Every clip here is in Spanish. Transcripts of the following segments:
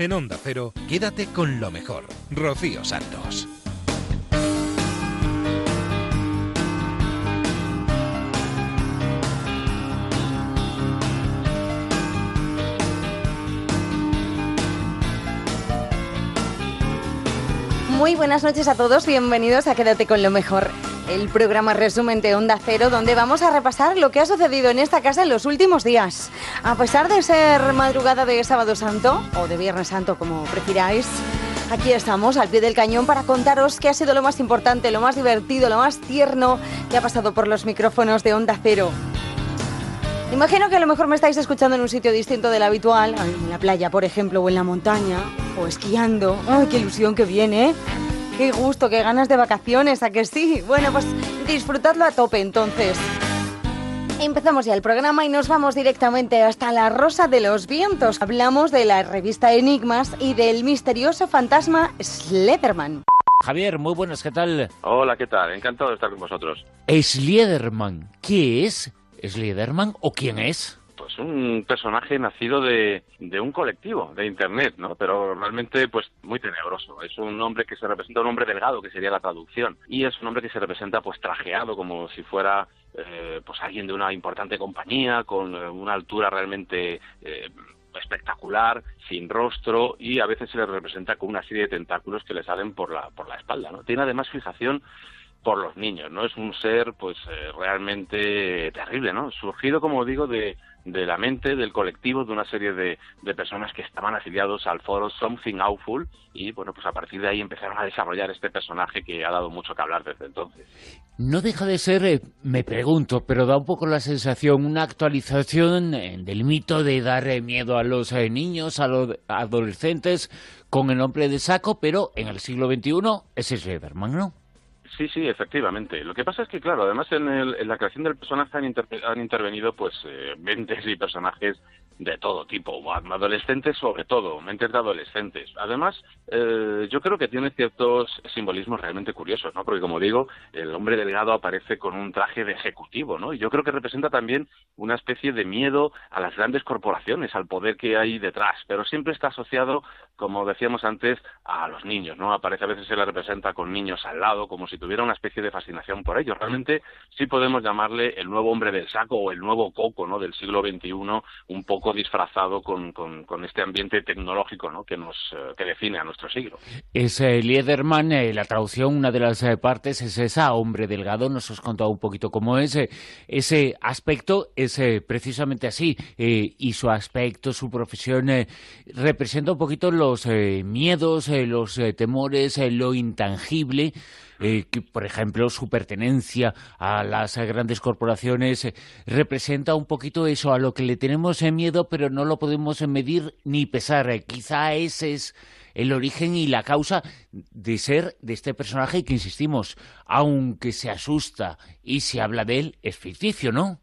En Onda Cero, quédate con lo mejor. Rocío Santos. Muy buenas noches a todos, bienvenidos a Quédate con lo mejor, el programa resumen de Onda Cero donde vamos a repasar lo que ha sucedido en esta casa en los últimos días. A pesar de ser madrugada de Sábado Santo, o de Viernes Santo como prefiráis, aquí estamos al pie del cañón para contaros qué ha sido lo más importante, lo más divertido, lo más tierno que ha pasado por los micrófonos de Onda Cero. Imagino que a lo mejor me estáis escuchando en un sitio distinto del habitual, en la playa, por ejemplo, o en la montaña, o esquiando. ¡Ay, qué ilusión que viene! ¡Qué gusto, qué ganas de vacaciones! ¿A que sí? Bueno, pues disfrutadlo a tope entonces. Empezamos ya el programa y nos vamos directamente hasta la Rosa de los Vientos. Hablamos de la revista Enigmas y del misterioso fantasma Slenderman. Javier, muy buenas, ¿qué tal? Hola, ¿qué tal? Encantado de estar con vosotros. Slenderman, ¿qué es? Slenderman o quién es? Pues un personaje nacido de, de, un colectivo de internet, ¿no? Pero realmente, pues, muy tenebroso. Es un hombre que se representa un hombre delgado, que sería la traducción. Y es un hombre que se representa, pues, trajeado como si fuera, eh, pues, alguien de una importante compañía, con eh, una altura realmente eh, espectacular, sin rostro, y a veces se le representa con una serie de tentáculos que le salen por la, por la espalda, ¿no? Tiene además fijación por los niños, ¿no? Es un ser, pues, eh, realmente terrible, ¿no? Surgido, como digo, de, de la mente del colectivo de una serie de, de, personas que estaban afiliados al foro Something Awful y, bueno, pues a partir de ahí empezaron a desarrollar este personaje que ha dado mucho que hablar desde entonces. No deja de ser, eh, me pregunto, pero da un poco la sensación, una actualización eh, del mito de dar miedo a los eh, niños, a los adolescentes, con el nombre de saco, pero en el siglo XXI es Slenderman, ¿no? Sí, sí, efectivamente. Lo que pasa es que, claro, además en, el, en la creación del personaje han, inter han intervenido pues eh, mentes y personajes de todo tipo, adolescentes sobre todo, mentes de adolescentes. Además, eh, yo creo que tiene ciertos simbolismos realmente curiosos, ¿no? Porque, como digo, el hombre delgado aparece con un traje de ejecutivo, ¿no? Y yo creo que representa también una especie de miedo a las grandes corporaciones, al poder que hay detrás, pero siempre está asociado, como decíamos antes, a los niños, ¿no? Aparece a veces se le representa con niños al lado, como si tuviera una especie de fascinación por ellos. Realmente sí podemos llamarle el nuevo hombre del saco o el nuevo coco, ¿no? Del siglo XXI, un poco disfrazado con, con, con este ambiente tecnológico ¿no? que nos eh, que define a nuestro siglo. Es eh, Liederman, eh, la traducción, una de las eh, partes es esa, hombre delgado, nos has contado un poquito cómo es, eh, ese aspecto es eh, precisamente así, y su aspecto, su profesión, representa un poquito los miedos, los temores, lo intangible, eh, que, por ejemplo, su pertenencia a las grandes corporaciones eh, representa un poquito eso, a lo que le tenemos miedo, pero no lo podemos medir ni pesar. Eh, quizá ese es el origen y la causa de ser de este personaje que, insistimos, aunque se asusta y se habla de él, es ficticio, ¿no?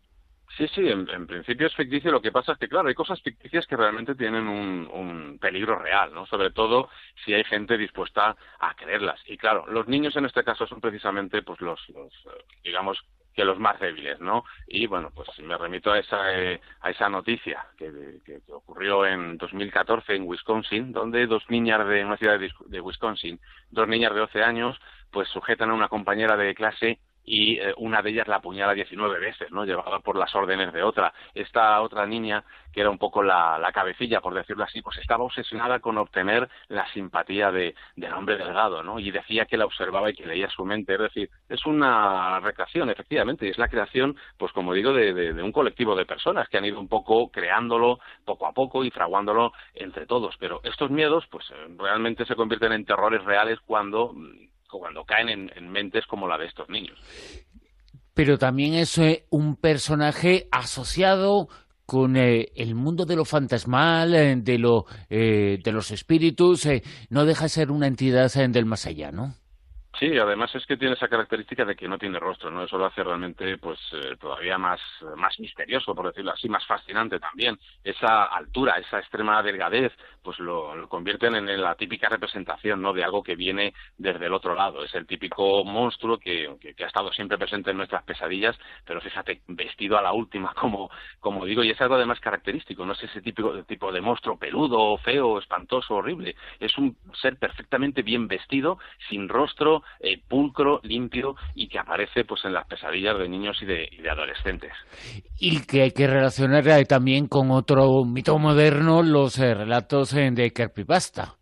Sí, sí, en, en, principio es ficticio. Lo que pasa es que, claro, hay cosas ficticias que realmente tienen un, un, peligro real, ¿no? Sobre todo si hay gente dispuesta a creerlas. Y claro, los niños en este caso son precisamente, pues, los, los digamos, que los más débiles, ¿no? Y bueno, pues me remito a esa, eh, a esa noticia que, que, que, ocurrió en 2014 en Wisconsin, donde dos niñas de una ciudad de, de Wisconsin, dos niñas de 12 años, pues sujetan a una compañera de clase y eh, una de ellas la apuñala 19 veces, ¿no? Llevada por las órdenes de otra. Esta otra niña, que era un poco la, la cabecilla, por decirlo así, pues estaba obsesionada con obtener la simpatía de, del hombre delgado, ¿no? Y decía que la observaba y que leía su mente. Es decir, es una recreación, efectivamente, y es la creación, pues como digo, de, de, de un colectivo de personas que han ido un poco creándolo poco a poco y fraguándolo entre todos. Pero estos miedos, pues realmente se convierten en terrores reales cuando cuando caen en, en, mentes como la de estos niños. Pero también es eh, un personaje asociado con eh, el mundo de lo fantasmal, eh, de, lo, eh, de los espíritus, no deja de ser una entidad del más allá, ¿no? Sí, además es que tiene esa característica de que no tiene rostro, ¿no? Eso lo hace realmente, pues, eh, todavía más, más misterioso, por decirlo así, más fascinante también. Esa altura, esa extrema delgadez, pues lo, convierten en la típica representación, ¿no? De algo que viene desde el otro lado. Es el típico monstruo que, que, ha estado siempre presente en nuestras pesadillas, pero fíjate, vestido a la última, como, como digo, y es algo además característico, no es ese típico tipo de monstruo peludo, feo, espantoso, horrible. Es un ser perfectamente bien vestido, sin rostro, eh, pulcro, limpio y que aparece pues en las pesadillas de niños y de, adolescentes. Y que hay que relacionar también con otro mito moderno, los eh, relatos eh, de Kerpipasta.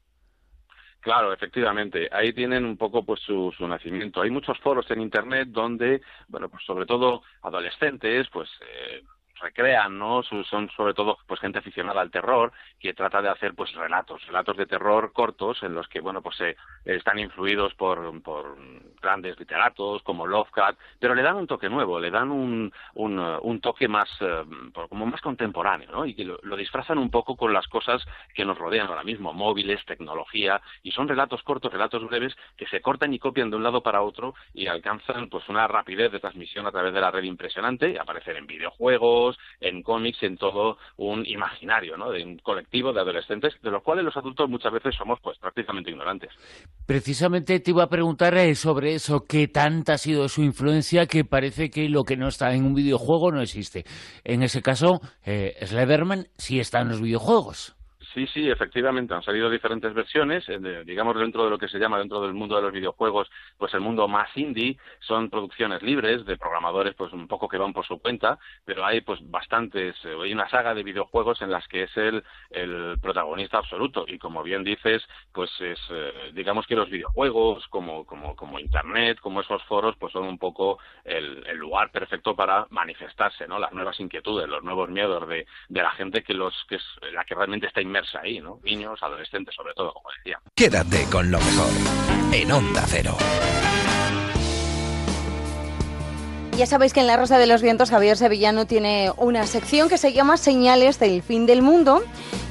Claro, efectivamente. Ahí tienen un poco pues su, su, nacimiento. Hay muchos foros en internet donde, bueno, pues sobre todo adolescentes, pues eh, recrean, ¿no? Son sobre todo pues gente aficionada al terror que trata de hacer pues relatos, relatos de terror cortos en los que bueno pues se están influidos por, por grandes literatos como Lovecraft, pero le dan un toque nuevo, le dan un, un, un toque más eh, como más contemporáneo, ¿no? Y que lo, lo, disfrazan un poco con las cosas que nos rodean ahora mismo, móviles, tecnología y son relatos cortos, relatos breves que se cortan y copian de un lado para otro y alcanzan pues una rapidez de transmisión a través de la red impresionante y aparecen en videojuegos en cómics, en todo un imaginario. De un colectivo de adolescentes, de los cuales los adultos muchas veces somos pues prácticamente ignorantes. Precisamente te iba a preguntar eh, sobre eso, qué tanta ha sido su influencia que parece que lo que no está en un videojuego no existe. En ese caso, eh, Slenderman sí está en los videojuegos. Sí, sí, efectivamente, han salido diferentes versiones, eh, digamos dentro de lo que se llama dentro del mundo de los videojuegos, pues el mundo más indie, son producciones libres de programadores pues un poco que van por su cuenta, pero hay pues bastantes, eh, hay una saga de videojuegos en las que es el, el protagonista absoluto y como bien dices, pues es, eh, digamos que los videojuegos como, como, como internet, como esos foros, pues son un poco el, el, lugar perfecto para manifestarse, ¿no? Las nuevas inquietudes, los nuevos miedos de, de la gente que los, que es la que realmente está inmersa ahí, ¿no? Niños, adolescentes sobre todo, como decía. Quédate con lo mejor en Onda Cero. Ya sabéis que en La Rosa de los Vientos Javier Sevillano tiene una sección que se llama Señales del Fin del Mundo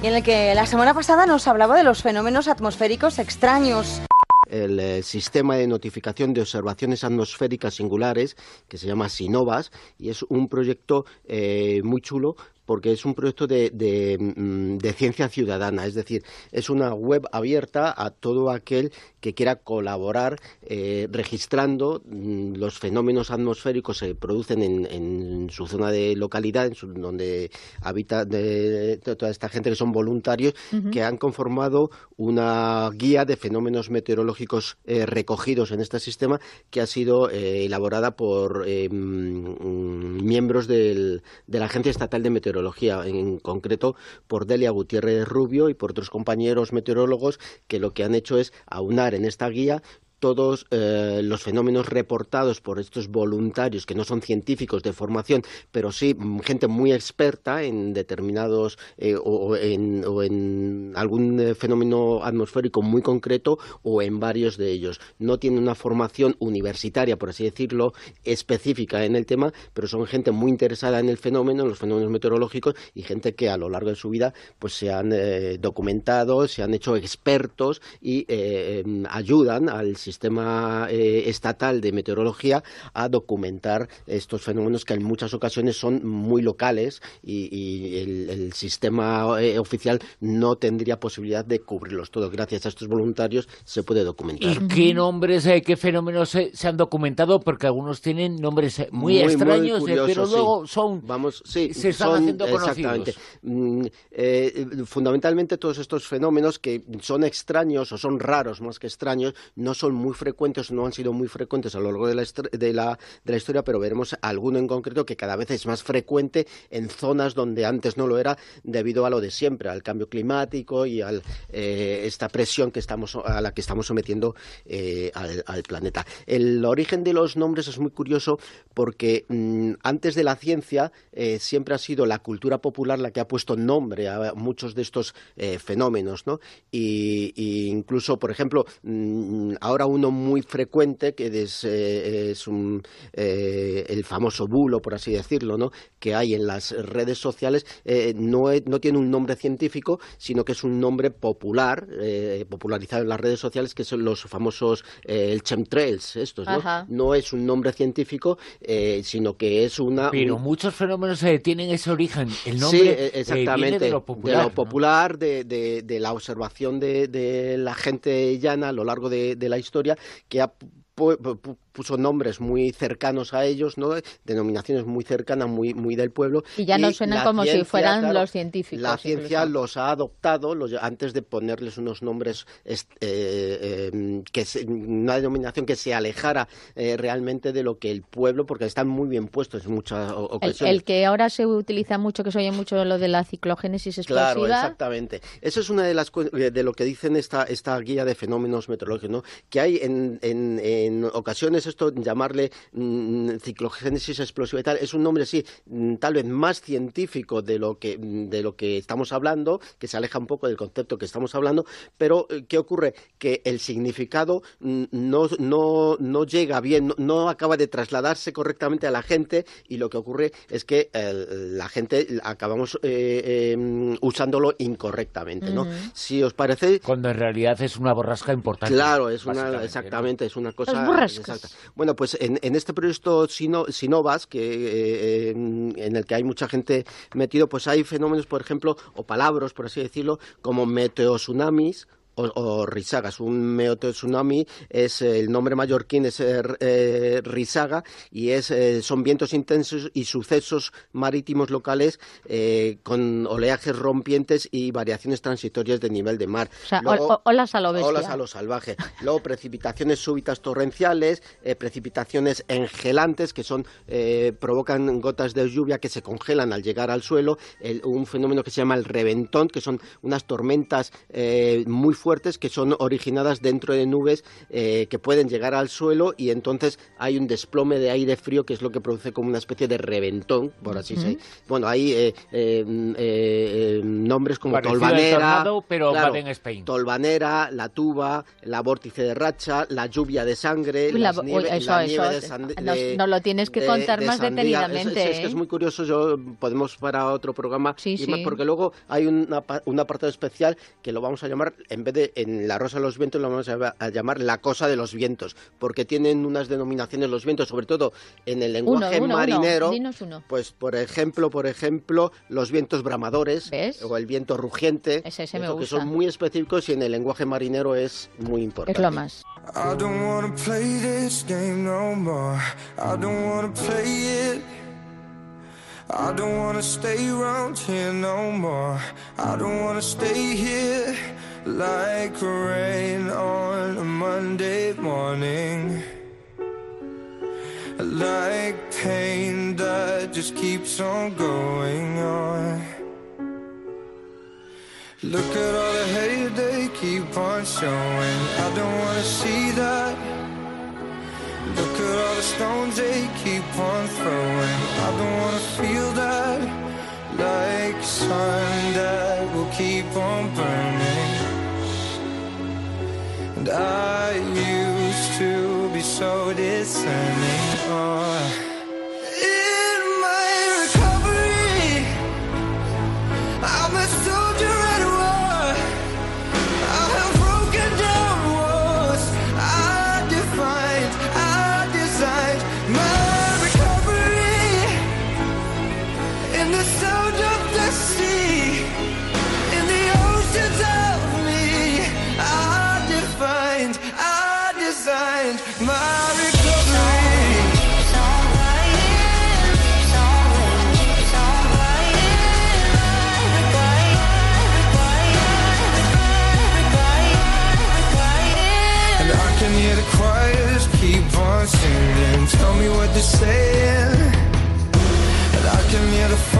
y en el que la semana pasada nos hablaba de los fenómenos atmosféricos extraños el eh, sistema de notificación de observaciones atmosféricas singulares, que se llama SINOVAS, y es un proyecto eh, muy chulo porque es un proyecto de, mm, de, ciencia ciudadana, es decir, es una web abierta a todo aquel que quiera colaborar eh, registrando mm, los fenómenos atmosféricos que se producen en, su zona de localidad, en donde habita toda esta gente que son voluntarios, que han conformado una guía de fenómenos meteorológicos eh, recogidos en este sistema que ha sido eh, elaborada por mm, miembros de la Agencia Estatal de Meteorología en concreto por Delia Gutiérrez Rubio y por otros compañeros meteorólogos que lo que han hecho es aunar en esta guía todos eh, los fenómenos reportados por estos voluntarios que no son científicos de formación, pero sí mm, gente muy experta en determinados eh, o, en, algún eh, fenómeno atmosférico muy concreto o en varios de ellos. No tienen una formación universitaria, por así decirlo, específica en el tema, pero son gente muy interesada en el fenómeno, en los fenómenos meteorológicos y gente que a lo largo de su vida pues se han documentado, se han hecho expertos y em, ayudan al sistema sistema eh, estatal de meteorología a documentar estos fenómenos que en muchas ocasiones son muy locales y, el, sistema eh, oficial no tendría posibilidad de cubrirlos todos. Gracias a estos voluntarios se puede documentar. ¿Y qué nombres, eh, qué fenómenos se, han documentado? Porque algunos tienen nombres muy, extraños, pero luego son, Vamos, sí, se están haciendo conocidos. Exactamente. Mm, fundamentalmente todos estos fenómenos que son extraños o son raros más que extraños, no son muy frecuentes, no han sido muy frecuentes a lo largo de la, de la, de la historia, pero veremos alguno en concreto que cada vez es más frecuente en zonas donde antes no lo era debido a lo de siempre, al cambio climático y a eh, esta presión que estamos, a la que estamos sometiendo eh, al, planeta. El origen de los nombres es muy curioso porque mm, antes de la ciencia eh, siempre ha sido la cultura popular la que ha puesto nombre a muchos de estos fenómenos, ¿no? Y, incluso, por ejemplo, mm, ahora ahora uno muy frecuente, que es, eh, es un, eh, el famoso bulo, por así decirlo, ¿no? que hay en las redes sociales, no, no, tiene un nombre científico, sino que es un nombre popular, popularizado en las redes sociales, que son los famosos el chemtrails, estos, ¿no? No es un nombre científico, sino que es una... Pero muchos fenómenos tienen ese origen, el nombre sí, exactamente, de lo popular, de, de, la observación de, de la gente llana a lo largo de, la historia que ha puso nombres muy cercanos a ellos, ¿no? denominaciones muy cercanas, muy, muy del pueblo. Y ya no suenan como si fueran los científicos. La ciencia los ha adoptado antes de ponerles unos nombres, eh, em, que una denominación que se alejara eh, realmente de lo que el pueblo, porque están muy bien puestos en muchas ocasiones. El, que ahora se utiliza mucho, que se oye mucho lo de la ciclogénesis explosiva. Claro, exactamente. Eso es una de las de lo que dicen esta, esta guía de fenómenos meteorológicos, ¿no? que hay en, en, en ocasiones esto, llamarle mm, ciclogénesis explosiva y tal, es un nombre, sí, mm, tal vez más científico de lo, que, mm, de lo que estamos hablando, que se aleja un poco del concepto que estamos hablando, pero eh, ¿qué ocurre? Que el significado no, no, no llega bien, no, acaba de trasladarse correctamente a la gente y lo que ocurre es que la gente acabamos eh, em, usándolo incorrectamente, ¿no? Si os parece... Cuando en realidad es una borrasca importante. Claro, es una, exactamente, es una cosa... Exacta. Bueno, pues en, este proyecto Sinovas, que, eh, en, el que hay mucha gente metido, pues hay fenómenos, por ejemplo, o palabras, por así decirlo, como meteotsunamis o, risagas. Un meotsunami es el nombre mallorquín es eh, risaga y es eh, son vientos intensos y sucesos marítimos locales eh, con oleajes rompientes y variaciones transitorias de nivel de mar. O sea, olas a lo Olas a lo salvaje. Luego precipitaciones súbitas torrenciales, precipitaciones engelantes que son provocan gotas de lluvia que se congelan al llegar al suelo. un fenómeno que se llama el reventón, que son unas tormentas muy fuertes que son originadas dentro de nubes eh, que pueden llegar al suelo y entonces hay un desplome de aire frío que es lo que produce como una especie de reventón, por así decirlo. Bueno, hay eh, eh, nombres como Tolvanera, pero Tolvanera, la tuba, la vórtice de racha, la lluvia de sangre, la, nieve, de nos, lo tienes que contar más detenidamente. Es, que es muy curioso, yo podemos para otro programa, porque luego hay una, un apartado especial que lo vamos a llamar, en vez en La Rosa de los Vientos lo vamos a, llamar La Cosa de los Vientos, porque tienen unas denominaciones los vientos, sobre todo en el lenguaje marinero. Pues por ejemplo, por ejemplo, los vientos bramadores o el viento rugiente, que son muy específicos y en el lenguaje marinero es muy importante. Es lo más. I don't wanna stay around here no more. I don't wanna stay here. like rain on a Monday morning. Like pain that just keeps on going on. Look at all the hate they keep on showing. I don't wanna see that. Look at all the stones they keep on throwing. I don't wanna feel that. Like sun that will keep on burning. And I used to be so discerning. Oh. What they're saying. And I can hear the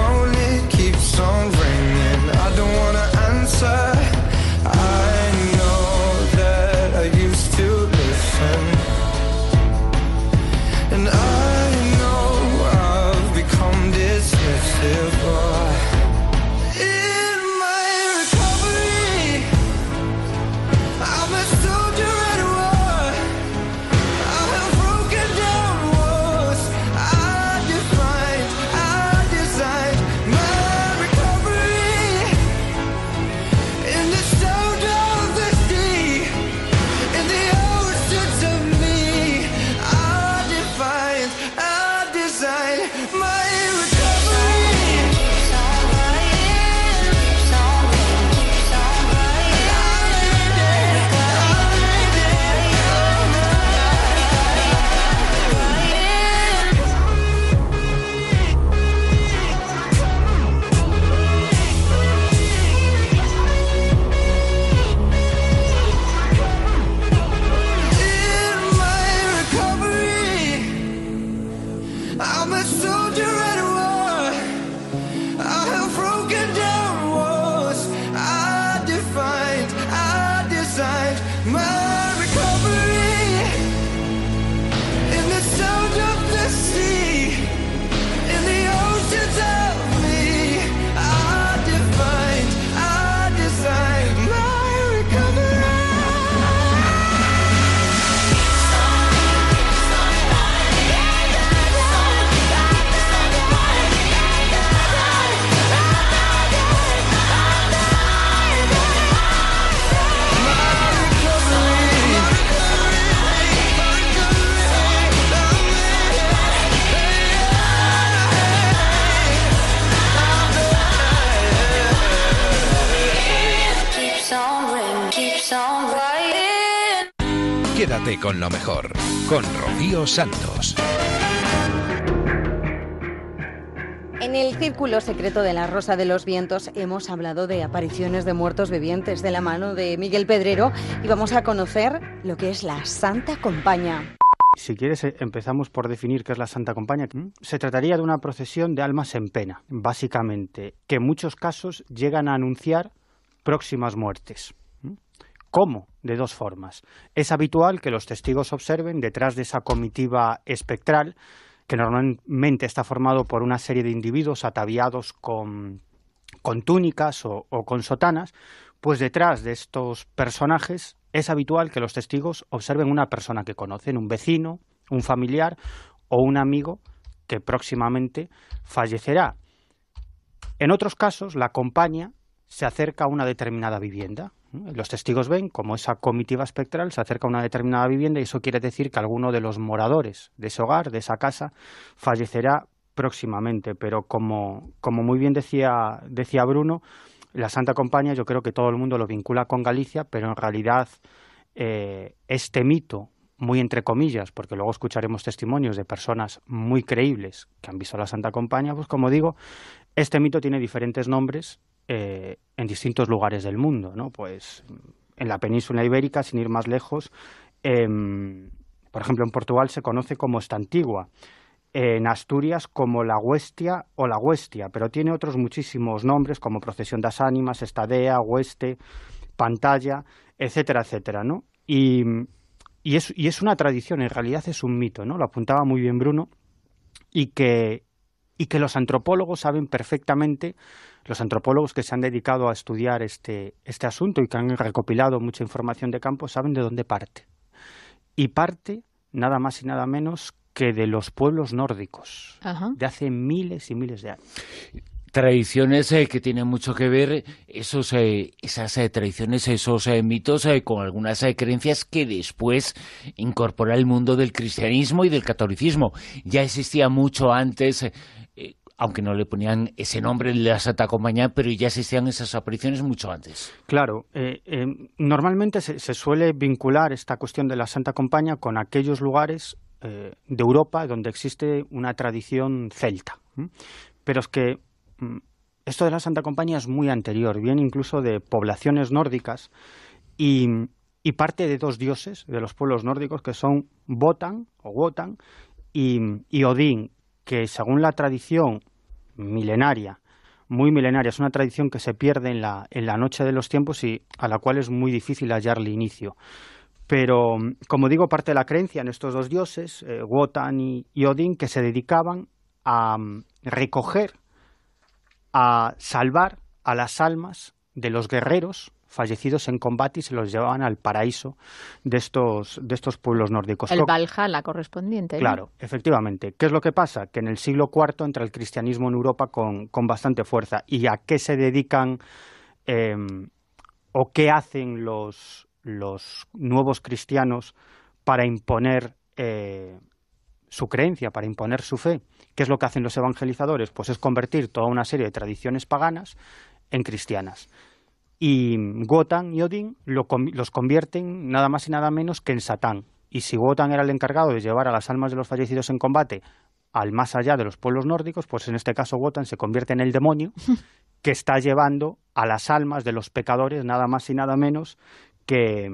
Santos. En el Círculo Secreto de la Rosa de los Vientos hemos hablado de apariciones de muertos vivientes de la mano de Miguel Pedrero y vamos a conocer lo que es la Santa Compaña. Si quieres, eh, empezamos por definir qué es la Santa Compaña. Se trataría de una procesión de almas en pena, básicamente, que en muchos casos llegan a anunciar próximas muertes. ¿Cómo? De dos formas. Es habitual que los testigos observen detrás de esa comitiva espectral, que normalmente está formado por una serie de individuos ataviados con, túnicas o, o con sotanas, pues detrás de estos personajes es habitual que los testigos observen una persona que conocen, un vecino, un familiar o un amigo que próximamente fallecerá. En otros casos, la compañía se acerca a una determinada vivienda, los testigos ven como esa comitiva espectral se acerca a una determinada vivienda y eso quiere decir que alguno de los moradores de ese hogar, de esa casa, fallecerá próximamente. Pero como, como muy bien decía, decía Bruno, la Santa Compañía yo creo que todo el mundo lo vincula con Galicia, pero en realidad eh, este mito, muy entre comillas, porque luego escucharemos testimonios de personas muy creíbles que han visto la Santa Compañía, pues como digo, este mito tiene diferentes nombres eh, en distintos lugares del mundo, ¿no? Pues en la península ibérica, sin ir más lejos, em, por ejemplo, en Portugal se conoce como Estantigua, en Asturias como la Huestia o la Huestia, pero tiene otros muchísimos nombres como Procesión das Ánimas, Estadea, Hueste, Pantalla, etcétera, etcétera, ¿no? Y, y, es, y es una tradición, en realidad es un mito, ¿no? Lo apuntaba muy bien Bruno, y que, y que los antropólogos saben perfectamente los antropólogos que se han dedicado a estudiar este, este asunto y que han recopilado mucha información de campo saben de dónde parte. Y parte nada más y nada menos que de los pueblos nórdicos, de hace miles y miles de años. Tradiciones eh, que tienen mucho que ver esos eh, esas eh, tradiciones esos mitos con algunas creencias que después incorpora el mundo del cristianismo y del catolicismo. Ya existía mucho antes aunque no le ponían ese nombre la Santa Compañía, pero ya existían esas apariciones mucho antes. Claro, eh, eh, normalmente se, suele vincular esta cuestión de la Santa Compañía con aquellos lugares eh, de Europa donde existe una tradición celta. Pero es que mm, esto de la Santa Compañía es muy anterior, viene incluso de poblaciones nórdicas y, parte de dos dioses de los pueblos nórdicos que son Wotan o Wotan y, y Odín que según la tradición milenaria, muy milenaria, es una tradición que se pierde en la, en la noche de los tiempos y a la cual es muy difícil hallarle inicio. Pero, como digo, parte de la creencia en estos dos dioses, eh, Wotan y, y Odín, que se dedicaban a mm, recoger, a salvar a las almas de los guerreros fallecidos en combate y se los llevaban al paraíso de estos, de estos pueblos nórdicos. El Valhalla correspondiente. Claro, efectivamente. ¿Qué es lo que pasa? Que en el siglo IV entra el cristianismo en Europa con, con bastante fuerza. ¿Y a qué se dedican em, o qué hacen los, los nuevos cristianos para imponer eh, su creencia, para imponer su fe. ¿Qué es lo que hacen los evangelizadores? Pues es convertir toda una serie de tradiciones paganas en cristianas. Y Wotan y Odín los convierten nada más y nada menos que en Satán. Y si Wotan era el encargado de llevar a las almas de los fallecidos en combate al más allá de los pueblos nórdicos, pues en este caso Wotan se convierte en el demonio que está llevando a las almas de los pecadores nada más y nada menos que,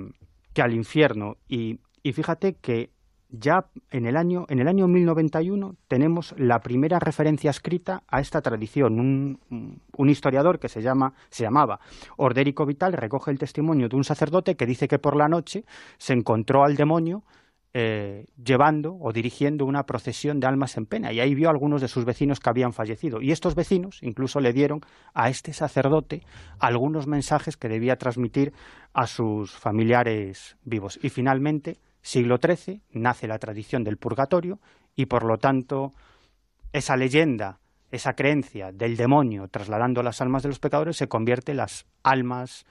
que al infierno. Y, y fíjate que ya en el año en el año 1091 tenemos la primera referencia escrita a esta tradición. Un, historiador que se llama se llamaba Ordérico Vital recoge el testimonio de un sacerdote que dice que por la noche se encontró al demonio eh, llevando o dirigiendo una procesión de almas en pena. Y ahí vio a algunos de sus vecinos que habían fallecido. Y estos vecinos incluso le dieron a este sacerdote algunos mensajes que debía transmitir a sus familiares vivos. Y finalmente siglo XIII nace la tradición del purgatorio y por lo tanto esa leyenda esa creencia del demonio trasladando las almas de los pecadores se convierte en las almas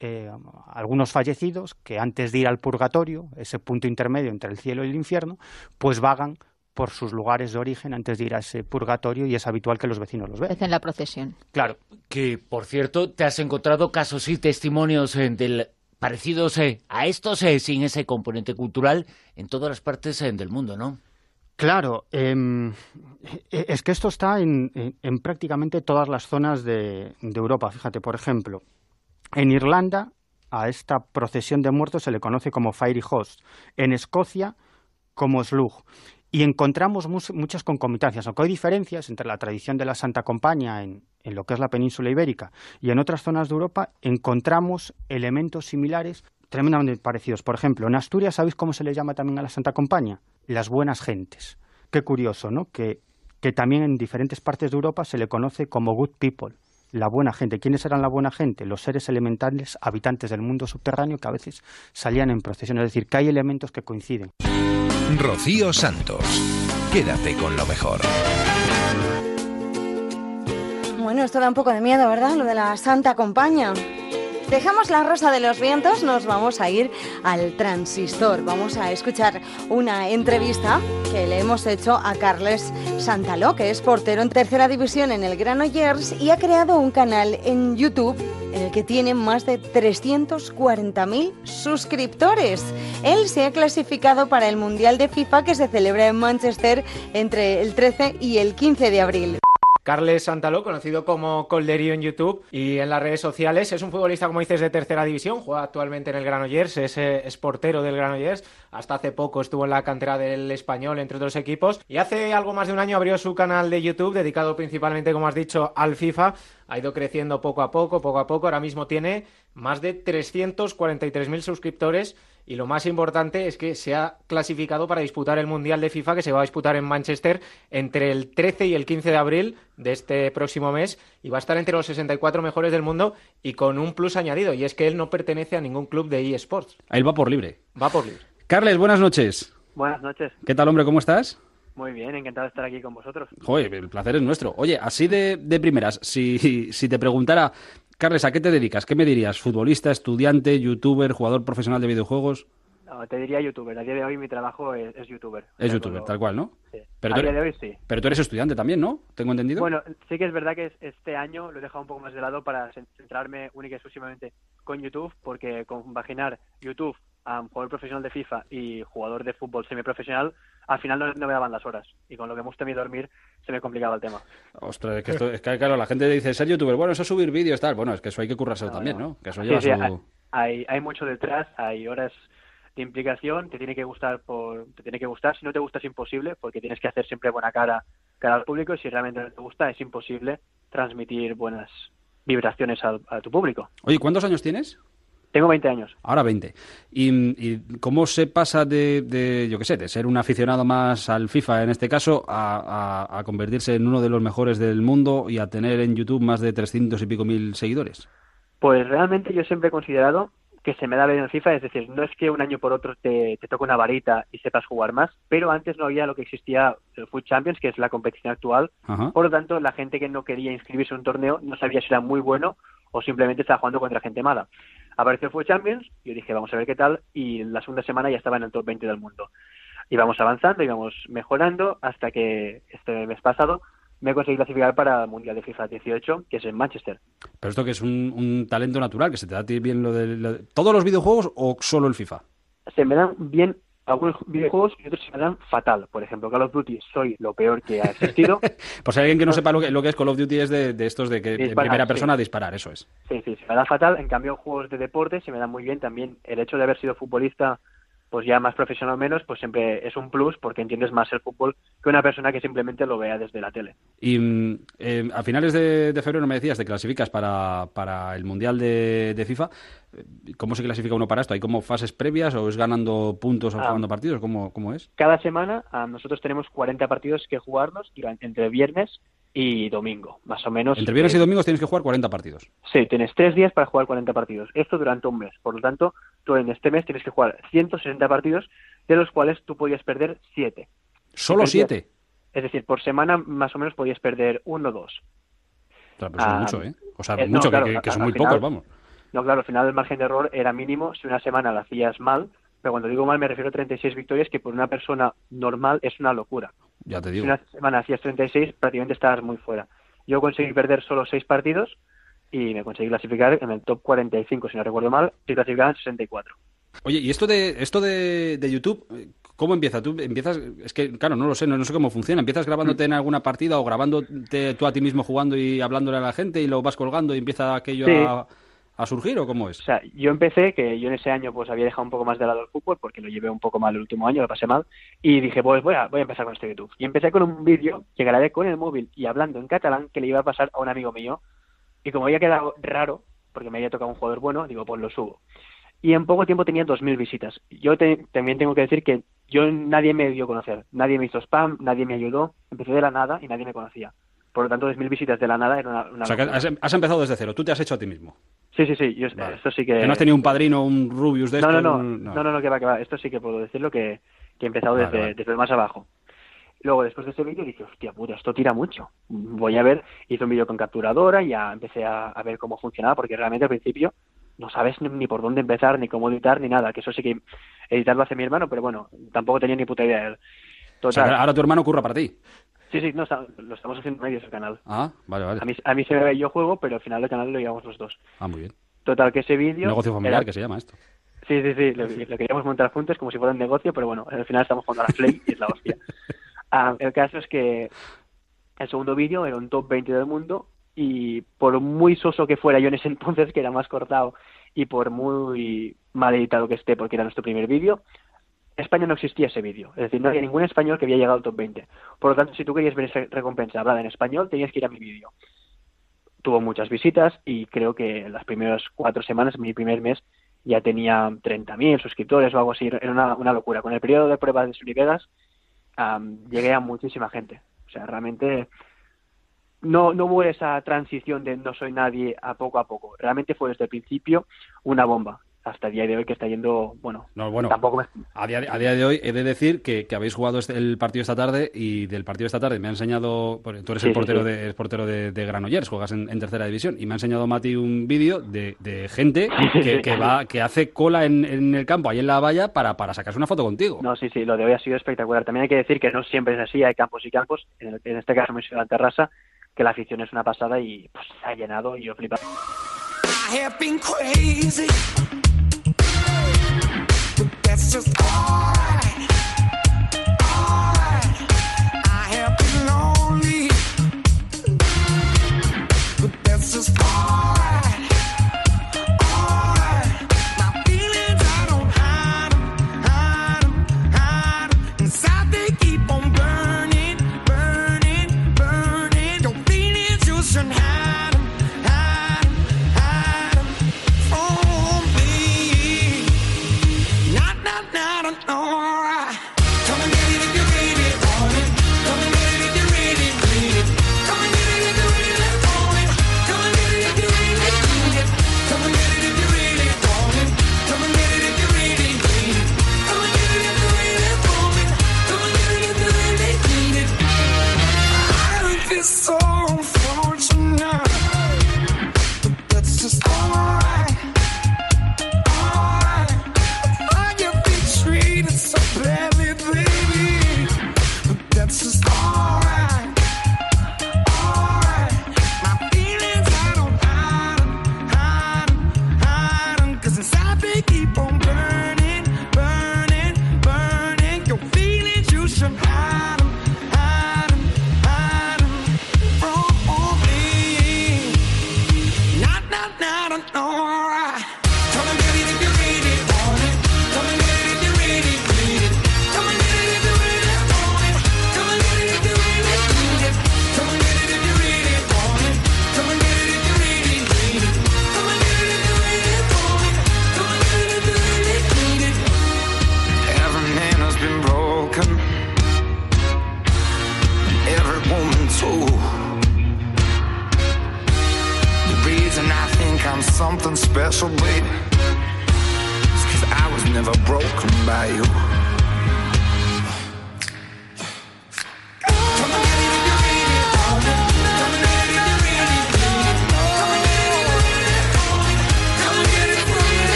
eh, algunos fallecidos que antes de ir al purgatorio, ese punto intermedio entre el cielo y el infierno, pues vagan por sus lugares de origen antes de ir a ese purgatorio y es habitual que los vecinos los vean. Hacen la procesión. Claro. Que, por cierto, te has encontrado casos y testimonios eh, del parecidos eh, a estos sin ese componente cultural en todas las partes del mundo, ¿no? Claro, em, e, es que esto está en, prácticamente todas las zonas de, de Europa. Fíjate, por ejemplo, en Irlanda, a esta procesión de muertos se le conoce como Fiery Host. En Escocia, como Slug. Y encontramos muchas concomitancias, aunque hay diferencias entre la tradición de la Santa Compañía en, lo que es la península ibérica y en otras zonas de Europa, encontramos elementos similares tremendamente parecidos. Por ejemplo, en Asturias, ¿sabéis cómo se le llama también a la Santa Compañía? Las buenas gentes. Qué curioso, ¿no? Que, que también en diferentes partes de Europa se le conoce como good people la buena gente. ¿Quiénes eran la buena gente? Los seres elementales habitantes del mundo subterráneo que a veces salían en procesión. Es decir, que hay elementos que coinciden. Rocío Santos. Quédate con lo mejor. Bueno, esto da un poco de miedo, ¿verdad? Lo de la Santa Compañía. Dejamos la rosa de los vientos, nos vamos a ir al transistor. Vamos a escuchar una entrevista que le hemos hecho a Carles Santaló, que es portero en tercera división en el Granollers y ha creado un canal en YouTube en el que tiene más de 340.000 suscriptores. Él se ha clasificado para el Mundial de FIFA que se celebra en Manchester entre el 13 y el 15 de abril. Carles Santaló, conocido como Colderío en YouTube y en las redes sociales. Es un futbolista, como dices, de tercera división. Juega actualmente en el Granollers, es, es portero del Granollers. Hasta hace poco estuvo en la cantera del Español, entre otros equipos. Y hace algo más de un año abrió su canal de YouTube, dedicado principalmente, como has dicho, al FIFA. Ha ido creciendo poco a poco, poco a poco. Ahora mismo tiene más de 343.000 suscriptores y lo más importante es que se ha clasificado para disputar el Mundial de FIFA que se va a disputar en Manchester entre el 13 y el 15 de abril de este próximo mes y va a estar entre los 64 mejores del mundo y con un plus añadido y es que él no pertenece a ningún club de eSports. Él va por libre. Va por libre. Carles, buenas noches. Buenas noches. ¿Qué tal, hombre? ¿Cómo estás? Muy bien, encantado de estar aquí con vosotros. Joder, el placer es nuestro. Oye, así de, de primeras, si, si te preguntara Carles, ¿a qué te dedicas? ¿Qué me dirías? ¿Futbolista, estudiante, youtuber, jugador profesional de videojuegos? No, te diría youtuber. A día de hoy mi trabajo es, youtuber. Es youtuber, tal cual, ¿no? Sí. Pero a día de hoy sí. Pero tú eres estudiante también, ¿no? ¿Tengo entendido? Bueno, sí que es verdad que este año lo he dejado un poco más de lado para centrarme única y exclusivamente con YouTube, porque compaginar YouTube a jugador profesional de FIFA y jugador de fútbol semiprofesional, al final no, me daban las horas. Y con lo que hemos temido dormir, se me complicaba el tema. Ostras, es que, esto, es que claro, la gente dice ser youtuber, bueno, eso es subir vídeos, tal. Bueno, es que eso hay que currárselo también, ¿no? Que eso lleva su... hay, hay mucho detrás, hay horas de implicación, te tiene que gustar por, te tiene que gustar, si no te gusta es imposible, porque tienes que hacer siempre buena cara, cara al público, y si realmente no te gusta es imposible transmitir buenas vibraciones a tu público. Oye, ¿cuántos años tienes? Tengo 20 años. Ahora 20. ¿Y, cómo se pasa de, yo qué sé, de ser un aficionado más al FIFA en este caso a, convertirse en uno de los mejores del mundo y a tener en YouTube más de 300 y pico mil seguidores? Pues realmente yo siempre he considerado que se me da bien el FIFA, es decir, no es que un año por otro te, toque una varita y sepas jugar más, pero antes no había lo que existía el Food Champions, que es la competición actual, por lo tanto la gente que no quería inscribirse en un torneo no sabía si era muy bueno o simplemente estaba jugando contra gente mala. Apareció Food Champions, yo dije, vamos a ver qué tal, y la segunda semana ya estaba en el top 20 del mundo. íbamos avanzando, íbamos mejorando, hasta que este mes pasado me conseguí clasificar para el Mundial de FIFA 18, que es en Manchester. Pero esto que es un, talento natural, que se te da a ti bien lo de, ¿Todos los videojuegos o solo el FIFA? Se me dan bien algunos videojuegos y otros se me dan fatal. Por ejemplo, Call of Duty soy lo peor que ha existido. Por si alguien que no sepa lo que, lo que es Call of Duty es de, estos de que en primera persona disparar, eso es. Sí, sí, se me da fatal. En cambio, juegos de deporte se me dan muy bien también. El hecho de haber sido futbolista pues ya más profesional o menos, pues siempre es un plus porque entiendes más el fútbol que una persona que simplemente lo vea desde la tele. Y mm, eh, a finales de, febrero me decías, te clasificas para, para el Mundial de, FIFA. ¿Cómo se clasifica uno para esto? ¿Hay como fases previas o es ganando puntos o ah. jugando partidos? ¿Cómo, ¿Cómo, es? Cada semana ah, nosotros tenemos 40 partidos que jugarnos durante, entre viernes y domingo, más o menos. Entre viernes y domingos tienes que jugar 40 partidos. Sí, tienes tres días para jugar 40 partidos. Esto durante un mes. Por lo tanto, tú en este mes tienes que jugar 160 partidos, de los cuales tú podías perder 7. ¿Solo 7? Es decir, por semana más o menos podías perder uno o dos. Claro, pero es mucho, ¿eh? O sea, eh, mucho, que, son muy pocos, vamos. No, claro, al final el margen de error era mínimo si una semana la hacías mal, pero cuando digo mal me refiero a 36 victorias, que por una persona normal es una locura. Ya te digo. Si una semana hacías 36, prácticamente estabas muy fuera. Yo conseguí perder solo 6 partidos y me conseguí clasificar en el top 45, si no recuerdo mal, y clasificaba en 64. Oye, ¿y esto de esto de, YouTube, cómo empieza? Tú empiezas, es que, claro, no lo sé, no, sé cómo funciona. ¿Empiezas grabándote en alguna partida o grabándote tú a ti mismo jugando y hablándole a la gente y lo vas colgando y empieza aquello a a surgir o cómo es? O sea, yo empecé, que yo en ese año pues había dejado un poco más de lado el fútbol porque lo llevé un poco mal el último año, lo pasé mal, y dije, pues voy a, voy a empezar con este YouTube. Y empecé con un vídeo que grabé con el móvil y hablando en catalán que le iba a pasar a un amigo mío, y como había quedado raro, porque me había tocado un jugador bueno, digo, pues lo subo. Y en poco tiempo tenía 2.000 visitas. Yo también tengo que decir que yo nadie me dio conocer, nadie me hizo spam, nadie me ayudó, empecé de la nada y nadie me conocía. Por lo tanto, 2.000 visitas de la nada era una... o sea, que has, empezado desde cero, tú te has hecho a ti mismo. Sí, sí, sí, yo, esto sí que... Que no has tenido un padrino, un Rubius de no, no, no, no, no, no, que va, que va, esto sí que puedo decirlo que, que he empezado desde, desde más abajo. Luego, después de ese vídeo, dije, hostia puta, esto tira mucho. Voy a ver, hice un vídeo con capturadora, y ya empecé a, ver cómo funcionaba, porque realmente al principio no sabes ni, por dónde empezar, ni cómo editar, ni nada, que eso sí que editar lo hace mi hermano, pero bueno, tampoco tenía ni puta idea de él. ahora tu hermano curra para ti. Sí, sí, no, lo estamos haciendo medios el canal. Ah, vale, vale. A mí, a mí se me ve yo juego, pero al final del canal lo llevamos los dos. Ah, muy bien. Total, que ese vídeo... Negocio familiar, que se llama esto. Sí, sí, sí, lo, queríamos montar juntos como si fuera un negocio, pero bueno, al final estamos jugando a la Play y es la hostia. Ah, el caso es que el segundo vídeo era un top 20 del mundo y por muy soso que fuera yo en ese entonces, que era más cortado, y por muy mal editado que esté porque era nuestro primer vídeo, España no existía ese vídeo. Es decir, no había ningún español que había llegado al top 20. Por lo tanto, si tú querías ver esa recompensa hablada en español, tenías que ir a mi vídeo. Tuvo muchas visitas y creo que las primeras cuatro semanas, mi primer mes, ya tenía 30.000 suscriptores o algo así. Era una, locura. Con el periodo de pruebas de Sony llegué a muchísima gente. O sea, realmente no, no hubo esa transición de no soy nadie a poco a poco. Realmente fue desde el principio una bomba hasta el día de hoy que está yendo, bueno, no, bueno tampoco a, día, a, día, de hoy he de decir que, habéis jugado este, el partido esta tarde y del partido esta tarde me ha enseñado, tú eres el portero, De, portero de, de Granollers, juegas en, tercera división y me ha enseñado Mati un vídeo de, gente que, va que hace cola en, el campo, ahí en la valla, para, para sacarse una foto contigo. No, sí, sí, lo de hoy ha sido espectacular. También hay que decir que no siempre es así, hay campos y campos, en, este caso me sido la terraza, que la afición es una pasada y pues se ha llenado y yo flipado. That's just alright. Alright. I have been lonely, but.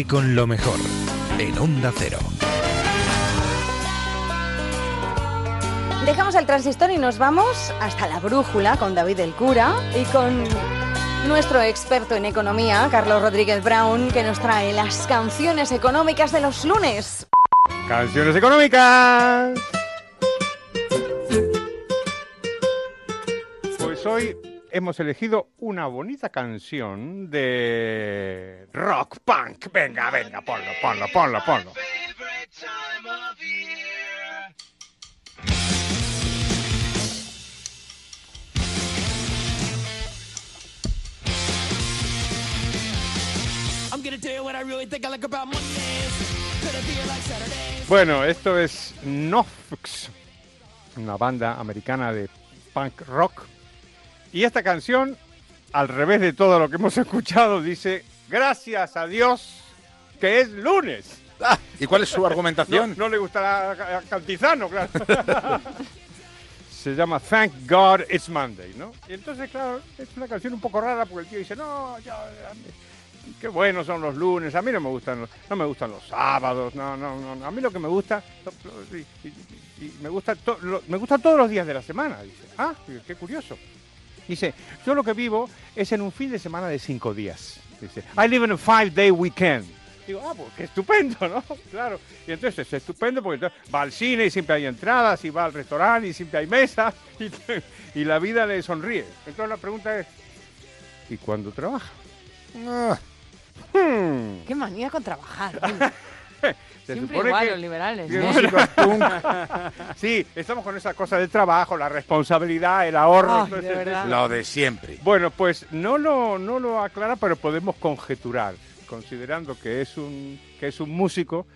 Quédate con lo mejor en Onda Cero. Dejamos el transistor y nos vamos hasta la brújula con David el Cura y con nuestro experto en economía, Carlos Rodríguez Brown, que nos trae las canciones económicas de los lunes. Canciones económicas. Hemos elegido una bonita canción de rock punk. Venga, venga, ponlo, ponlo, ponlo, ponlo. Bueno, esto es Nofx, una banda americana de punk rock. Y esta canción, al revés de todo lo que hemos escuchado, dice, gracias a Dios que es lunes. ¿Y cuál es su argumentación? No, no le gustará a, Cantizano, claro. Se llama Thank God It's Monday, ¿no? Y entonces, claro, es una canción un poco rara porque el tío dice, no, yo, qué buenos son los lunes, a mí no me gustan los, no me gustan los sábados, no, no, no, a mí lo que me gusta, y, y- y me gusta, to- lo- me gusta todos los días de la semana, dice. Ah, qué curioso. Dice, yo lo que vivo es en un fin de semana de cinco días. Dice, I live in a five day weekend. Digo, ah, pues qué estupendo, ¿no? Claro. Y entonces es estupendo porque entonces va al cine y siempre hay entradas, y va al restaurante y siempre hay mesas, y, y la vida le sonríe. Entonces la pregunta es, ¿y cuándo trabaja? Ah. Hmm. Qué manía con trabajar. Se Siempre supone igual que- los liberales. que ¿no? músicos punk. sí, estamos con esa cosa del trabajo, la responsabilidad, el ahorro. Ay, de. Lo de siempre. Bueno, pues no lo, no lo aclara, pero podemos conjeturar, considerando que es un, que es un músico,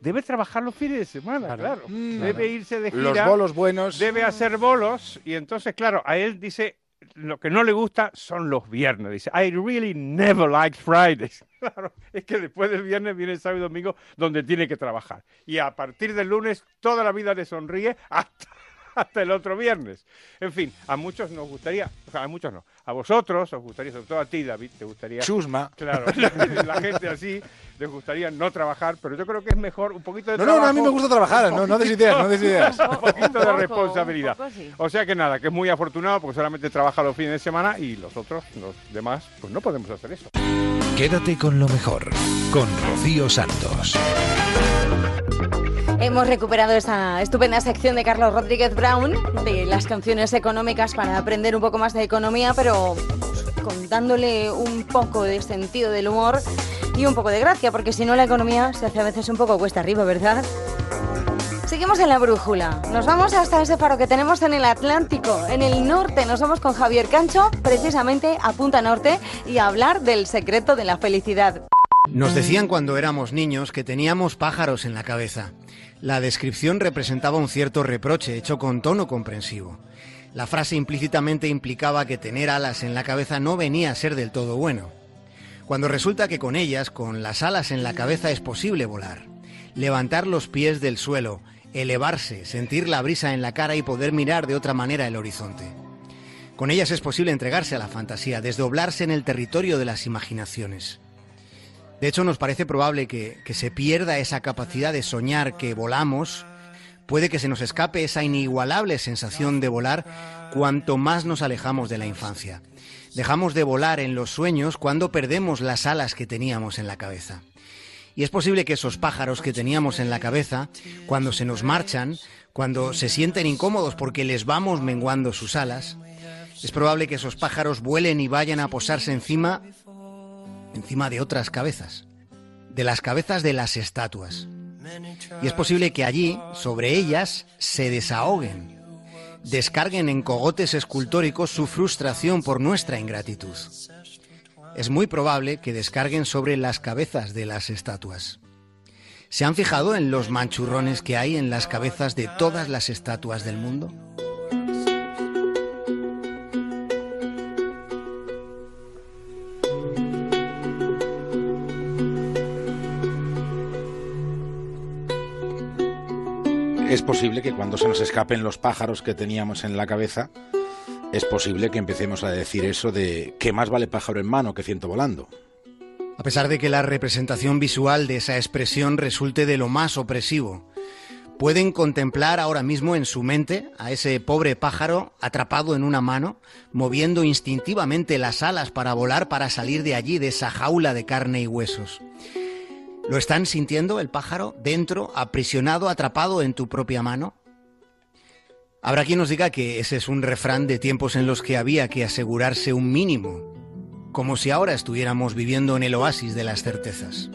debe trabajar los fines de semana, claro. Mm, debe claro. irse de gira. Los bolos buenos. Debe hacer bolos, y entonces, claro, a él dice, lo que no le gusta son los viernes. Dice, I really never liked Fridays. Claro, es que después del viernes viene el sábado y domingo donde tiene que trabajar. Y a partir del lunes toda la vida le sonríe hasta, hasta el otro viernes. En fin, a muchos nos gustaría, o sea, a muchos no, a vosotros os gustaría, sobre todo a ti, David, te gustaría... Chusma. Claro, la gente así les gustaría no trabajar, pero yo creo que es mejor un poquito de No, no, no, trabajo. a mí me gusta trabajar, no, no des ideas, no des ideas. un poquito de responsabilidad. O sea que nada, que es muy afortunado porque solamente trabaja los fines de semana y los otros, los demás, pues no podemos hacer eso. Quédate con lo mejor con Rocío Santos. Hemos recuperado esa estupenda sección de Carlos Rodríguez Brown de las canciones económicas para aprender un poco más de economía, pero contándole un poco de sentido del humor y un poco de gracia, porque si no la economía se hace a veces un poco cuesta arriba, ¿verdad? Seguimos en la brújula. Nos vamos hasta ese faro que tenemos en el Atlántico, en el norte. Nos vamos con Javier Cancho, precisamente a Punta Norte, y a hablar del secreto de la felicidad. Nos decían cuando éramos niños que teníamos pájaros en la cabeza. La descripción representaba un cierto reproche hecho con tono comprensivo. La frase implícitamente implicaba que tener alas en la cabeza no venía a ser del todo bueno. Cuando resulta que con ellas, con las alas en la cabeza, es posible volar. Levantar los pies del suelo, elevarse, sentir la brisa en la cara y poder mirar de otra manera el horizonte. Con ellas es posible entregarse a la fantasía, desdoblarse en el territorio de las imaginaciones. De hecho, nos parece probable que, que se pierda esa capacidad de soñar que volamos. Puede que se nos escape esa inigualable sensación de volar cuanto más nos alejamos de la infancia. Dejamos de volar en los sueños cuando perdemos las alas que teníamos en la cabeza. Y es posible que esos pájaros que teníamos en la cabeza, cuando se nos marchan, cuando se sienten incómodos porque les vamos menguando sus alas, es probable que esos pájaros vuelen y vayan a posarse encima encima de otras cabezas, de las cabezas de las estatuas. Y es posible que allí, sobre ellas, se desahoguen, descarguen en cogotes escultóricos su frustración por nuestra ingratitud. Es muy probable que descarguen sobre las cabezas de las estatuas. ¿Se han fijado en los manchurrones que hay en las cabezas de todas las estatuas del mundo? Es posible que cuando se nos escapen los pájaros que teníamos en la cabeza, es posible que empecemos a decir eso de que más vale pájaro en mano que ciento volando. A pesar de que la representación visual de esa expresión resulte de lo más opresivo, pueden contemplar ahora mismo en su mente a ese pobre pájaro atrapado en una mano, moviendo instintivamente las alas para volar para salir de allí, de esa jaula de carne y huesos. ¿Lo están sintiendo el pájaro dentro, aprisionado, atrapado en tu propia mano? Habrá quien nos diga que ese es un refrán de tiempos en los que había que asegurarse un mínimo, como si ahora estuviéramos viviendo en el oasis de las certezas.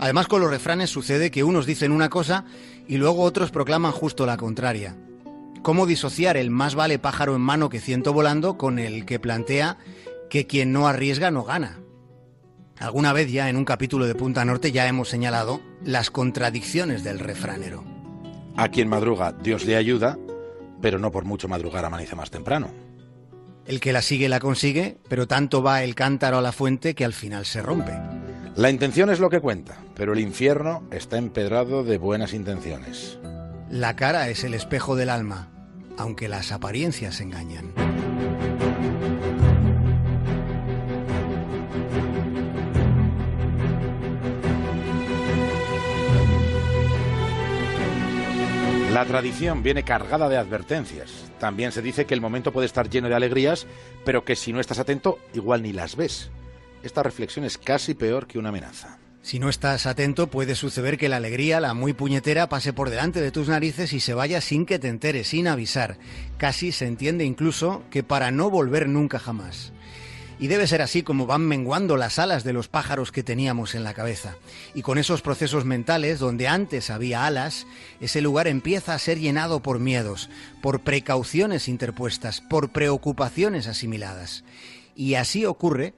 Además, con los refranes sucede que unos dicen una cosa y luego otros proclaman justo la contraria. ¿Cómo disociar el más vale pájaro en mano que ciento volando con el que plantea que quien no arriesga no gana? Alguna vez ya en un capítulo de Punta Norte ya hemos señalado las contradicciones del refranero. A quien madruga, Dios le ayuda, pero no por mucho madrugar amanece más temprano. El que la sigue la consigue, pero tanto va el cántaro a la fuente que al final se rompe. La intención es lo que cuenta, pero el infierno está empedrado de buenas intenciones. La cara es el espejo del alma, aunque las apariencias engañan. La tradición viene cargada de advertencias. También se dice que el momento puede estar lleno de alegrías, pero que si no estás atento, igual ni las ves. Esta reflexión es casi peor que una amenaza. Si no estás atento, puede suceder que la alegría, la muy puñetera, pase por delante de tus narices y se vaya sin que te enteres, sin avisar. Casi se entiende incluso que para no volver nunca jamás. Y debe ser así como van menguando las alas de los pájaros que teníamos en la cabeza. Y con esos procesos mentales, donde antes había alas, ese lugar empieza a ser llenado por miedos, por precauciones interpuestas, por preocupaciones asimiladas. Y así ocurre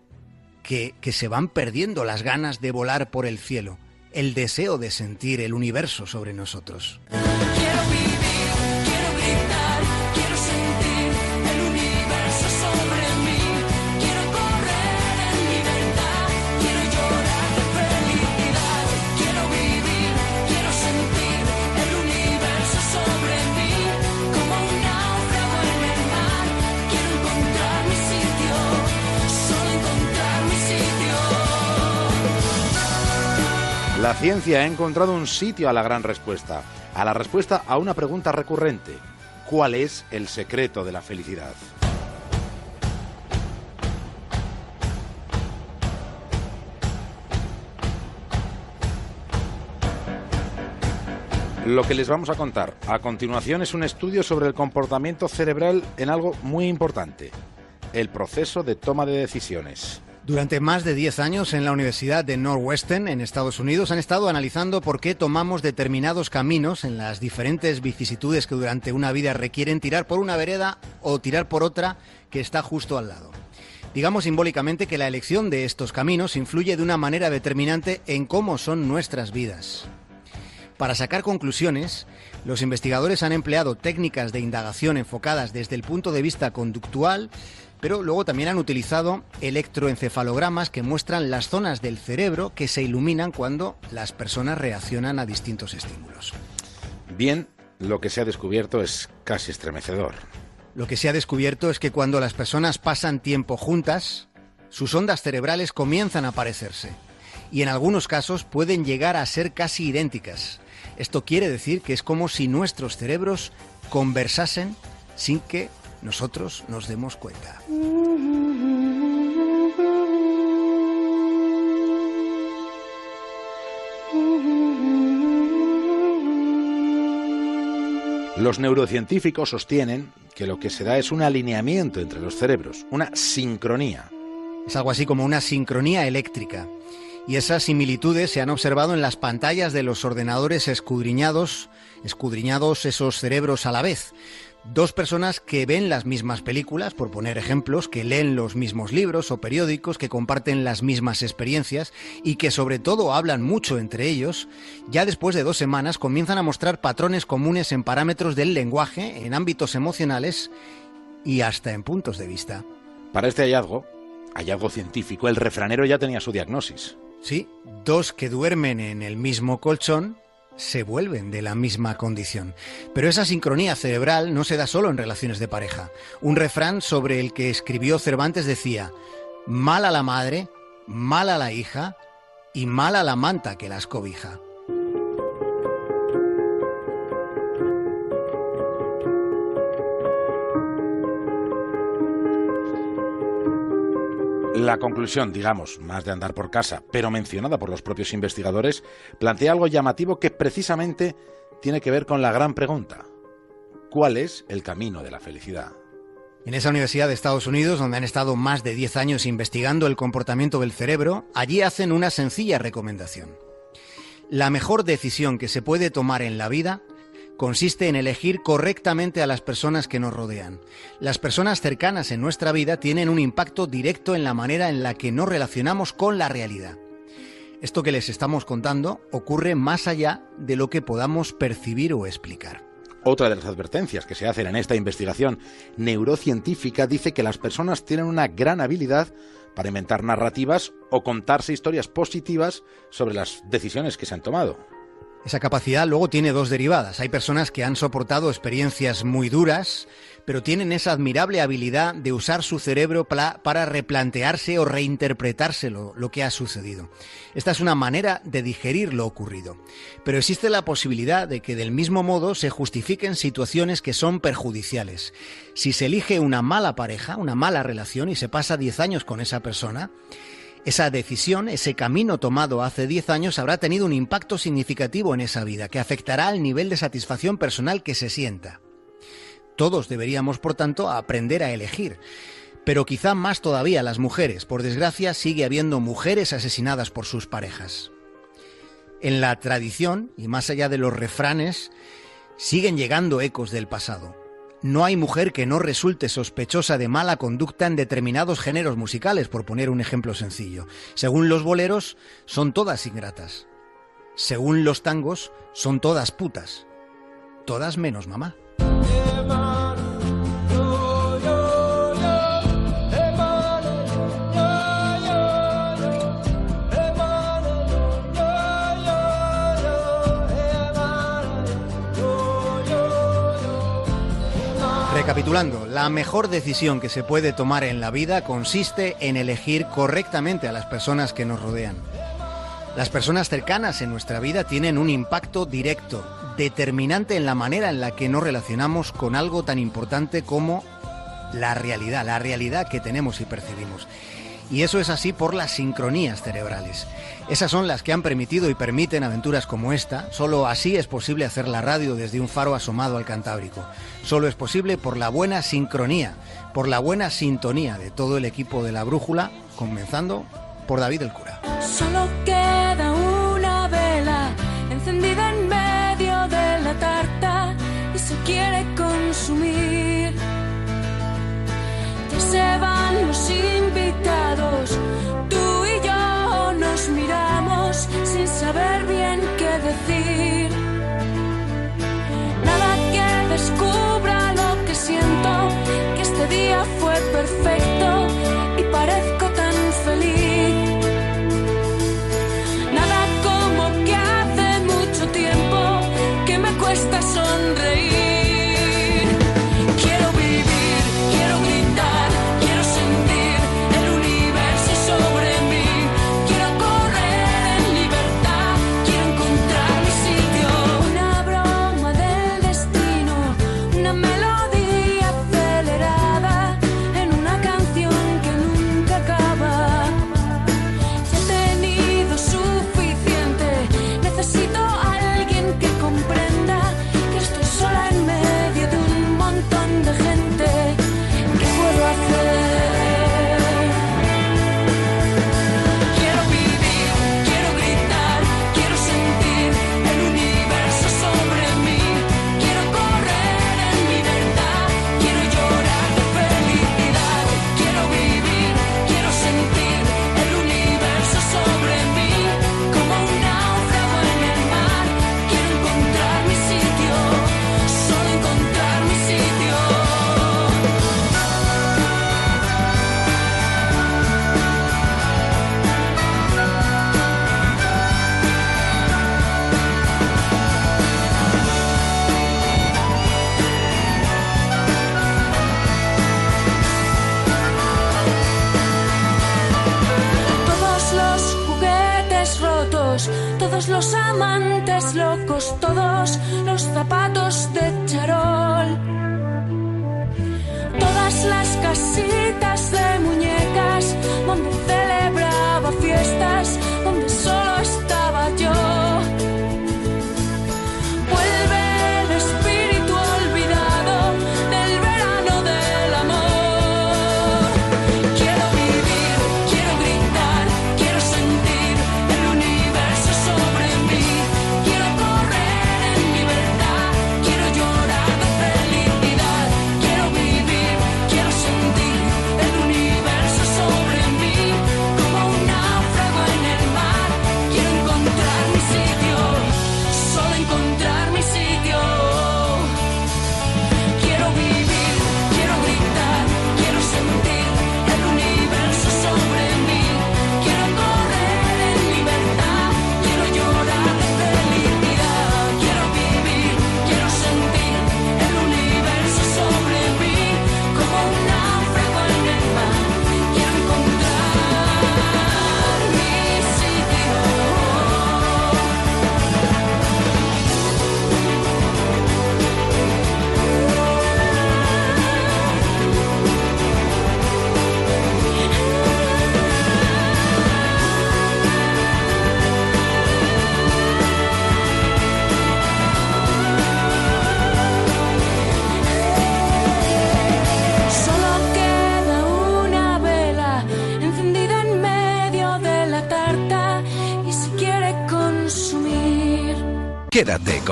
que, que se van perdiendo las ganas de volar por el cielo, el deseo de sentir el universo sobre nosotros. Quiero vivir, quiero La ciencia ha encontrado un sitio a la gran respuesta, a la respuesta a una pregunta recurrente. ¿Cuál es el secreto de la felicidad? Lo que les vamos a contar a continuación es un estudio sobre el comportamiento cerebral en algo muy importante, el proceso de toma de decisiones. Durante más de 10 años en la Universidad de Northwestern, en Estados Unidos, han estado analizando por qué tomamos determinados caminos en las diferentes vicisitudes que durante una vida requieren tirar por una vereda o tirar por otra que está justo al lado. Digamos simbólicamente que la elección de estos caminos influye de una manera determinante en cómo son nuestras vidas. Para sacar conclusiones, los investigadores han empleado técnicas de indagación enfocadas desde el punto de vista conductual, pero luego también han utilizado electroencefalogramas que muestran las zonas del cerebro que se iluminan cuando las personas reaccionan a distintos estímulos. Bien, lo que se ha descubierto es casi estremecedor. Lo que se ha descubierto es que cuando las personas pasan tiempo juntas, sus ondas cerebrales comienzan a parecerse y en algunos casos pueden llegar a ser casi idénticas. Esto quiere decir que es como si nuestros cerebros conversasen sin que nosotros nos demos cuenta. Los neurocientíficos sostienen que lo que se da es un alineamiento entre los cerebros, una sincronía. Es algo así como una sincronía eléctrica. Y esas similitudes se han observado en las pantallas de los ordenadores escudriñados, escudriñados esos cerebros a la vez. Dos personas que ven las mismas películas, por poner ejemplos, que leen los mismos libros o periódicos, que comparten las mismas experiencias y que sobre todo hablan mucho entre ellos, ya después de dos semanas comienzan a mostrar patrones comunes en parámetros del lenguaje, en ámbitos emocionales y hasta en puntos de vista. Para este hallazgo, hallazgo científico, el refranero ya tenía su diagnosis. Sí, dos que duermen en el mismo colchón se vuelven de la misma condición. Pero esa sincronía cerebral no se da solo en relaciones de pareja. Un refrán sobre el que escribió Cervantes decía, mal a la madre, mal a la hija y mal a la manta que las cobija. La conclusión, digamos, más de andar por casa, pero mencionada por los propios investigadores, plantea algo llamativo que precisamente tiene que ver con la gran pregunta. ¿Cuál es el camino de la felicidad? En esa universidad de Estados Unidos, donde han estado más de 10 años investigando el comportamiento del cerebro, allí hacen una sencilla recomendación. La mejor decisión que se puede tomar en la vida consiste en elegir correctamente a las personas que nos rodean. Las personas cercanas en nuestra vida tienen un impacto directo en la manera en la que nos relacionamos con la realidad. Esto que les estamos contando ocurre más allá de lo que podamos percibir o explicar. Otra de las advertencias que se hacen en esta investigación neurocientífica dice que las personas tienen una gran habilidad para inventar narrativas o contarse historias positivas sobre las decisiones que se han tomado. Esa capacidad luego tiene dos derivadas. Hay personas que han soportado experiencias muy duras, pero tienen esa admirable habilidad de usar su cerebro para replantearse o reinterpretarse lo, lo, que ha sucedido. Esta es una manera de digerir lo ocurrido. Pero existe la posibilidad de que del mismo modo se justifiquen situaciones que son perjudiciales. Si se elige una mala pareja, una mala relación y se pasa 10 años con esa persona, esa decisión, ese camino tomado hace 10 años habrá tenido un impacto significativo en esa vida, que afectará al nivel de satisfacción personal que se sienta. Todos deberíamos, por tanto, aprender a elegir. Pero quizá más todavía las mujeres. Por desgracia, sigue habiendo mujeres asesinadas por sus parejas. En la tradición, y más allá de los refranes, siguen llegando ecos del pasado. No hay mujer que no resulte sospechosa de mala conducta en determinados géneros musicales, por poner un ejemplo sencillo. Según los boleros, son todas ingratas. Según los tangos, son todas putas. Todas menos mamá. Recapitulando, la mejor decisión que se puede tomar en la vida consiste en elegir correctamente a las personas que nos rodean. Las personas cercanas en nuestra vida tienen un impacto directo, determinante en la manera en la que nos relacionamos con algo tan importante como la realidad, la realidad que tenemos y percibimos. Y eso es así por las sincronías cerebrales. Esas son las que han permitido y permiten aventuras como esta. Solo así es posible hacer la radio desde un faro asomado al Cantábrico. Solo es posible por la buena sincronía, por la buena sintonía de todo el equipo de la Brújula, comenzando por David el Cura. Solo queda una vela encendida en medio de la tarta y se quiere consumir. Ya se van los invitados, perfecto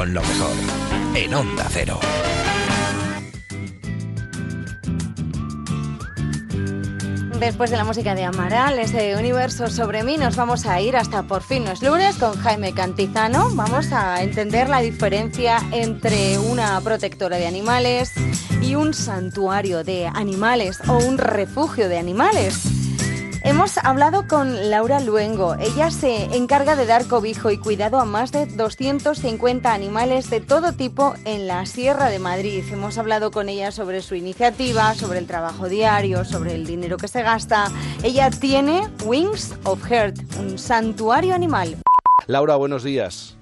con lo mejor en Onda Cero. Después de la música de Amaral, ese universo sobre mí, nos vamos a ir hasta por fin no es lunes con Jaime Cantizano. Vamos a entender la diferencia entre una protectora de animales y un santuario de animales o un refugio de animales. Hemos hablado con Laura Luengo. Ella se encarga de dar cobijo y cuidado a más de 250 animales de todo tipo en la Sierra de Madrid. Hemos hablado con ella sobre su iniciativa, sobre el trabajo diario, sobre el dinero que se gasta. Ella tiene Wings of Heart, un santuario animal. Laura, buenos días.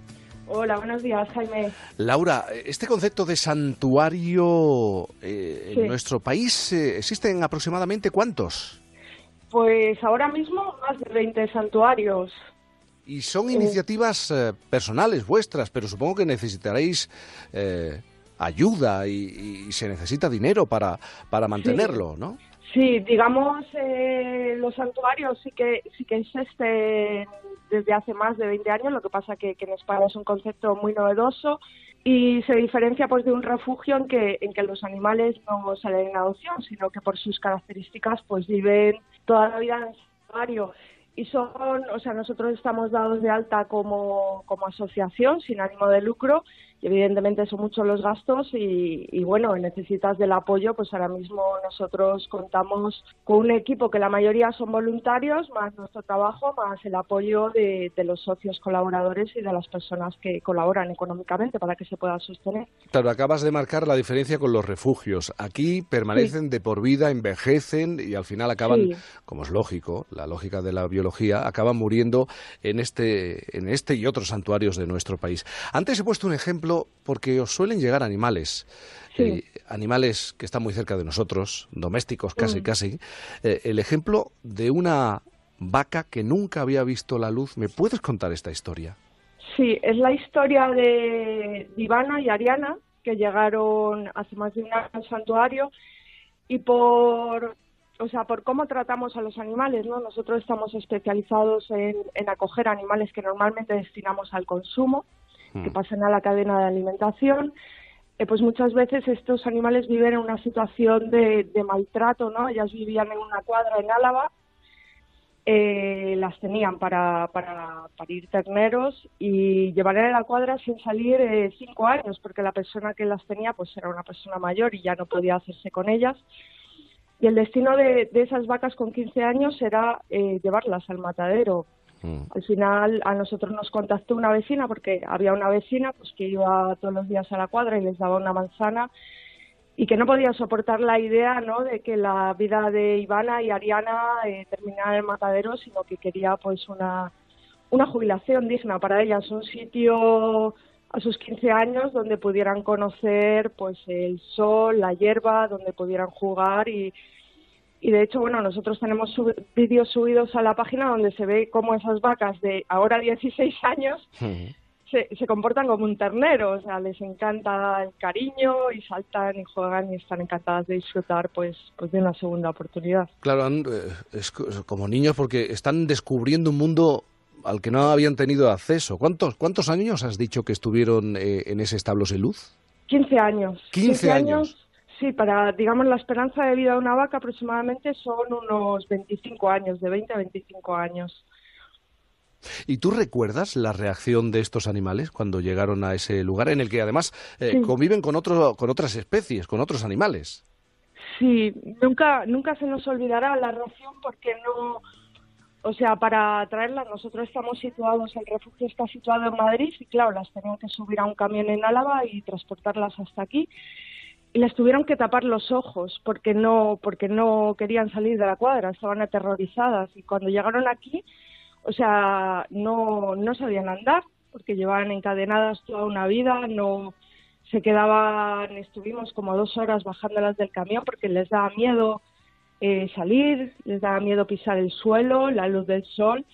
Hola, buenos días, Jaime. Laura, este concepto de santuario eh, Sí. en nuestro país, eh, ¿existen aproximadamente cuántos? Pues ahora mismo más de 20 santuarios. Y son iniciativas eh, personales vuestras, pero supongo que necesitaréis eh, ayuda y, y se necesita dinero para, para mantenerlo, ¿no? Sí, digamos, eh, los santuarios sí que sí que existen desde hace más de 20 años, lo que pasa que, que en España es un concepto muy novedoso y se diferencia pues de un refugio en que, en que los animales no salen en adopción, sino que por sus características pues viven toda la vida en el santuario. Y son, o sea, nosotros estamos dados de alta como, como asociación sin ánimo de lucro y evidentemente son muchos los gastos y, y bueno, necesitas del apoyo, pues ahora mismo nosotros contamos con un equipo que la mayoría son voluntarios, más nuestro trabajo, más el apoyo de, de los socios colaboradores y de las personas que colaboran económicamente para que se pueda sostener. Claro, acabas de marcar la diferencia con los refugios. Aquí permanecen de por vida, envejecen y al final acaban, Sí. como es lógico, la lógica de la biología, acaban muriendo en este, en este y otros santuarios de nuestro país. Antes he puesto un ejemplo porque os suelen llegar animales. eh, animales que están muy cerca de nosotros, domésticos casi, Mm. casi. Eh, el ejemplo de una vaca que nunca había visto la luz. ¿Me puedes contar esta historia? Sí, es la historia de Ivana y Ariana, que llegaron hace más de un año al santuario y por, o sea, por cómo tratamos a los animales, ¿no? Nosotros estamos especializados en, en acoger animales que normalmente destinamos al consumo, que pasan a la cadena de alimentación. Eh, pues muchas veces estos animales viven en una situación de, de maltrato, ¿no? Ellas vivían en una cuadra en Álava eh, las tenían para, para parir terneros y llevarían a la cuadra sin salir eh, cinco años porque la persona que las tenía pues era una persona mayor y ya no podía hacerse con ellas. Y el destino de, de esas vacas con 15 años era eh, llevarlas al matadero. Al final a nosotros nos contactó una vecina porque había una vecina pues que iba todos los días a la cuadra y les daba una manzana y que no podía soportar la idea ¿no? de que la vida de Ivana y Ariana eh, terminara en el matadero, sino que quería pues una, una jubilación digna para ellas, un sitio a sus 15 años donde pudieran conocer pues el sol, la hierba, donde pudieran jugar y, y de hecho, bueno, nosotros tenemos vídeos subidos a la página donde se ve cómo esas vacas de ahora 16 años se, se, comportan como un ternero, o sea, les encanta el cariño y saltan y juegan y están encantadas de disfrutar pues, pues de una segunda oportunidad. Claro, eh, es como niños porque están descubriendo un mundo al que no habían tenido acceso. ¿Cuántos, cuántos años has dicho que estuvieron eh, en ese establo de luz? 15 años. 15, años. Sí, para, digamos, la esperanza de vida de una vaca aproximadamente son unos 25 años, de 20 a 25 años. ¿Y tú recuerdas la reacción de estos animales cuando llegaron a ese lugar en el que además eh, conviven con, otro, con otras especies, con otros animales? Sí, nunca, nunca se nos olvidará la reacción porque no, o sea, para traerlas, nosotros estamos situados, el refugio está situado en Madrid y claro, las tenían que subir a un camión en Álava y transportarlas hasta aquí. Les tuvieron que tapar los ojos porque no, porque no querían salir de la cuadra, estaban aterrorizadas. Y cuando llegaron aquí, o sea, no, no sabían andar porque llevaban encadenadas toda una vida, no se quedaban, estuvimos como dos horas bajándolas del camión porque les daba miedo eh, salir, les daba miedo pisar el suelo, la luz del sol.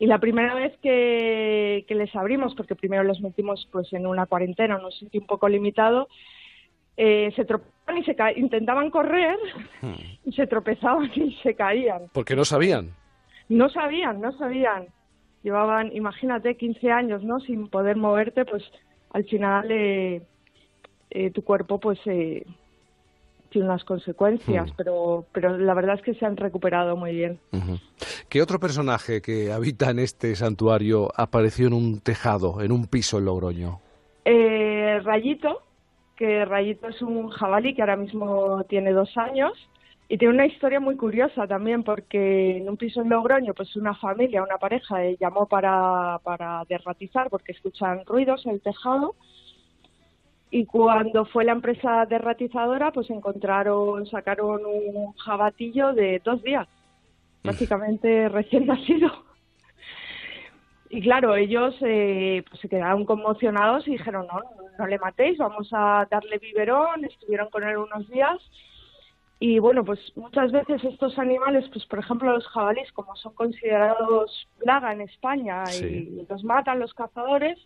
Y la primera vez que, les abrimos, porque primero los metimos pues en una cuarentena, en un sitio un poco limitado, eh, se tropezaban y se intentaban correr hmm. y se tropezaban y se caían. Porque no sabían. No sabían, no sabían. Llevaban, imagínate, 15 años, ¿no? Sin poder moverte, pues al final eh, tu cuerpo pues tiene unas consecuencias, mm. pero, pero la verdad es que se han recuperado muy bien. ¿Qué otro personaje que habita en este santuario apareció en un tejado, en un piso en Logroño? Eh, Rayito, que Rayito es un jabalí que ahora mismo tiene dos años y tiene una historia muy curiosa también porque en un piso en Logroño pues una familia, una pareja eh, llamó para, para derratizar porque escuchan ruidos en el tejado y cuando fue la empresa derratizadora, pues encontraron, sacaron un jabatillo de dos días, básicamente recién nacido. Y claro, ellos eh, pues se quedaron conmocionados y dijeron, no, no le matéis, vamos a darle biberón, estuvieron con él unos días. Y bueno, pues muchas veces estos animales, pues por ejemplo los jabalíes, como son considerados plaga en España y los matan los cazadores,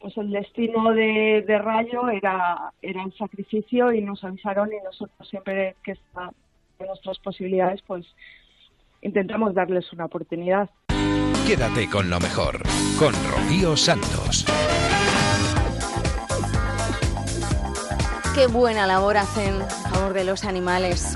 pues el destino de, Rayo era, era el sacrificio y nos avisaron y nosotros siempre que está en nuestras posibilidades pues intentamos darles una oportunidad. Quédate con lo mejor, con Rocío Santos. Qué buena labor hacen a favor de los animales.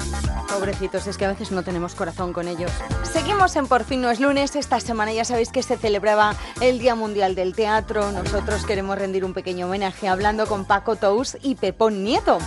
Pobrecitos, es que a veces no tenemos corazón con ellos. Seguimos en Por fin no es lunes. Esta semana ya sabéis que se celebraba el Día Mundial del Teatro. Nosotros queremos rendir un pequeño homenaje hablando con Paco Tous y Pepón Nieto.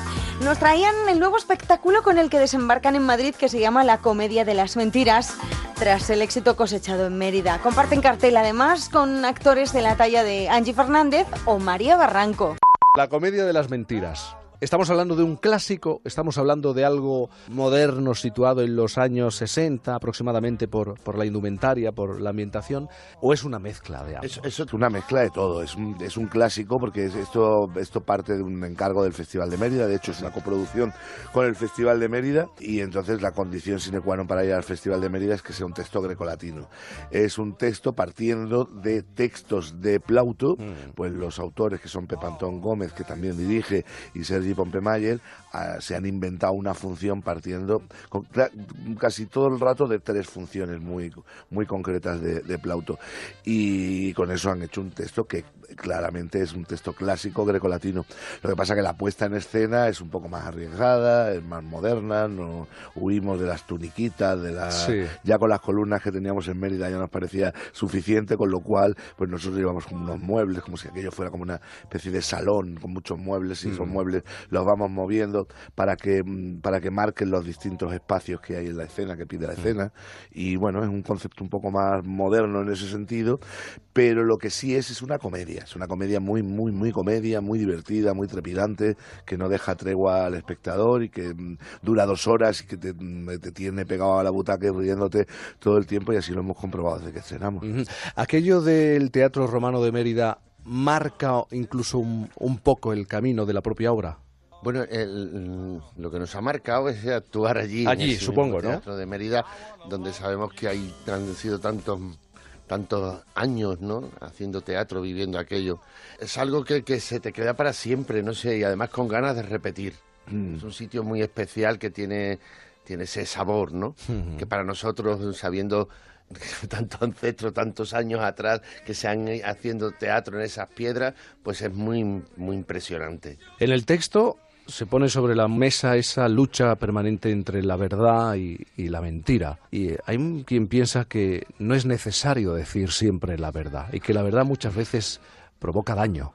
Nos traían el nuevo espectáculo con el que desembarcan en Madrid que se llama La Comedia de las Mentiras, tras el éxito cosechado en Mérida. Comparten cartel además con actores de la talla de Angie Fernández o María Barranco. La Comedia de las Mentiras. Estamos hablando de un clásico, estamos hablando de algo moderno situado en los años 60 aproximadamente por, por la indumentaria, por la ambientación, o es una mezcla de ambos? Es, es una mezcla de todo, es un, es un clásico porque esto, esto parte de un encargo del Festival de Mérida, de hecho es una coproducción con el Festival de Mérida y entonces la condición sine qua non para ir al Festival de Mérida es que sea un texto grecolatino. Es un texto partiendo de textos de Plauto, mm. pues los autores que son Pepantón Gómez, que también dirige, y Sergio Sergi Pompemayer se han inventado una función partiendo casi todo el rato de tres funciones muy, muy concretas de, de, Plauto. Y con eso han hecho un texto que claramente es un texto clásico grecolatino. Lo que pasa es que la puesta en escena es un poco más arriesgada, es más moderna, no huimos de las tuniquitas, de la ya con las columnas que teníamos en Mérida ya nos parecía suficiente, con lo cual pues nosotros llevamos como unos muebles, como si aquello fuera como una especie de salón con muchos muebles y son mm. muebles los vamos moviendo para que, mm, para que marquen los distintos espacios que hay en la escena, que pide la escena. Y bueno, es un concepto un poco más moderno en ese sentido, pero lo que sí es es una comedia, es una comedia muy, muy, muy comedia, muy divertida, muy trepidante, que no deja tregua al espectador y que mm, dura dos horas y que te, mm, te tiene pegado a la butaca y riéndote todo el tiempo y así lo hemos comprobado desde que estrenamos. Aquello del Teatro Romano de Mérida marca incluso un, un poco el camino de la propia obra. Bueno, el- lo que nos ha marcado es actuar allí. Allí, en ese supongo, ¿no? Teatro de Mérida, donde sabemos que hay, han sido tantos tantos años, ¿no? Haciendo teatro, viviendo aquello. Es algo que, que se te queda para siempre, no sé, y además con ganas de repetir. Mm. Es un sitio muy especial que tiene, tiene ese sabor, ¿no? Que para nosotros, sabiendo tantos ancestros, tantos años atrás que se han haciendo teatro en esas piedras, pues es muy, muy impresionante. En el texto se pone sobre la mesa esa lucha permanente entre la verdad y, la mentira. Y hay quien piensa que no es necesario decir siempre la verdad y que la verdad muchas veces provoca daño.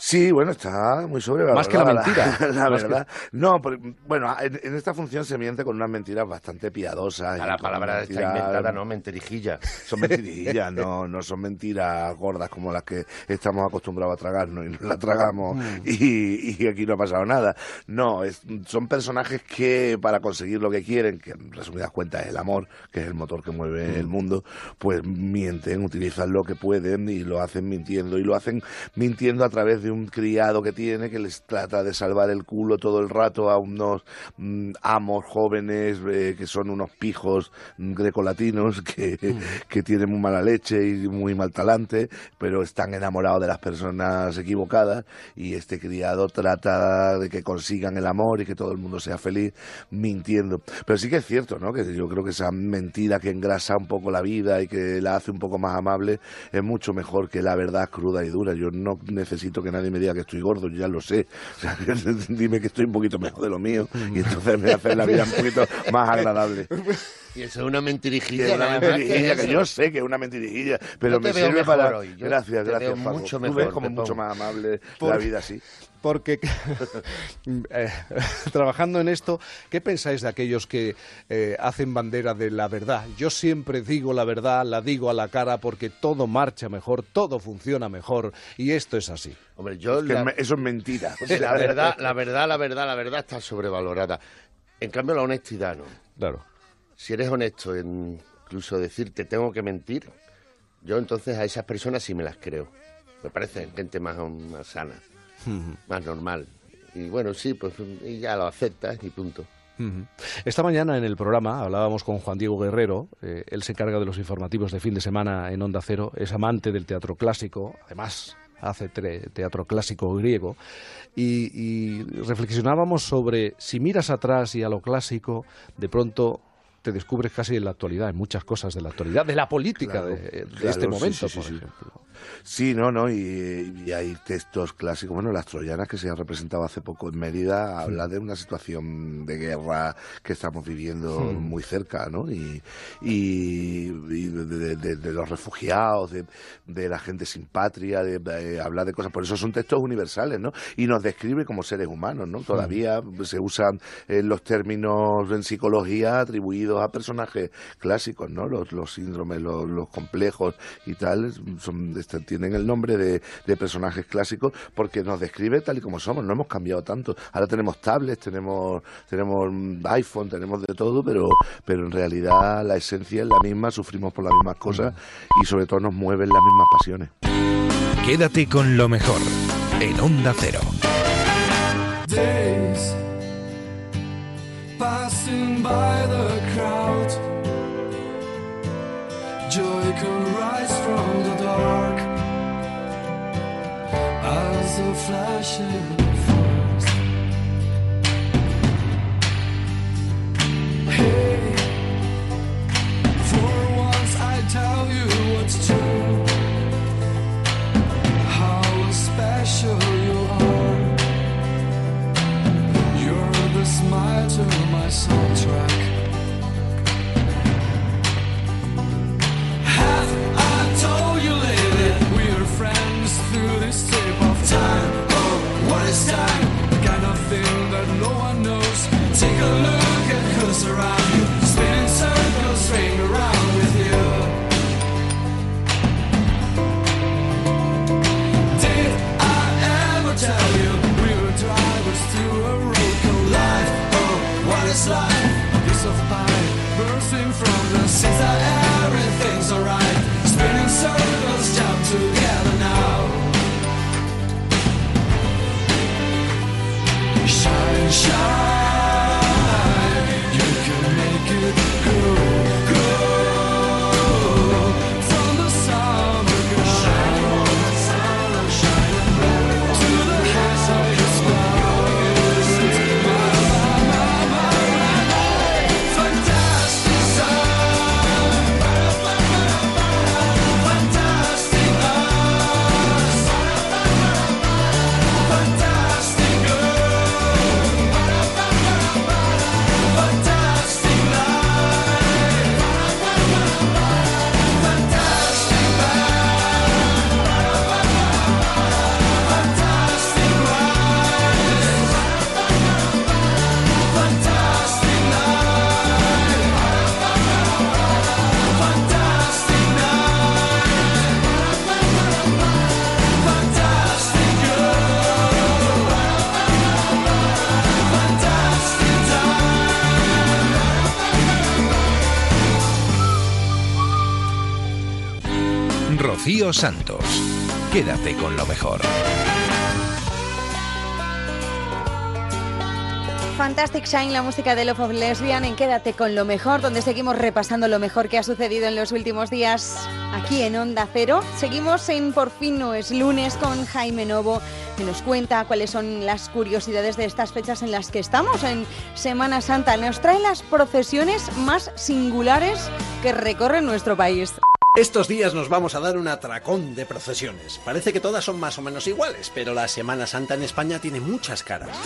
Sí, bueno, está muy sobrevalorada. Más que la mentira. La, que- verdad. No, por- bueno, en, en esta función se miente con unas mentiras bastante piadosas. y A la palabra está inventada, ¿no? Mentirijilla. Son mentirijillas, no, no son mentiras gordas como las que estamos acostumbrados a tragarnos y nos las tragamos Mm. y, y aquí no ha pasado nada. No, es- son personajes que para conseguir lo que quieren, que en resumidas cuentas es el amor, que es el motor que mueve Mm. el mundo, pues mienten, utilizan lo que pueden y lo hacen mintiendo. Y lo hacen mintiendo a través de un criado que tiene que les trata de salvar el culo todo el rato a unos mm, amos jóvenes eh, que son unos pijos mm, grecolatinos que, que tienen muy mala leche y muy mal talante, pero están enamorados de las personas equivocadas y este criado trata de que consigan el amor y que todo el mundo sea feliz mintiendo. Pero sí que es cierto, ¿no? Que yo creo que esa mentira que engrasa un poco la vida y que la hace un poco más amable es mucho mejor que la verdad cruda y dura. Yo no necesito que nadie me diga que estoy gordo, yo ya lo sé. O sea, dime que estoy un poquito mejor de lo mío y entonces me hacer la vida un poquito más agradable. Y eso es una mentirijilla. es una mentirijilla, que yo sé que es una mentirijilla, pero me sirve para... hoy, gracias, gracias, mucho Tú mejor, ves como mucho más amable Por- la vida así. Porque eh, trabajando en esto, ¿qué pensáis de aquellos que eh, hacen bandera de la verdad? Yo siempre digo la verdad, la digo a la cara porque todo marcha mejor, todo funciona mejor y esto es así. Hombre, yo Que la- me- eso es mentira. la verdad, la verdad, la verdad, la verdad está sobrevalorada. En cambio, la honestidad no. Claro. Si eres honesto en incluso decir te tengo que mentir, yo entonces a esas personas sí me las creo. Me parece gente más, más sana, más normal. Y bueno, sí, pues y ya lo aceptas y punto. Esta mañana en el programa hablábamos con Juan Diego Guerrero, eh, él se encarga de los informativos de fin de semana en Onda Cero, es amante del teatro clásico, además hace teatro clásico griego, y, y reflexionábamos sobre si miras atrás y a lo clásico, de pronto te descubres casi en la actualidad, en muchas cosas de la actualidad, de la política Claro, de, de claro, este momento, sí, por sí, ejemplo. Sí, no, no, y, y hay textos clásicos. Bueno, las troyanas que se han representado hace poco en Mérida habla de una situación de guerra que estamos viviendo muy cerca, ¿no? Y, y, y de, de- los refugiados, de, de la gente sin patria, de, de hablar de cosas. Por eso son textos universales, ¿no? Y nos describe como seres humanos, ¿no? Todavía se usan eh, los términos en psicología atribuidos a personajes clásicos, ¿no? Los, los síndromes, los, los complejos y tal, son, este, tienen el nombre de, de personajes clásicos porque nos describe tal y como somos, no hemos cambiado tanto. Ahora tenemos tablets, tenemos, tenemos mm, iPhone, tenemos de todo, pero, pero en realidad la esencia es la misma, sufrimos por las mismas cosas y sobre todo nos mueven las mismas pasiones. Quédate con lo mejor en Onda Cero. days passing by the can rise from the dark. As a flashing hey for once i tell you what's true. How special you are. You're the smile to my soundtrack. so Santos. Quédate con lo mejor. Fantastic Shine, la música de Love of Lesbian en Quédate con lo mejor, donde seguimos repasando lo mejor que ha sucedido en los últimos días aquí en Onda Cero. Seguimos en Por fin no es lunes con Jaime Novo, que nos cuenta cuáles son las curiosidades de estas fechas en las que estamos en Semana Santa. Nos trae las procesiones más singulares que recorren nuestro país. Estos días nos vamos a dar un atracón de procesiones. Parece que todas son más o menos iguales, pero la Semana Santa en España tiene muchas caras.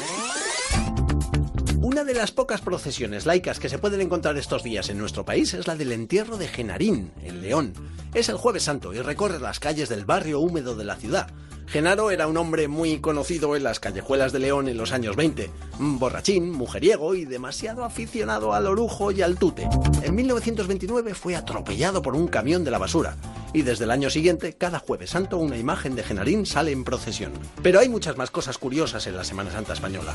Una de las pocas procesiones laicas que se pueden encontrar estos días en nuestro país es la del entierro de Genarín, en León. Es el jueves santo y recorre las calles del barrio húmedo de la ciudad. Genaro era un hombre muy conocido en las callejuelas de León en los años 20. Un borrachín, mujeriego y demasiado aficionado al orujo y al tute. En 1929 fue atropellado por un camión de la basura. Y desde el año siguiente, cada jueves santo, una imagen de Genarín sale en procesión. Pero hay muchas más cosas curiosas en la Semana Santa española.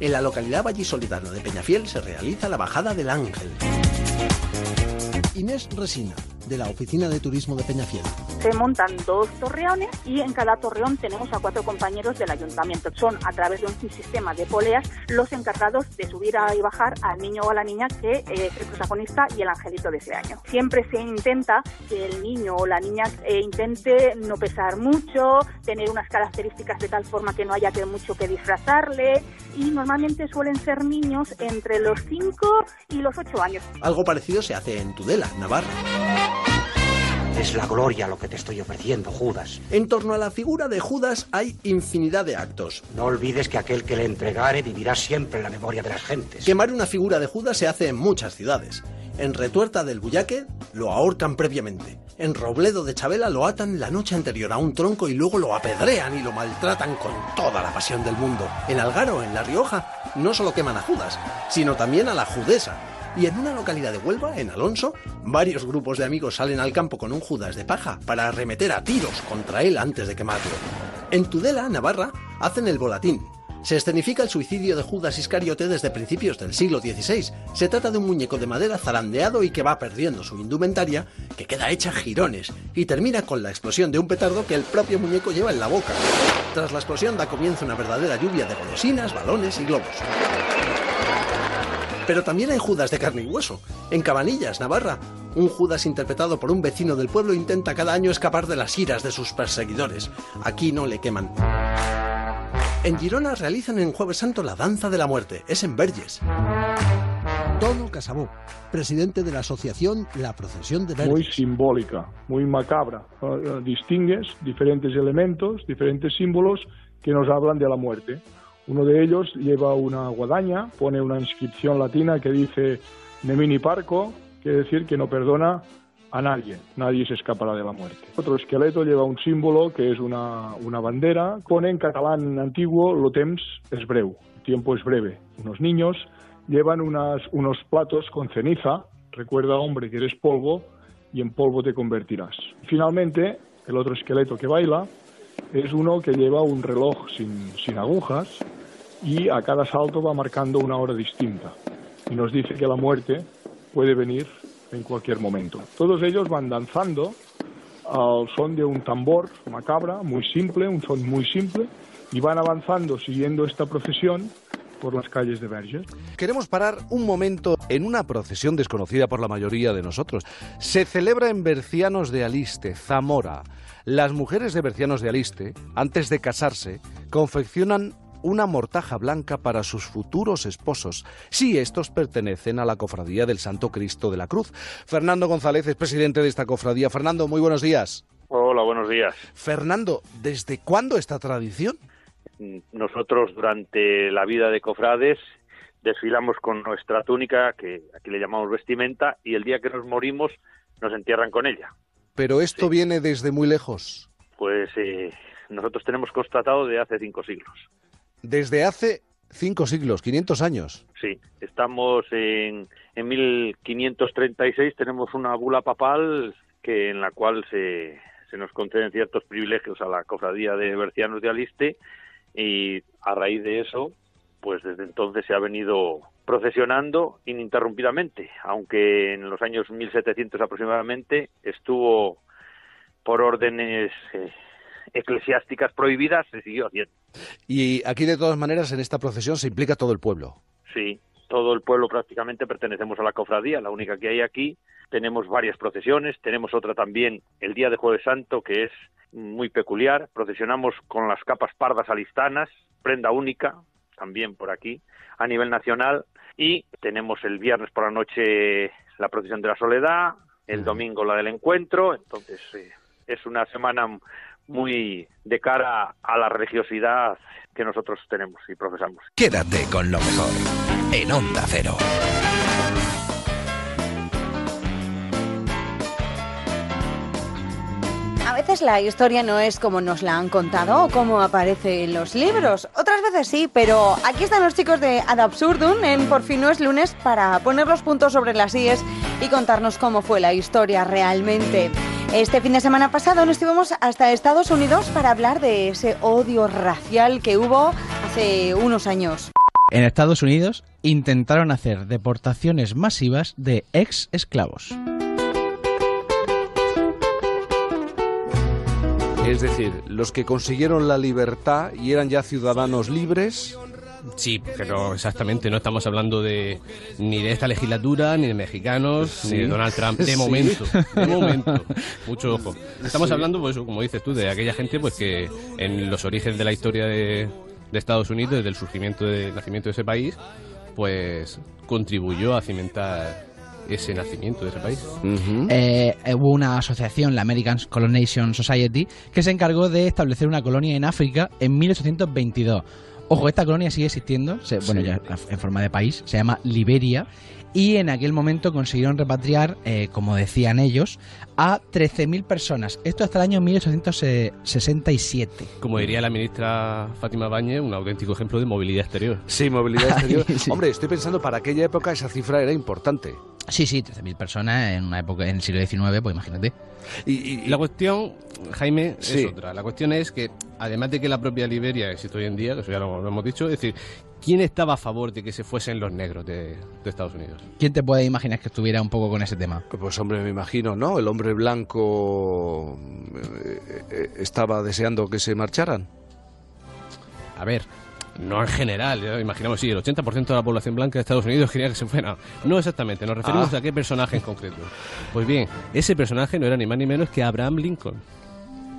En la localidad vallisoletana de Peñafiel se realiza la Bajada del Ángel. Inés Resina, de la Oficina de Turismo de Peñafiel. Se montan dos torreones y en cada torreón tenemos a cuatro compañeros del ayuntamiento. Son a través de un sistema de poleas los encargados de subir a- y bajar al niño o a la niña que eh, es el protagonista y el angelito de ese año. Siempre se intenta que el niño o la niña eh, intente no pesar mucho, tener unas características de tal forma que no haya mucho que disfrazarle y normalmente suelen ser niños entre los 5 y los 8 años. Algo parecido se hace en Tudela, Navarra. Es la gloria lo que te estoy ofreciendo, Judas. En torno a la figura de Judas hay infinidad de actos. No olvides que aquel que le entregare vivirá siempre en la memoria de las gentes. Quemar una figura de Judas se hace en muchas ciudades. En Retuerta del Bullaque lo ahorcan previamente. En Robledo de Chabela lo atan la noche anterior a un tronco y luego lo apedrean y lo maltratan con toda la pasión del mundo. En Algaro, en La Rioja, no solo queman a Judas, sino también a la Judesa. Y en una localidad de Huelva, en Alonso, varios grupos de amigos salen al campo con un Judas de paja para arremeter a tiros contra él antes de quemarlo. En Tudela, Navarra, hacen el volatín. Se escenifica el suicidio de Judas Iscariote desde principios del siglo XVI. Se trata de un muñeco de madera zarandeado y que va perdiendo su indumentaria, que queda hecha jirones, y termina con la explosión de un petardo que el propio muñeco lleva en la boca. Tras la explosión da comienzo una verdadera lluvia de golosinas, balones y globos. Pero también hay Judas de carne y hueso. En Cabanillas, Navarra, un Judas interpretado por un vecino del pueblo intenta cada año escapar de las iras de sus perseguidores. Aquí no le queman. En Girona realizan en Jueves Santo la Danza de la Muerte. Es en Verges. Tono Casabó, presidente de la asociación La Procesión de Verges. muy simbólica, muy macabra. Eh, eh, Distingues diferentes elementos, diferentes símbolos que nos hablan de la muerte. Uno de ellos lleva una guadaña, pone una inscripción latina que dice Nemini Parco, quiere decir que no perdona a nadie, nadie se escapará de la muerte. Otro esqueleto lleva un símbolo que es una, una bandera, pone en catalán antiguo lo temps es breu, el tiempo es breve. Unos niños llevan unas, unos platos con ceniza, recuerda hombre que eres polvo y en polvo te convertirás. Finalmente, el otro esqueleto que baila es uno que lleva un reloj sin, sin agujas y a cada salto va marcando una hora distinta. y nos dice que la muerte puede venir en cualquier momento. Todos ellos van danzando al son de un tambor macabra, muy simple, un son muy simple, y van avanzando siguiendo esta procesión por las calles de Verges. Queremos parar un momento en una procesión desconocida por la mayoría de nosotros. Se celebra en Bercianos de Aliste, Zamora. Las mujeres de Bercianos de Aliste, antes de casarse, confeccionan una mortaja blanca para sus futuros esposos, si estos pertenecen a la Cofradía del Santo Cristo de la Cruz. Fernando González es presidente de esta cofradía. Fernando, muy buenos días. Hola, buenos días. Fernando, ¿desde cuándo esta tradición? Nosotros durante la vida de cofrades desfilamos con nuestra túnica, que aquí le llamamos vestimenta, y el día que nos morimos nos entierran con ella. Pero esto viene desde muy lejos. Pues eh, nosotros tenemos constatado de hace cinco siglos. Desde hace cinco siglos, 500 años. Sí, estamos en, en 1536, tenemos una bula papal que en la cual se, se nos conceden ciertos privilegios a la cofradía de Bercianos de Aliste y a raíz de eso, pues desde entonces se ha venido procesionando ininterrumpidamente, aunque en los años 1700 aproximadamente estuvo por órdenes eh, eclesiásticas prohibidas, se siguió haciendo. Y aquí de todas maneras en esta procesión se implica todo el pueblo. Sí, todo el pueblo prácticamente pertenecemos a la cofradía, la única que hay aquí. Tenemos varias procesiones, tenemos otra también el día de Jueves Santo que es muy peculiar. Procesionamos con las capas pardas alistanas, prenda única, también por aquí, a nivel nacional. Y tenemos el viernes por la noche la procesión de la soledad, el domingo la del encuentro. Entonces eh, es una semana muy de cara a la religiosidad que nosotros tenemos y profesamos. Quédate con lo mejor en Onda Cero. A veces la historia no es como nos la han contado o como aparece en los libros. Otras veces sí, pero aquí están los chicos de Ad Absurdum en Por fin no es lunes para poner los puntos sobre las IES y contarnos cómo fue la historia realmente. Este fin de semana pasado nos fuimos hasta Estados Unidos para hablar de ese odio racial que hubo hace unos años. En Estados Unidos intentaron hacer deportaciones masivas de ex esclavos. Es decir, los que consiguieron la libertad y eran ya ciudadanos libres. Sí, pero exactamente, no estamos hablando de ni de esta legislatura, ni de mexicanos, Sí. ni de Donald Trump, de Sí. momento, de momento, mucho ojo. Estamos Sí. hablando, pues, como dices tú, de aquella gente pues que en los orígenes de la historia de, de Estados Unidos, desde el surgimiento del nacimiento de ese país, pues contribuyó a cimentar ese nacimiento de ese país. Eh, hubo una asociación, la American Colonization Society, que se encargó de establecer una colonia en África en 1822. Ojo, esta colonia sigue existiendo, se- bueno, Sí. ya en forma de país, se llama Liberia, y en aquel momento consiguieron repatriar, eh, como decían ellos, a 13.000 personas. Esto hasta el año 1867. Como diría la ministra Fátima Báñez, un auténtico ejemplo de movilidad exterior. Sí, movilidad exterior. Sí. Hombre, estoy pensando, para aquella época esa cifra era importante. Sí, sí, 13.000 personas en una época, en el siglo XIX, pues imagínate. Y, la cuestión, Jaime, Sí. es otra. La cuestión es que, además de que la propia Liberia existe hoy en día, que eso ya lo, lo hemos dicho, es decir, ¿quién estaba a favor de que se fuesen los negros de, de Estados Unidos? ¿Quién te puede imaginar que estuviera un poco con ese tema? Pues hombre, me imagino, ¿no? El hombre blanco eh, eh, estaba deseando que se marcharan. A ver, no en general, ya imaginamos, sí, el 80% de la población blanca de Estados Unidos quería que se fuera. No exactamente, nos referimos Ah. a qué personaje en concreto. Pues bien, ese personaje no era ni más ni menos que Abraham Lincoln.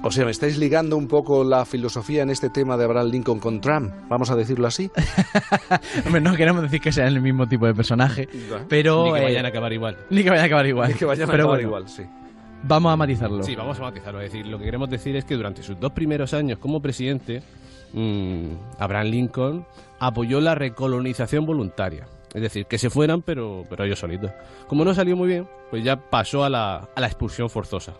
O sea, me estáis ligando un poco la filosofía en este tema de Abraham Lincoln con Trump, vamos a decirlo así. Hombre, no queremos decir que sean el mismo tipo de personaje, pero... Ni que eh, vayan a acabar igual. Ni que vayan a acabar igual. Ni que vayan a Pero acabar bueno, igual, sí. Vamos a matizarlo. Sí, vamos a matizarlo. Es decir, lo que queremos decir es que durante sus dos primeros años como presidente, mm, Abraham Lincoln apoyó la recolonización voluntaria. Es decir, que se fueran, pero, pero ellos solitos. Como no salió muy bien, pues ya pasó a la, a la expulsión forzosa.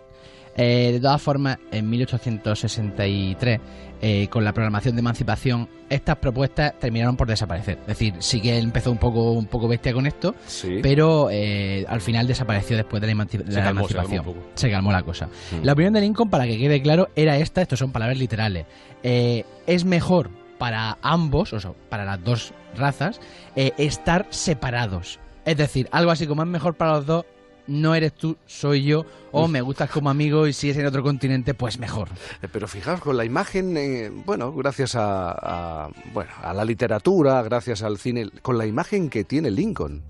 Eh, de todas formas, en 1863, eh, con la programación de emancipación, estas propuestas terminaron por desaparecer. Es decir, sí que él empezó un poco, un poco bestia con esto, Sí. pero eh, al final desapareció después de la, emanci- Se la calmó, se calmó emancipación. un poco. Se calmó la cosa. Mm. La opinión de Lincoln, para que quede claro, era esta, estos son palabras literales. Es mejor para ambos, o sea, para las dos razas, estar separados. Es decir, algo así como es mejor para los dos, no eres tú, soy yo, o me gustas como amigo y si es en otro continente, pues mejor. Eh, Pero fijaos, con la imagen, eh, bueno, gracias a, a, bueno, a la literatura, gracias al cine, con la imagen que tiene Lincoln.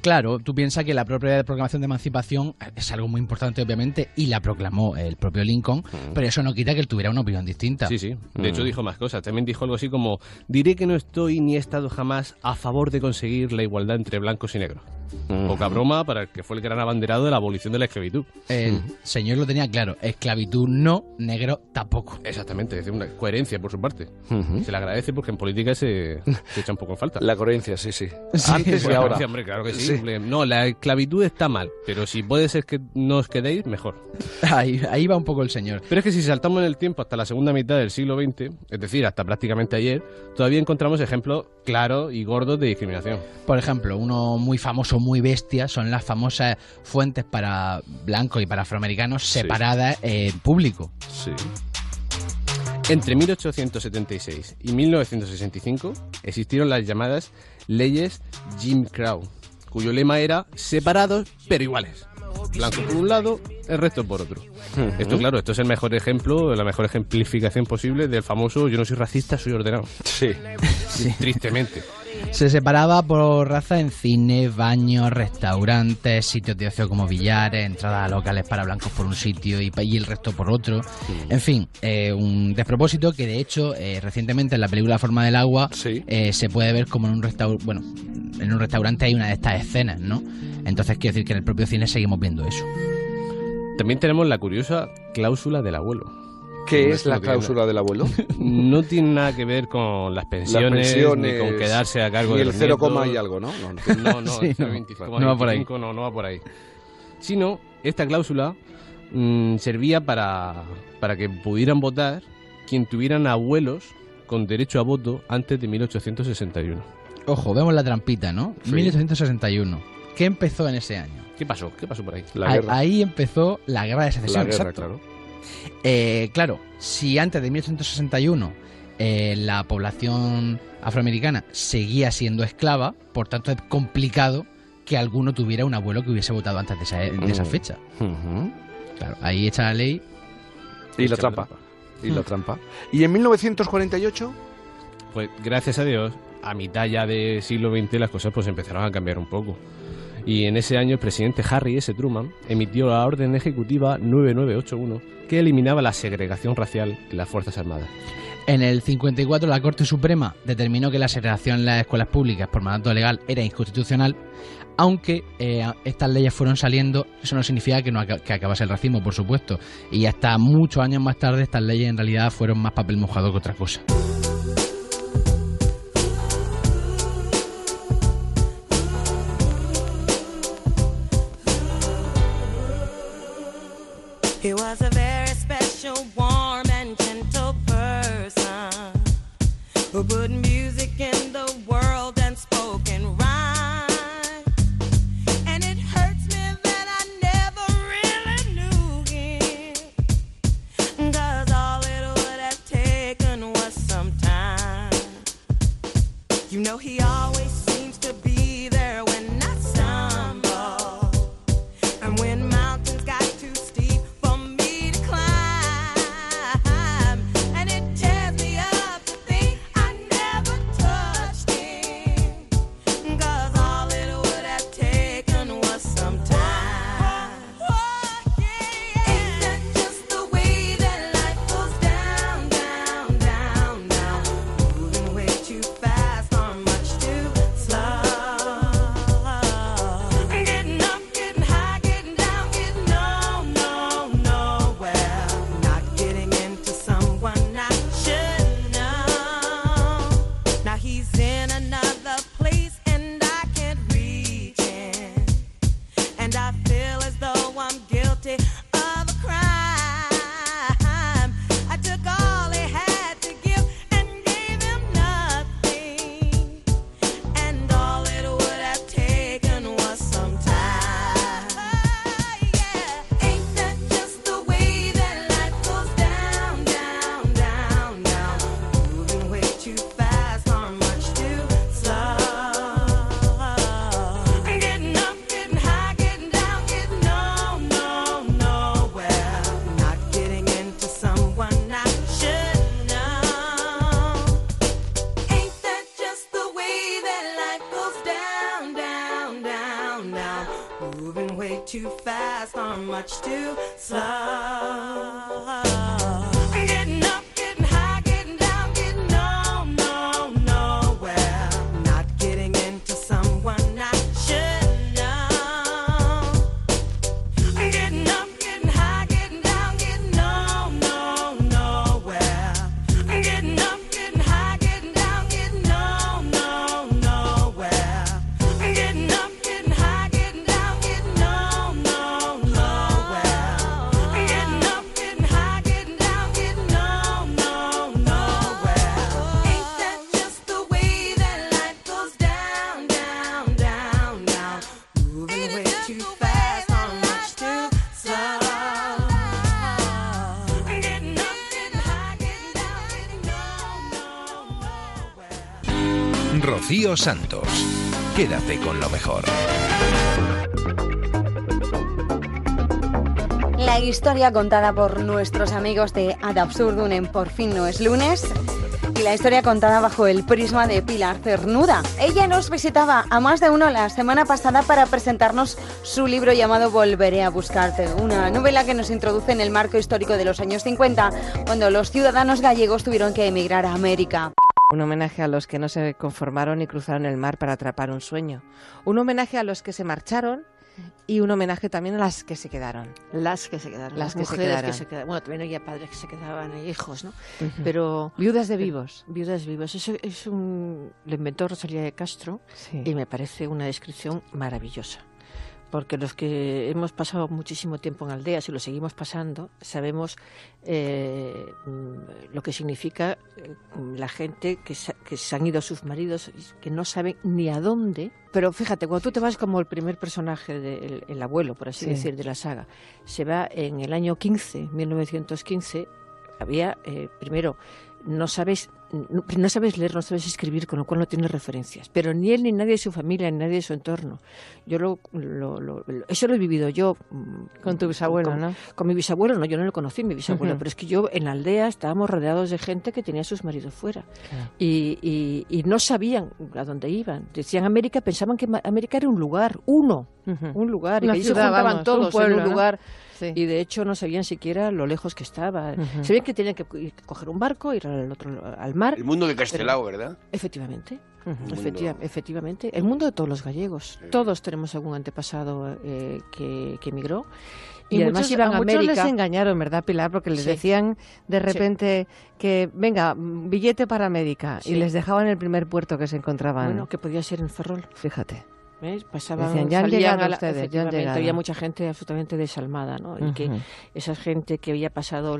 Claro, tú piensas que la propia proclamación de emancipación es algo muy importante, obviamente, y la proclamó el propio Lincoln, pero eso no quita que él tuviera una opinión distinta. Sí, sí. De hecho, Mm. dijo más cosas. También dijo algo así como: Diré que no estoy ni he estado jamás a favor de conseguir la igualdad entre blancos y negros. Poca broma para el que fue el gran abanderado de la abolición de la esclavitud. El señor lo tenía claro: esclavitud no, negro tampoco. Exactamente, es una coherencia por su parte. Se le agradece porque en política se, se echa un poco en falta. La coherencia, sí, sí. Sí, Antes y ahora. hombre, claro que sí. No, la esclavitud está mal, pero si puede ser que no os quedéis, mejor. Ahí, ahí va un poco el señor. Pero es que si saltamos en el tiempo hasta la segunda mitad del siglo XX, es decir, hasta prácticamente ayer, todavía encontramos ejemplos claros y gordos de discriminación. Por ejemplo, uno muy famoso, muy bestia, son las famosas fuentes para blancos y para afroamericanos separadas en público. Sí. Entre 1876 y 1965 existieron las llamadas leyes Jim Crow, cuyo lema era separados pero iguales. Blanco por un lado, el resto por otro. Esto, claro, esto es el mejor ejemplo, la mejor ejemplificación posible del famoso yo no soy racista, soy ordenado. Sí. Tristemente. Se separaba por raza en cines, baños, restaurantes, sitios de ocio como billares, entradas a locales para blancos por un sitio y, y el resto por otro. En fin, eh, un despropósito que de hecho eh, recientemente en la película Forma del Agua eh, se puede ver como en un restaurante, bueno, en un restaurante hay una de estas escenas, ¿no? Entonces quiero decir que en el propio cine seguimos viendo eso. También tenemos la curiosa cláusula del abuelo. ¿Qué No, es la cláusula del abuelo? No tiene nada que ver con las pensiones, pensiones, ni con quedarse a cargo de el los cero nietos. coma y algo, ¿no? No, No, no, Sí, el no. 0,25, No va por ahí. No, no va por ahí. Sino, esta cláusula mm, servía para, para que pudieran votar quien tuvieran abuelos con derecho a voto antes de 1861. Ojo, vemos la trampita, ¿no? Sí. 1861. ¿Qué empezó en ese año? ¿Qué pasó? ¿Qué pasó por ahí? ahí, ahí empezó la guerra de secesión. La guerra, exacto. Eh, claro, si antes de 1861 eh, la población afroamericana seguía siendo esclava, por tanto es complicado que alguno tuviera un abuelo que hubiese votado antes de esa, de esa Mm. fecha. Claro, ahí echa la ley. Y la trampa. Y la Mm. trampa. ¿Y en 1948? Pues gracias a Dios, a mitad ya del siglo XX las cosas pues empezaron a cambiar un poco. Y en ese año el presidente Harry S. Truman emitió la orden ejecutiva 9981 que eliminaba la segregación racial en las Fuerzas Armadas. En el 54 la Corte Suprema determinó que la segregación en las escuelas públicas por mandato legal era inconstitucional, aunque eh, estas leyes fueron saliendo, eso no significa que, acabase el racismo, por supuesto. Y hasta muchos años más tarde estas leyes en realidad fueron más papel mojado que otra cosa. Know, he always Rocío Santos. Quédate con lo mejor. La historia contada por nuestros amigos de Ad Absurdum en Por fin no es lunes. Y la historia contada bajo el prisma de Pilar Cernuda. Ella nos visitaba a más de uno la semana pasada para presentarnos su libro llamado Volveré a buscarte, una novela que nos introduce en el marco histórico de los años 50, cuando los ciudadanos gallegos tuvieron que emigrar a América. Un homenaje a los que no se conformaron y cruzaron el mar para atrapar un sueño. Un homenaje a los que se marcharon y un homenaje también a las que se quedaron. Las que se quedaron, Las las, que se mujeres quedaron. que se quedaron. Bueno, también había padres que se quedaban e hijos, ¿no? Pero Viudas de pero- vivos. Viudas vivos. Eso es un lo inventó Rosalía de Castro Sí. y me parece una descripción maravillosa. Porque los que hemos pasado muchísimo tiempo en aldeas y lo seguimos pasando, sabemos eh, lo que significa eh, la gente que se, que se han ido a sus maridos que no saben ni a dónde. Pero fíjate, cuando tú te vas como el primer personaje, de- el, el abuelo, por así Sí. decir, de la saga, se va en el año 15, 1915, había, eh, primero, no sabes, no, no sabes leer, no sabes escribir, con lo cual no tienes referencias. Pero ni él, ni nadie de su familia, ni nadie de su entorno. Yo lo, lo- eso lo he vivido yo. mm, Con tu bisabuelo, con, ¿no? Con mi bisabuelo, no, yo no lo conocí, mi bisabuelo, pero es que yo en la aldea estábamos rodeados de gente que tenía a sus maridos fuera. Y, y- y no sabían a dónde iban. Decían América, pensaban que América era un lugar, uno, un lugar, y que ciudad, se juntaban vamos, un todos pueblo, en un ¿no? Sí. Y de hecho no sabían siquiera lo lejos que estaba. Ujú. Sabían que tenían que co- coger un barco, ir al otro al mar. El mundo de pero- Castelao, ¿verdad? Efectivamente. Efectiva- efectivamente. El mundo de todos los gallegos. Todos tenemos algún antepasado eh, que, que emigró. Y, Y, además muchos, iban a a muchos les América. engañaron, ¿verdad, Pilar? Porque les Sí. decían de Sí. repente que, venga, billete para América. Sí. Y les dejaban el primer puerto que se encontraban. Bueno, que podía ser en Ferrol. Fíjate. ¿Ves? Pasaban, Decían, ya han llegado a la- ustedes, ya han llegado. Había mucha gente absolutamente desalmada, ¿no? Y que esa gente que había pasado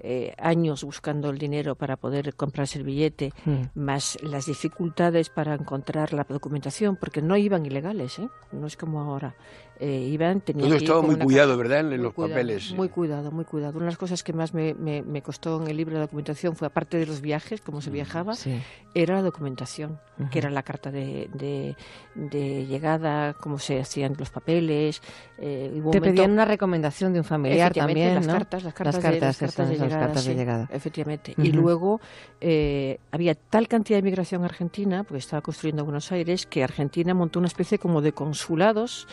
eh, años buscando el dinero para poder comprarse el billete, Mm. más las dificultades para encontrar la documentación, porque no iban ilegales, ¿eh? No es como ahora. Eh, iban, tenían Todo estaba muy cuidado, ¿verdad? En muy los cuidado, papeles. Muy cuidado, muy cuidado. Una de las cosas que más me, me- me costó en el libro de documentación fue, aparte de los viajes, cómo Mm, se viajaba, Sí. era la documentación, que era la carta de, de- de llegada, cómo se hacían los papeles. eh, Te momento- pedían una recomendación de un familiar también, las cartas, las cartas, las de, las cartas de llegada. cartas de sí, llegada. Efectivamente. Y Ujú. luego eh, había tal cantidad de migración argentina, porque estaba construyendo Buenos Aires, que Argentina montó una especie como de consulados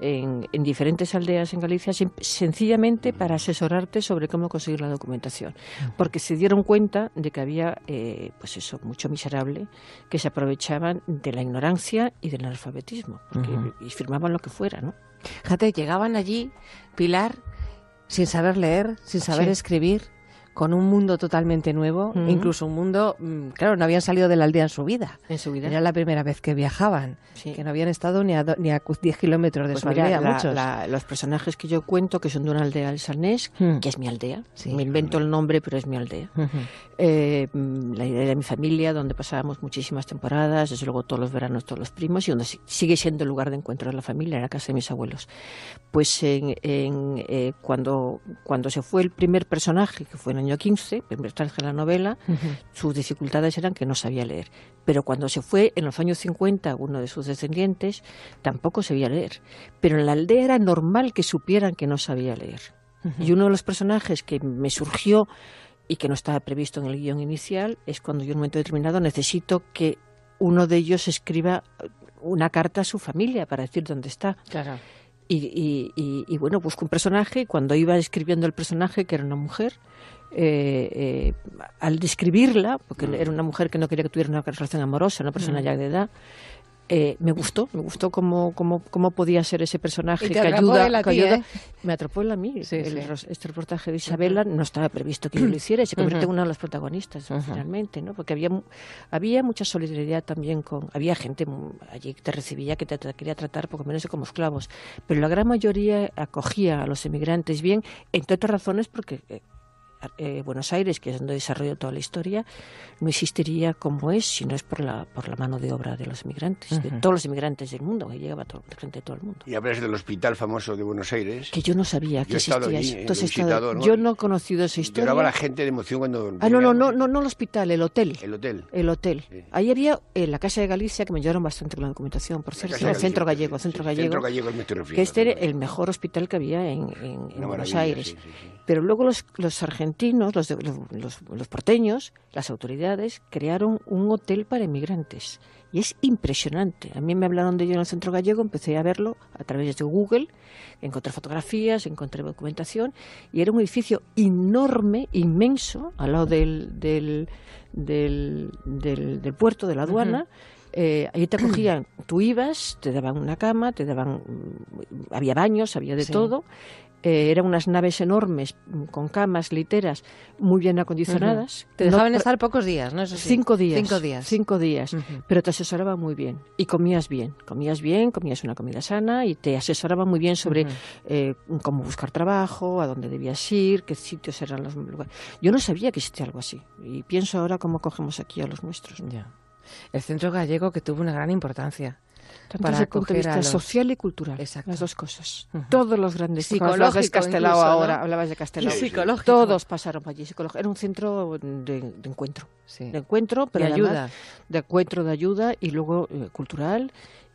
en, en diferentes aldeas en Galicia, sen- sencillamente para asesorarte sobre cómo conseguir la documentación. Porque se dieron cuenta de que había, eh, pues eso, mucho miserable, que se aprovechaban de la ignorancia y del analfabetismo, porque, Ujú. y firmaban lo que fuera, ¿no? Fíjate, llegaban allí, Pilar, sin saber leer, sin saber Sí. escribir, con un mundo totalmente nuevo, Ujú. incluso un mundo, mm, claro, no habían salido de la aldea en su vida. En su vida. Era la primera vez que viajaban, Sí. que no habían estado ni a, do- ni a cu- 10 kilómetros de Pues su mira, aldea, la- muchos. la- los personajes que yo cuento, que son de una aldea del Sarnés, Hmm. que es mi aldea, Sí. me invento el nombre, pero es mi aldea. Ujú. Eh, mm, la idea de mi familia, donde pasábamos muchísimas temporadas, desde luego todos los veranos, todos los primos, y donde si- sigue siendo el lugar de encuentro de la familia, en la casa de mis abuelos. Pues en, en, eh, cuando, cuando se fue el primer personaje, que fue en el año 15, el primer personaje de la novela, Ujú. sus dificultades eran que no sabía leer. Pero cuando se fue en los años 50, uno de sus descendientes tampoco sabía leer. Pero en la aldea era normal que supieran que no sabía leer. Y uno de los personajes que me surgió y que no estaba previsto en el guion inicial es cuando yo en un momento determinado necesito que uno de ellos escriba una carta a su familia para decir dónde está. Claro. Y, y- y- y, bueno, busco un personaje y cuando iba escribiendo el personaje, que era una mujer, eh, eh, al describirla, porque Mm. era una mujer que no quería que tuviera una relación amorosa, una persona Mm. ya de edad, eh, me gustó, me gustó cómo, cómo, cómo podía ser ese personaje Y te que ayuda, que ayuda. ¿eh? Me atrapó él a mí. Sí, el sí. Este reportaje de Isabela no estaba previsto que yo lo hiciera y se convierte en Ujú. una de las protagonistas Ujú. finalmente, ¿no? Porque había había mucha solidaridad también con había gente allí que te recibía que te, tra- quería tratar poco menos que como esclavos, pero la gran mayoría acogía a los emigrantes bien, entre otras razones porque eh, Buenos Aires, que es donde desarrolló toda la historia, no existiría como es si no es por la, por la mano de obra de los emigrantes, de todos los emigrantes del mundo, que llegaba todo, gente de todo el mundo. Y hablas del hospital famoso de Buenos Aires. Que yo no sabía que existía allí, eh, estado-. Yo no he conocido esa historia. Lloraba la gente de emoción cuando... Ah, no, no, no, no, no el hospital, el hotel. El hotel. El hotel. Ahí había eh, la Casa de Galicia, que me ayudaron bastante con la documentación, por cierto. El Centro Gallego, Centro Gallego. Centro Gallego me estoy refiriendo Que este era el mejor hospital que había en, en- en Buenos Aires. sí, sí, Pero luego los, los argentinos, los, los, los- porteños, las autoridades, crearon un hotel para inmigrantes. Y es impresionante. A mí me hablaron de ello en el Centro Gallego, empecé a verlo a través de Google, encontré fotografías, encontré documentación, y era un edificio enorme, inmenso, al lado del, del, del, del- del puerto, de la aduana. Eh, ahí te acogían, tú ibas, te daban una cama, te daban, mm, había baños, había de Sí. todo. Eh, eran unas naves enormes mm, con camas, literas, muy bien acondicionadas. Te dejaban estar pocos días, ¿no? Eso sí. Cinco días. Cinco días. Cinco días. Pero te asesoraban muy bien. Y comías bien. Comías bien, comías una comida sana y te asesoraban muy bien sobre eh, cómo buscar trabajo, a dónde debías ir, qué sitios eran los lugares. Yo no sabía que existía algo así. Y pienso ahora cómo cogemos aquí a los nuestros. ¿no? El Centro Gallego que tuvo una gran importancia. Tanto para desde el punto de vista los- social y cultural. Las dos cosas. Todos los grandes Psicológico hablabas de Castelao incluso, ¿no? ahora, hablabas de Castelao. Y psicológico. Todos pasaron por allí. psicológico. Era un centro de, de encuentro. De encuentro, pero De además ayuda. De encuentro, de ayuda y luego eh, cultural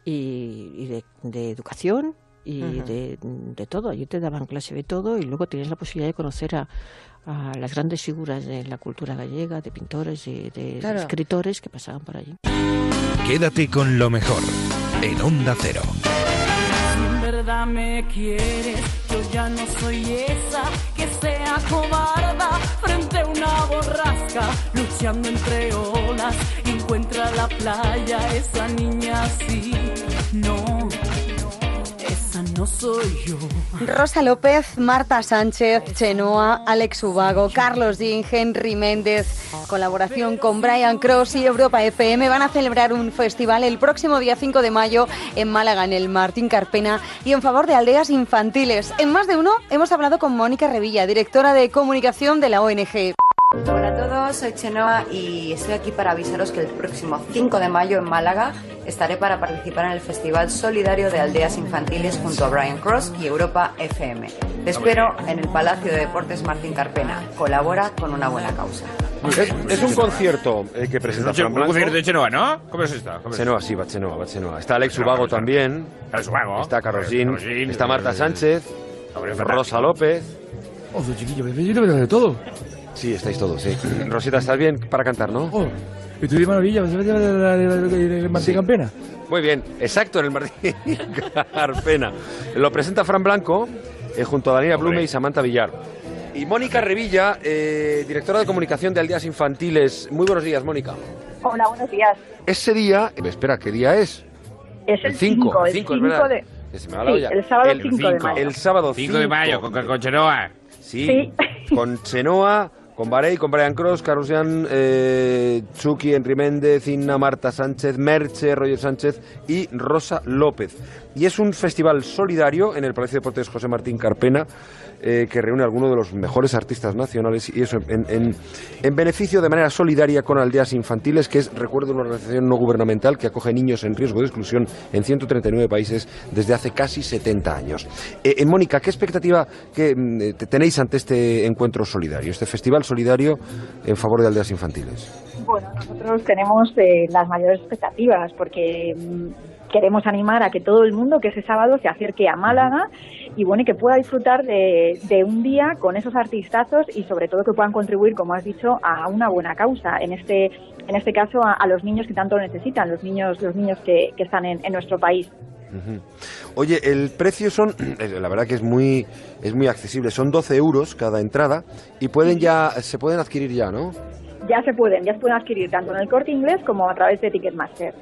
y, y de, de educación y Ujú. de, de todo. Allí te daban clase de todo y luego tenías la posibilidad de conocer a, a las grandes figuras de la cultura gallega, de pintores, de, de Claro. escritores que pasaban por allí. Quédate con lo mejor en Onda Cero. Si en verdad me quieres, yo ya no soy esa que sea cobarda frente a una borrasca, luchando entre olas. Encuentra la playa, esa niña así. No, esa no soy yo. Rosa López, Marta Sánchez, Chenoa, Alex Ubago, Carlos Jean, Henry Méndez, colaboración con Brian Cross y Europa FM van a celebrar un festival el próximo día 5 de mayo en Málaga, en el Martín Carpena, y en favor de aldeas infantiles. En más de uno hemos hablado con Mónica Revilla, directora de comunicación de la ONG. Hola a todos, soy Chenoa y estoy aquí para avisaros que el próximo 5 de mayo en Málaga estaré para participar en el Festival Solidario de Aldeas Infantiles junto a Brian Cross y Europa FM. Te espero en el Palacio de Deportes Martín Carpena. Colabora con una buena causa. Es, es un concierto eh, que presenta Un Fran Blanco. concierto de Chenoa, ¿no? ¿Cómo es esto? ¿Cómo es Chenoa, sí, va Chenoa, va Chenoa. Está Alex Ubago también. Alex Ubago. Está. Está Marta Sánchez. hombre, Rosa López. Ojo, chiquillo, yo me de todo. Sí, estáis todos, sí. Rosita, ¿estás bien para cantar, no? Oh, estoy de maravilla, ¿vas a ver el Martín Campena? Muy bien, exacto, en el Martín Carpena. Lo presenta Fran Blanco eh, junto a Daniela Blume y Samantha Villar. Y Mónica Revilla, eh, directora de comunicación de Aldeas Infantiles. Muy buenos días, Mónica. Hola, buenos días. Ese día, espera, ¿qué día es? Es el 5, 5, el 5, es 5 verdad. de... Se me va la Sí, olla. el sábado 5 de cinco, mayo. El sábado 5 de mayo, con, con Chenoa. Sí, con Chenoa, con Barey, con Brian Cross, Carlos Jan, eh, Chucky, Henry Méndez, Inna, Marta Sánchez, Merche, Roger Sánchez y Rosa López. Y es un festival solidario en el Palacio de Deportes José Martín Carpena eh, que reúne a algunos de los mejores artistas nacionales y eso en, en- en beneficio de manera solidaria con aldeas infantiles, que es, recuerdo, una organización no gubernamental que acoge niños en riesgo de exclusión en 139 países desde hace casi 70 años. Eh, eh, Mónica, ¿qué expectativa que, mm, eh, te- tenéis ante este encuentro solidario, este festival solidario en favor de aldeas infantiles? Bueno, nosotros tenemos eh, las mayores expectativas porque mm, queremos animar a que todo el mundo que ese sábado se acerque a Málaga y bueno, y que pueda disfrutar de, de un día con esos artistazos y sobre todo que puedan contribuir, como has dicho, a una buena causa. En este, en este caso, a, a los niños que tanto necesitan, los niños, los niños que, que están en, en nuestro país. Oye, el precio son, eh, la verdad que es muy, es muy accesible, son 12 euros cada entrada y pueden ya, se pueden adquirir ya, ¿no? Ya se pueden, ya se pueden adquirir tanto en el corte inglés como a través de Ticketmaster.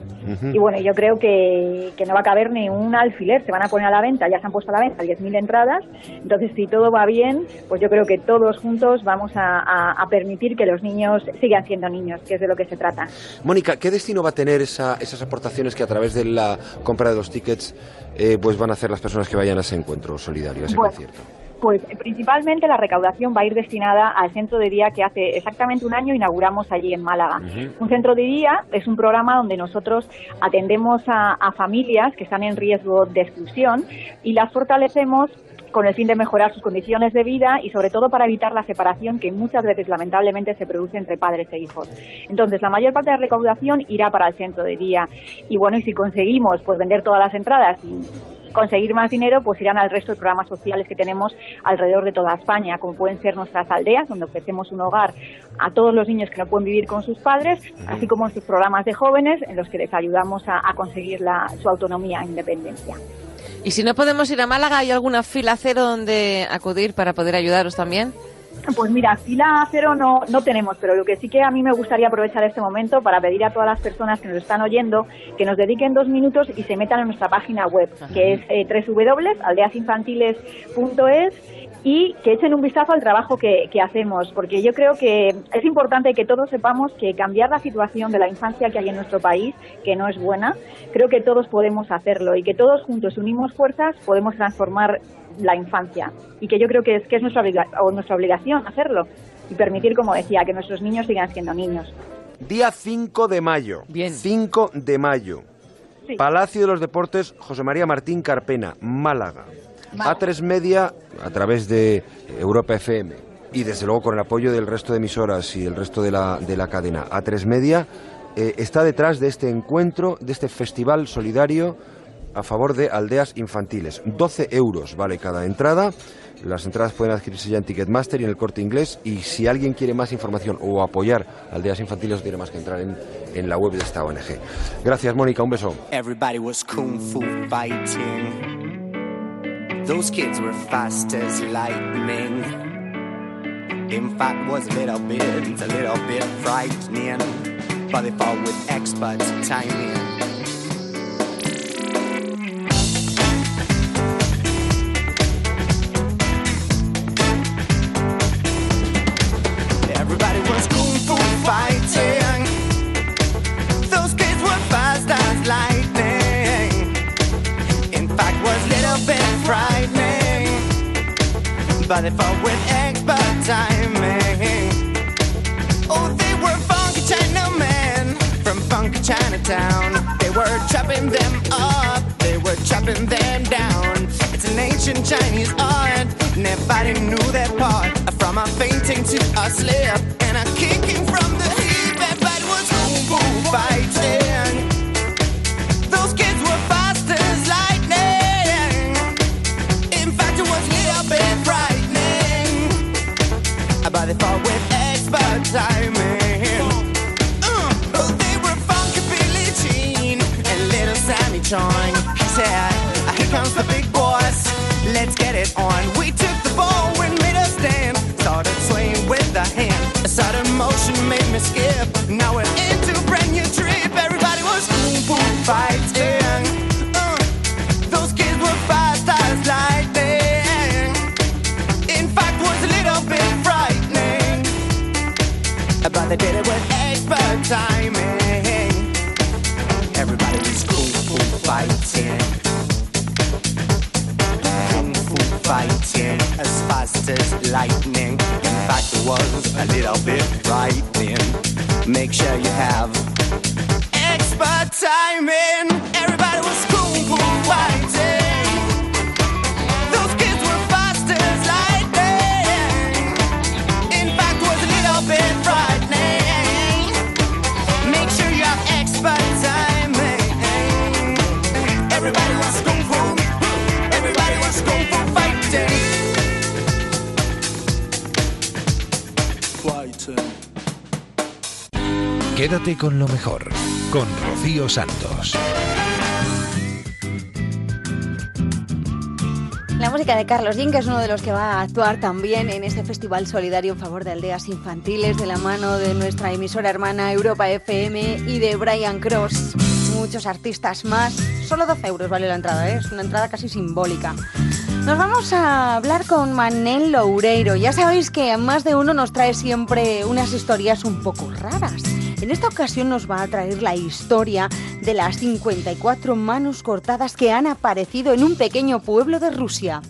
Y bueno, yo creo que, que no va a caber ni un alfiler, se van a poner a la venta, ya se han puesto a la venta 10.000 entradas, entonces si todo va bien, pues yo creo que todos juntos vamos a, a- a permitir que los niños sigan siendo niños, que es de lo que se trata. Mónica, ¿qué destino va a tener esa- esas aportaciones que a través de la compra de los tickets eh, pues van a hacer las personas que vayan a ese encuentro solidario, a ese Bueno, concierto? Pues principalmente la recaudación va a ir destinada al centro de día que hace exactamente un año inauguramos allí en Málaga. Un centro de día es un programa donde nosotros atendemos a, a familias que están en riesgo de exclusión y las fortalecemos con el fin de mejorar sus condiciones de vida y sobre todo para evitar la separación que muchas veces lamentablemente se produce entre padres e hijos. Entonces, la mayor parte de la recaudación irá para el centro de día. Y bueno, y si conseguimos pues vender todas las entradas y conseguir más dinero, pues irán al resto de programas sociales que tenemos alrededor de toda España, como pueden ser nuestras aldeas, donde ofrecemos un hogar a todos los niños que no pueden vivir con sus padres, así como nuestros programas de jóvenes en los que les ayudamos a, a conseguir la- su autonomía e independencia. Y si no podemos ir a Málaga, ¿hay alguna fila cero donde acudir para poder ayudaros también? Pues mira, fila cero no, no tenemos, pero lo que sí que a mí me gustaría aprovechar este momento para pedir a todas las personas que nos están oyendo que nos dediquen dos minutos y se metan en nuestra página web, que es eh, www.aldeasinfantiles.es y que echen un vistazo al trabajo que, que hacemos, porque yo creo que es importante que todos sepamos que cambiar la situación de la infancia que hay en nuestro país, que no es buena, creo que todos podemos hacerlo y que todos juntos unimos fuerzas podemos transformar la infancia y que yo creo que es, que es nuestra, obliga- o nuestra obligación hacerlo y permitir, como decía, que nuestros niños sigan siendo niños. Día 5 de mayo. Bien. 5 de mayo. Sí. Palacio de los Deportes José María Martín Carpena, Málaga. A3 Media, a través de Europa FM. Y desde luego con el apoyo del resto de emisoras y el resto de la, de la cadena. A3 Media eh, está detrás de este encuentro, de este festival solidario a favor de aldeas infantiles. 12 euros vale cada entrada. Las entradas pueden adquirirse ya en Ticketmaster y en el corte inglés. Y si alguien quiere más información o apoyar aldeas infantiles, no tiene más que entrar en, en la web de esta ONG. Gracias, Mónica. Un beso. Everybody was kung fu fighting. Those kids were fast as lightning. In fact, was a little bit, a little bit frightening. But they fought with expert timing. But they fought with expert timing. Oh, they were funky Chinamen from funky Chinatown. They were chopping them up, they were chopping them down. It's an ancient Chinese art. Nobody knew that part. From a fainting to a slip and a kicking from the hip. Everybody was boom boom fighting. Skip. Now we're into brand new trip. Everybody was boom boom fighting. Uh, those kids were fast as lightning. In fact, was a little bit frightening. But they did it with expert timing. Everybody was kung fu fighting. Kung fu fighting as fast as lightning. In fact, it was a little bit frightening. Make sure you have expert timing. Quédate con lo mejor, con Rocío Santos. La música de Carlos que es uno de los que va a actuar también en este festival solidario en favor de aldeas infantiles, de la mano de nuestra emisora hermana Europa FM y de Brian Cross. Muchos artistas más. Solo 12 euros vale la entrada, ¿eh? es una entrada casi simbólica. Nos vamos a hablar con Manel Loureiro. Ya sabéis que más de uno nos trae siempre unas historias un poco raras. En esta ocasión nos va a traer la historia de las 54 manos cortadas que han aparecido en un pequeño pueblo de Rusia.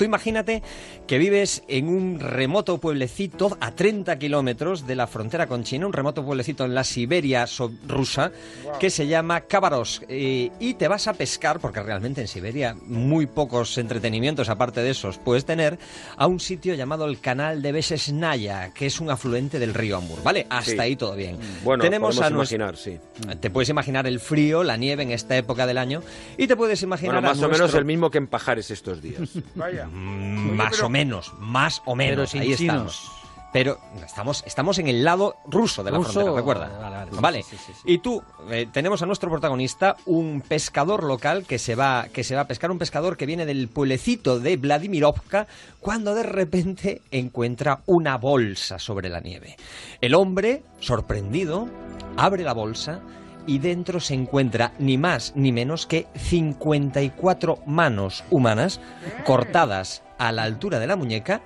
Tú imagínate que vives en un remoto pueblecito a 30 kilómetros de la frontera con China, un remoto pueblecito en la Siberia rusa que se llama Khabarovsk. Eh, y te vas a pescar, porque realmente en Siberia muy pocos entretenimientos aparte de esos puedes tener, a un sitio llamado el canal de Besesnaya, que es un afluente del río Amur. ¿Vale? Hasta Sí. ahí todo bien. Bueno, Tenemos podemos a nuestro- imaginar, sí. Te puedes imaginar el frío, la nieve en esta época del año y te puedes imaginar Bueno, a más o menos el mismo que en Pajares estos días. Vaya. Mm, más o menos, más o menos. Pero sin ahí chinos. estamos. Pero estamos, estamos en el lado ruso de la Ruso, frontera, recuerda. vale, vale, Vale. sí, sí, sí, sí. Y tú, eh, tenemos a nuestro protagonista, un pescador local que se va, que se va a pescar, un pescador que viene del pueblecito de Vladimirovka, cuando de repente encuentra una bolsa sobre la nieve. El hombre, sorprendido, abre la bolsa y dentro se encuentra ni más ni menos que 54 manos humanas cortadas a la altura de la muñeca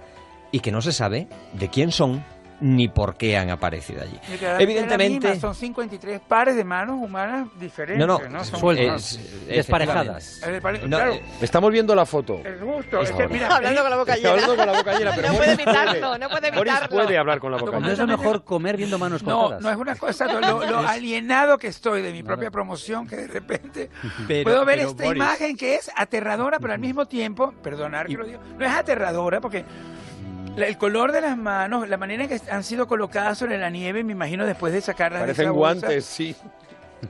y que no se sabe de quién son ni por qué han aparecido allí. Evidentemente, misma, son 53 pares de manos humanas diferentes. No, no, Son sueltas, es- desparejadas. Es despare- No, claro, eh, Estamos viendo la foto. el gusto. Es que, mira, Hablando con la boca llena. hablando con la boca llena, pero no puede evitarlo, no puede Boris evitarlo. puede hablar con la boca No llena. es lo mejor comer viendo manos No, cortadas. no es una cosa, lo, lo alienado que estoy de mi propia promoción que de repente Pero- puedo ver pero, esta Boris. imagen que es aterradora, pero al mismo tiempo, perdonar que lo digo, no es aterradora porque el color de las manos, la manera en que han sido colocadas sobre la nieve, me imagino después de sacarlas de Parecen esa bolsa, guantes, sí.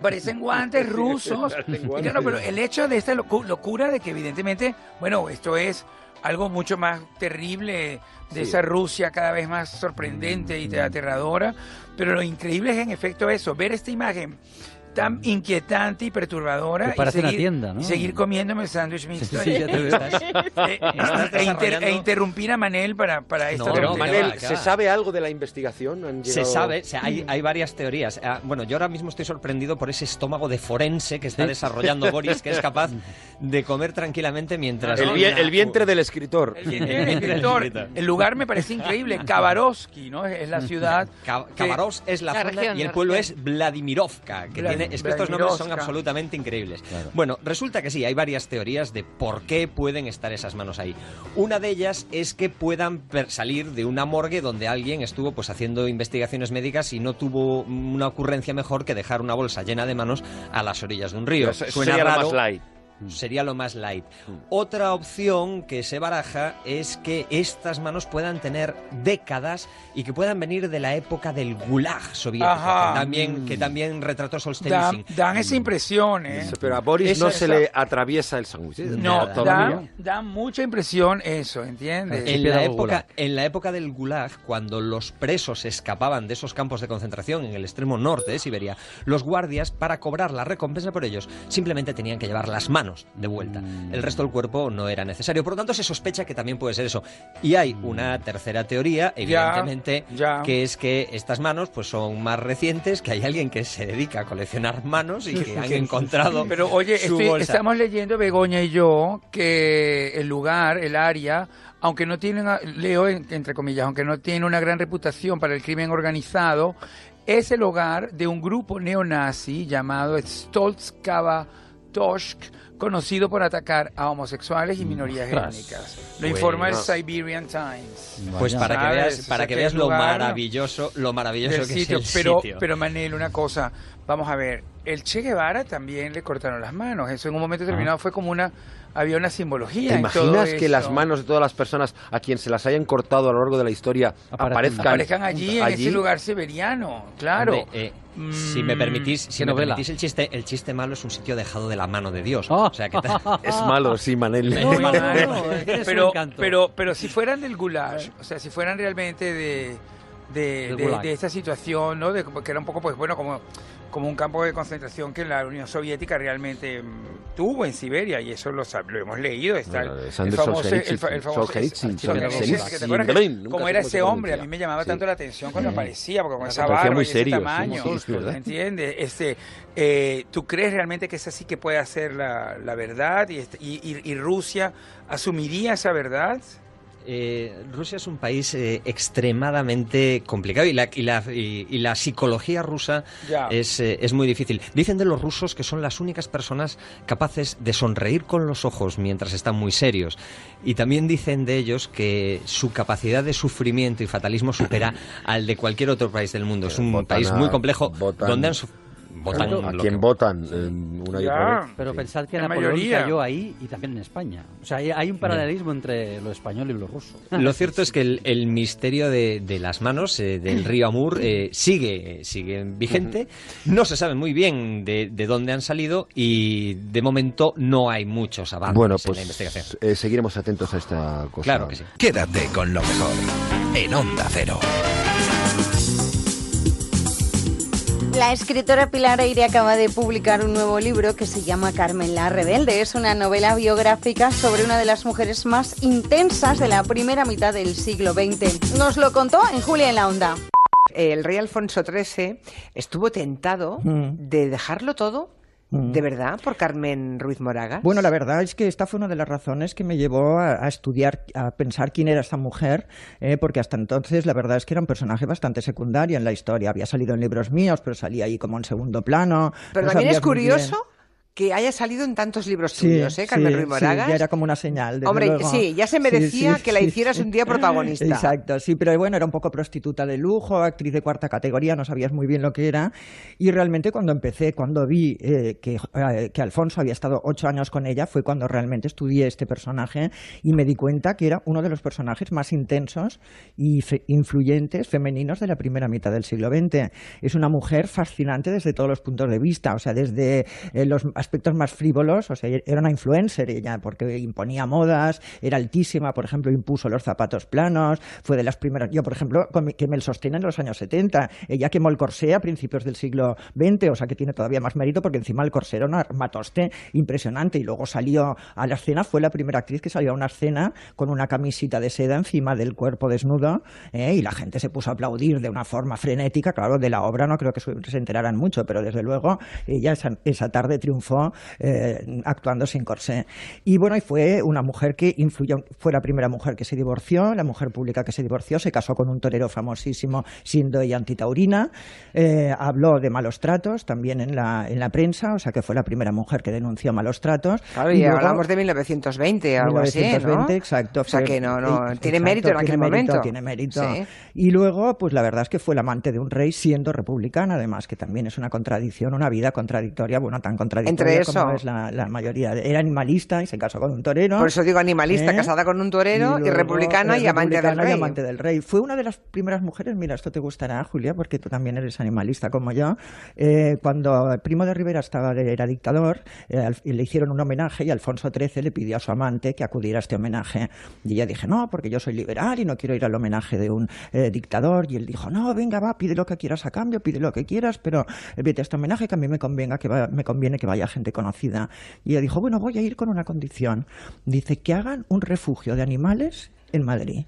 Parecen guantes rusos. Parecen guantes. claro, pero el hecho de esta locu- locura de que evidentemente, bueno, esto es algo mucho más terrible de Sí. esa Rusia cada vez más sorprendente y aterradora, pero lo increíble es en efecto eso, ver esta imagen tan inquietante y perturbadora Que parece y una seguir, tienda, ¿no? y seguir comiéndome el sándwich mixto Sí, ya te veo. Estás- eh, Estás e, inter- e interrumpir a Manel para, para esta No, Manel, va, ¿se sabe algo de la investigación? ¿Han Se sabe, o sea, hay, hay varias teorías. Ah, Bueno, yo ahora mismo estoy sorprendido por ese estómago de forense que está desarrollando Boris, que es capaz de comer tranquilamente mientras... El, vie- el vientre del escritor. El vientre del escritor. El lugar me parece increíble. Khabarovsky, ¿no? Es la ciudad. Khabarovsk es la, La zona región, y el pueblo región. es Vladimirovka, que Vlad- tiene, es que estos nombres son absolutamente increíbles. Bueno, resulta que sí, hay varias teorías de por qué pueden estar esas manos ahí. Una de ellas es que puedan per- salir de una morgue donde alguien estuvo pues haciendo investigaciones médicas y no tuvo una ocurrencia mejor que dejar una bolsa llena de manos a las orillas de un río. Eso- eso Suena sería lo raro, más light. Sería lo más light. Otra opción que se baraja es que estas manos puedan tener décadas y que puedan venir de la época del Gulag soviético, Ajá. que también, que también retrató Dan, Solzhenitsyn. dan esa impresión, ¿eh? Pero a Boris Esa- no se esa- le atraviesa el sándwich. ¿eh? No, todavía. da, da mucha impresión eso, ¿entiendes? En la, época, en la época del Gulag, cuando los presos escapaban de esos campos de concentración en el extremo norte de Siberia, los guardias, para cobrar la recompensa por ellos, simplemente tenían que llevar las manos de vuelta. El resto del cuerpo no era necesario. Por lo tanto, se sospecha que también puede ser eso. Y hay una tercera teoría, evidentemente, ya. que es que estas manos pues son más recientes, que hay alguien que se dedica a coleccionar manos y que han encontrado Pero oye, su estoy- bolsa. estamos leyendo Begoña y yo que el lugar, el área, aunque no tiene, una- leo en- entre comillas, aunque no tiene una gran reputación para el crimen organizado, es el hogar de un grupo neonazi llamado Stolzkava Toshk, conocido por atacar a homosexuales y minorías Ostras. étnicas. Lo informa el Siberian Times. Pues para que veas, O sea, para que veas lo maravilloso, lo maravilloso que sitio. es el pero, sitio. pero Manel, una cosa, vamos a ver, el Che Guevara también le cortaron las manos. Eso en un momento determinado fue como una, había una simbología. ¿Te en todo imaginas que eso. las manos de todas las personas a quien se las hayan cortado a lo largo de la historia aparezcan, aparezcan allí, en ese lugar siberiano? Claro. Hombre, eh, si me Mm, permitís, si me novela. permitís el chiste, el chiste malo es un sitio dejado de la mano de Dios. O sea que Es malo, sí, Manel. Es malo. pero, pero, pero si fueran del Gulag, o sea, si fueran realmente de, de, de- de esta situación, ¿no? De, que era un poco, pues bueno, como, como un campo de concentración que la Unión Soviética realmente mm, tuvo en Siberia, y eso lo, lo hemos leído. Está el, famoso, el, el como era ese hombre, a mí me llamaba Sí. tanto la atención cuando aparecía, porque con esa barba muy y serio, ese sí, tamaño, sí, sí. ¿entiendes? Este, eh, ¿Tú crees realmente que es así que puede hacer la, la verdad y, este- y, y- y Rusia asumiría esa verdad? Eh, Rusia es un país eh, extremadamente complicado y la, y la, y- y la psicología rusa es, eh, es muy difícil. Dicen de los rusos que son las únicas personas capaces de sonreír con los ojos mientras están muy serios. Y también dicen de ellos que su capacidad de sufrimiento y fatalismo supera al de cualquier otro país del mundo. Es un país muy complejo donde han votan ¿A lo quién que- votan? En una y otra vez. Pero Sí. pensad que La Napoleón mayoría. cayó ahí y también en España. O sea, hay, un paralelismo entre lo español y lo ruso. Lo cierto es que el, el misterio de, de las manos eh, del río Amur eh, sigue, sigue vigente. No se sabe muy bien de, de dónde han salido y de momento no hay muchos avances Bueno, en la pues investigación. eh, seguiremos atentos a esta cosa. Claro que sí. Quédate con lo mejor en Onda Cero. La escritora Pilar Eire acaba de publicar un nuevo libro que se llama Carmen la Rebelde. Es una novela biográfica sobre una de las mujeres más intensas de la primera mitad del siglo XX. Nos lo contó en Julia en la Onda. El rey Alfonso XIII estuvo tentado Mm. de dejarlo todo. De verdad, por Carmen Ruiz Moraga. Bueno, la verdad es que esta fue una de las razones que me llevó a, a estudiar, a pensar quién era esta mujer, eh, porque hasta entonces la verdad es que era un personaje bastante secundario en la historia. Había salido en libros míos, pero salía ahí como en segundo plano. Pero No también es curioso que haya salido en tantos libros Sí, tuyos, ¿eh, Carmen sí, Ruiz sí, Moragas. ya era como una señal. desde Hombre, luego. sí, ya se Sí, merecía sí, que la sí. hicieras un día protagonista. Exacto, sí, pero bueno, era un poco prostituta de lujo, actriz de cuarta categoría, no sabías muy bien lo que era. Y realmente cuando empecé, cuando vi eh, que, eh, que Alfonso había estado ocho años con ella, fue cuando realmente estudié este personaje y me di cuenta que era uno de los personajes más intensos y fe- influyentes femeninos de la primera mitad del siglo XX. Es una mujer fascinante desde todos los puntos de vista, o sea, desde eh, los aspectos más frívolos, o sea, era una influencer ella, porque imponía modas, era altísima, por ejemplo, impuso los zapatos planos, fue de las primeras, yo por ejemplo, que me el sostiene en los años 70, ella quemó el corsé a principios del siglo XX, o sea que tiene todavía más mérito porque encima el corsé era un armatoste impresionante y luego salió a la escena, fue la primera actriz que salió a una escena con una camisita de seda encima del cuerpo desnudo ¿eh? y la gente se puso a aplaudir de una forma frenética, claro, de la obra no creo que se enteraran mucho, pero desde luego ella esa, esa tarde triunfó eh, actuando sin corsé. Y bueno, y fue una mujer que influyó, fue la primera mujer que se divorció, la mujer pública que se divorció, se casó con un torero famosísimo siendo ella antitaurina, eh, habló de malos tratos también en la, en la prensa, o sea que fue la primera mujer que denunció malos tratos. Claro, y, luego- hablamos de 1920, algo 1920, así, ¿no? exacto. O sea fue- que no, no, eh, tiene exacto, mérito en tiene aquel mérito, momento. Tiene mérito. Sí. Y luego, pues la verdad es que fue la amante de un rey siendo republicana, además, que también es una contradicción, una vida contradictoria, bueno, tan contradictoria Entre como eso. es la, la mayoría. Era animalista y se casó con un torero. Por eso digo animalista, ¿Eh? casada con un torero y, luego, republicana eh, y amante del republicana y rey. amante del rey. Fue una de las primeras mujeres, mira, esto te gustará, Julia, porque tú también eres animalista como yo. eh, cuando Primo de Rivera estaba era dictador, eh, y le hicieron un homenaje y Alfonso XIII le pidió a su amante que acudiera a este homenaje. Y ella dije, no, porque yo soy liberal y no quiero ir al homenaje de un eh, dictador. Y él dijo, no, venga, va, pide lo que quieras a cambio, pide lo que quieras, pero eh, vete a este homenaje que a mí me, convenga que va- me conviene que vaya gente conocida. Y ella dijo, bueno, voy a ir con una condición. Dice, que hagan un refugio de animales en Madrid.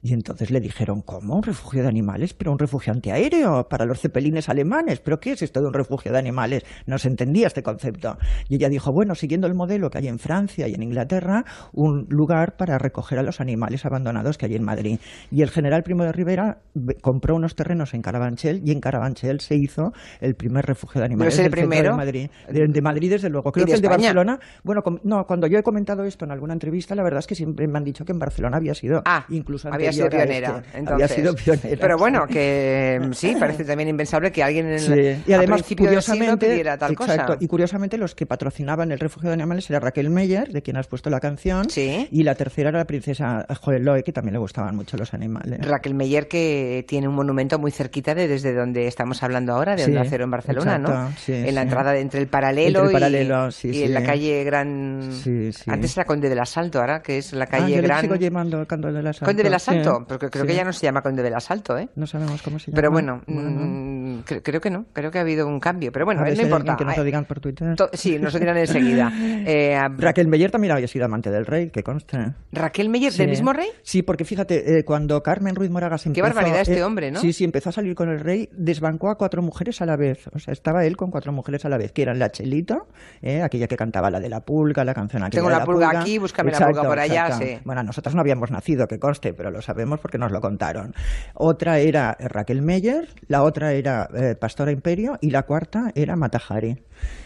Y entonces le dijeron, ¿cómo? ¿Un refugio de animales? ¿Pero un refugio antiaéreo para los cepelines alemanes? ¿Pero qué es esto de un refugio de animales? No se entendía este concepto. Y ella dijo, bueno, siguiendo el modelo que hay en Francia y en Inglaterra, un lugar para recoger a los animales abandonados que hay en Madrid. Y el general Primo de Rivera ve- compró unos terrenos en Carabanchel y en Carabanchel se hizo el primer refugio de animales es el del primero? de Madrid. De, de Madrid, desde luego. Creo de que el de? Barcelona, bueno, com- no, cuando yo he comentado esto en alguna entrevista, la verdad es que siempre me han dicho que en Barcelona había sido incluso Ah, Había sido pionera, este. entonces. Había sido pionera. Pero bueno, sí. que mm, sí, parece también impensable que alguien en el, Sí. Y además, a principio del curiosamente, pidiera tal exacto, cosa. y curiosamente los que patrocinaban el refugio de animales era Raquel Meyer, de quien has puesto la canción, y la tercera era la princesa Joeloe, que también le gustaban mucho los animales. Raquel Meyer que tiene un monumento muy cerquita de desde donde estamos hablando ahora, de Sí, Onda Cero en Barcelona, ¿no? exacto, sí, en la sí. entrada de- entre el paralelo, Entre el y- paralelo, sí, y, sí. en la calle Gran... Sí, sí. Antes era Conde del Asalto, ahora que es la Ah, calle yo le Gran... sigo llamando Conde del Asalto. Conde del Asalto, Asalto, porque creo sí. que ya no se llama Conde del Asalto, ¿eh? No sabemos cómo se llama. Pero bueno, Bueno, mm, creo que no, creo que ha habido un cambio. Pero bueno, A ver no importa. que lo Ay, digan por Twitter. sí, nos dirán enseguida. Eh, Raquel Meyer también había sido amante del rey, que consta. ¿Raquel Meyer, Sí. del mismo rey? Sí, porque fíjate, eh, cuando Carmen Ruiz Moragas Qué empezó... barbaridad este eh, hombre, ¿no? Sí, sí, empezó a salir con el rey, desbancó a cuatro mujeres a la vez. O sea, estaba él con cuatro mujeres a la vez, que eran la Chelito, eh, aquella que cantaba la de la pulga, la canción aquella Tengo de la pulga aquí, búscame la pulga por allá, exacto. sí. Bueno, nosotros no habíamos nacido, que conste, pero lo sabemos porque nos lo contaron. Otra era Raquel Meyer, la otra era eh, Pastora Imperio y la cuarta era Matajari.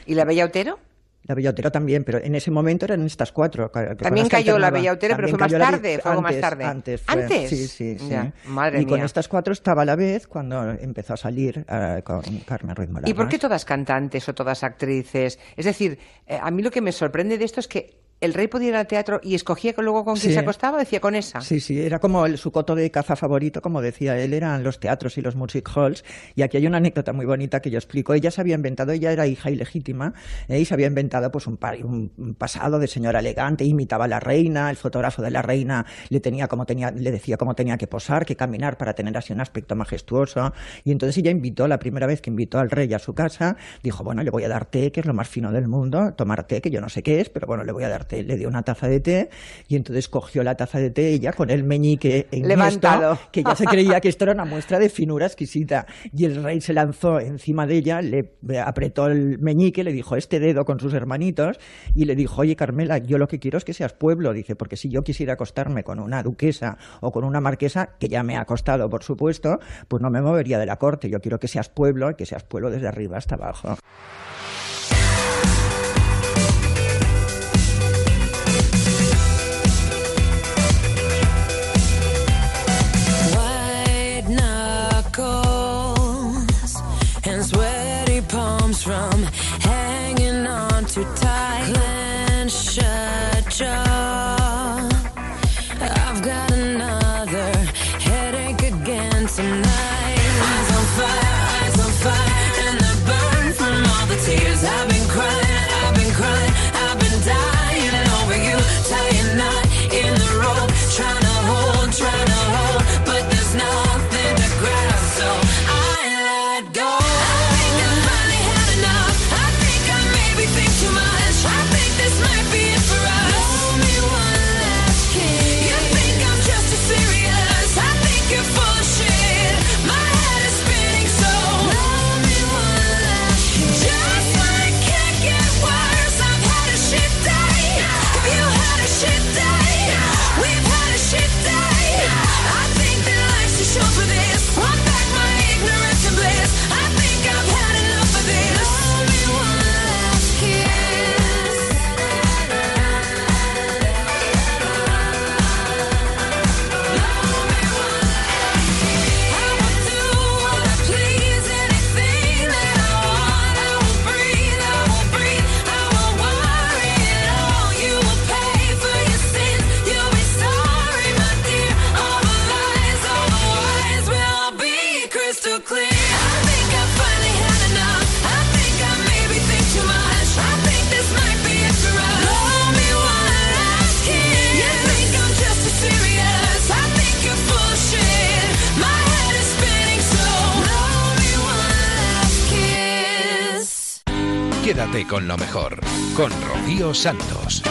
¿Y la Bella Otero? La Bella Otero también, pero en ese momento eran estas cuatro. También cayó la alternaba. Bella Otero, pero fue más tarde, fue algo más antes, tarde. Antes, fue. ¿Antes? Sí, sí, sí. Ya, madre y con estas cuatro estaba a la vez cuando empezó a salir eh, con Carmen Ruiz Moragas. ¿Y por qué todas cantantes o todas actrices? Es decir, eh, a mí lo que me sorprende de esto es que el rey podía ir al teatro y escogía luego con quién Sí. se acostaba, decía con esa. Sí, sí, era como el, su coto de caza favorito, como decía él, eran los teatros y los music halls. Y aquí hay una anécdota muy bonita que yo explico. Ella se había inventado, ella era hija ilegítima, eh, y se había inventado pues un pasado de señora elegante, imitaba a la reina, el fotógrafo de la reina le tenía como tenía, le decía cómo tenía que posar, que caminar para tener así un aspecto majestuoso. Y entonces ella invitó, la primera vez que invitó al rey a su casa, dijo, bueno, le voy a dar té, que es lo más fino del mundo, tomar té, que yo no sé qué es, pero bueno, le voy a dar té. Le dio una taza de té y entonces cogió la taza de té ella con el meñique en Levantado. que ya se creía que esto era una muestra de finura exquisita. Y el rey se lanzó encima de ella, le apretó el meñique, le dijo este dedo con sus hermanitos y le dijo, oye Carmela, yo lo que quiero es que seas pueblo, dice, porque si yo quisiera acostarme con una duquesa o con una marquesa, que ya me ha costado, por supuesto, pues no me movería de la corte. Yo quiero que seas pueblo y que seas pueblo desde arriba hasta abajo. From hanging on too tight. Clenched shut jaw. Quédate con lo mejor, con Rocío Santos.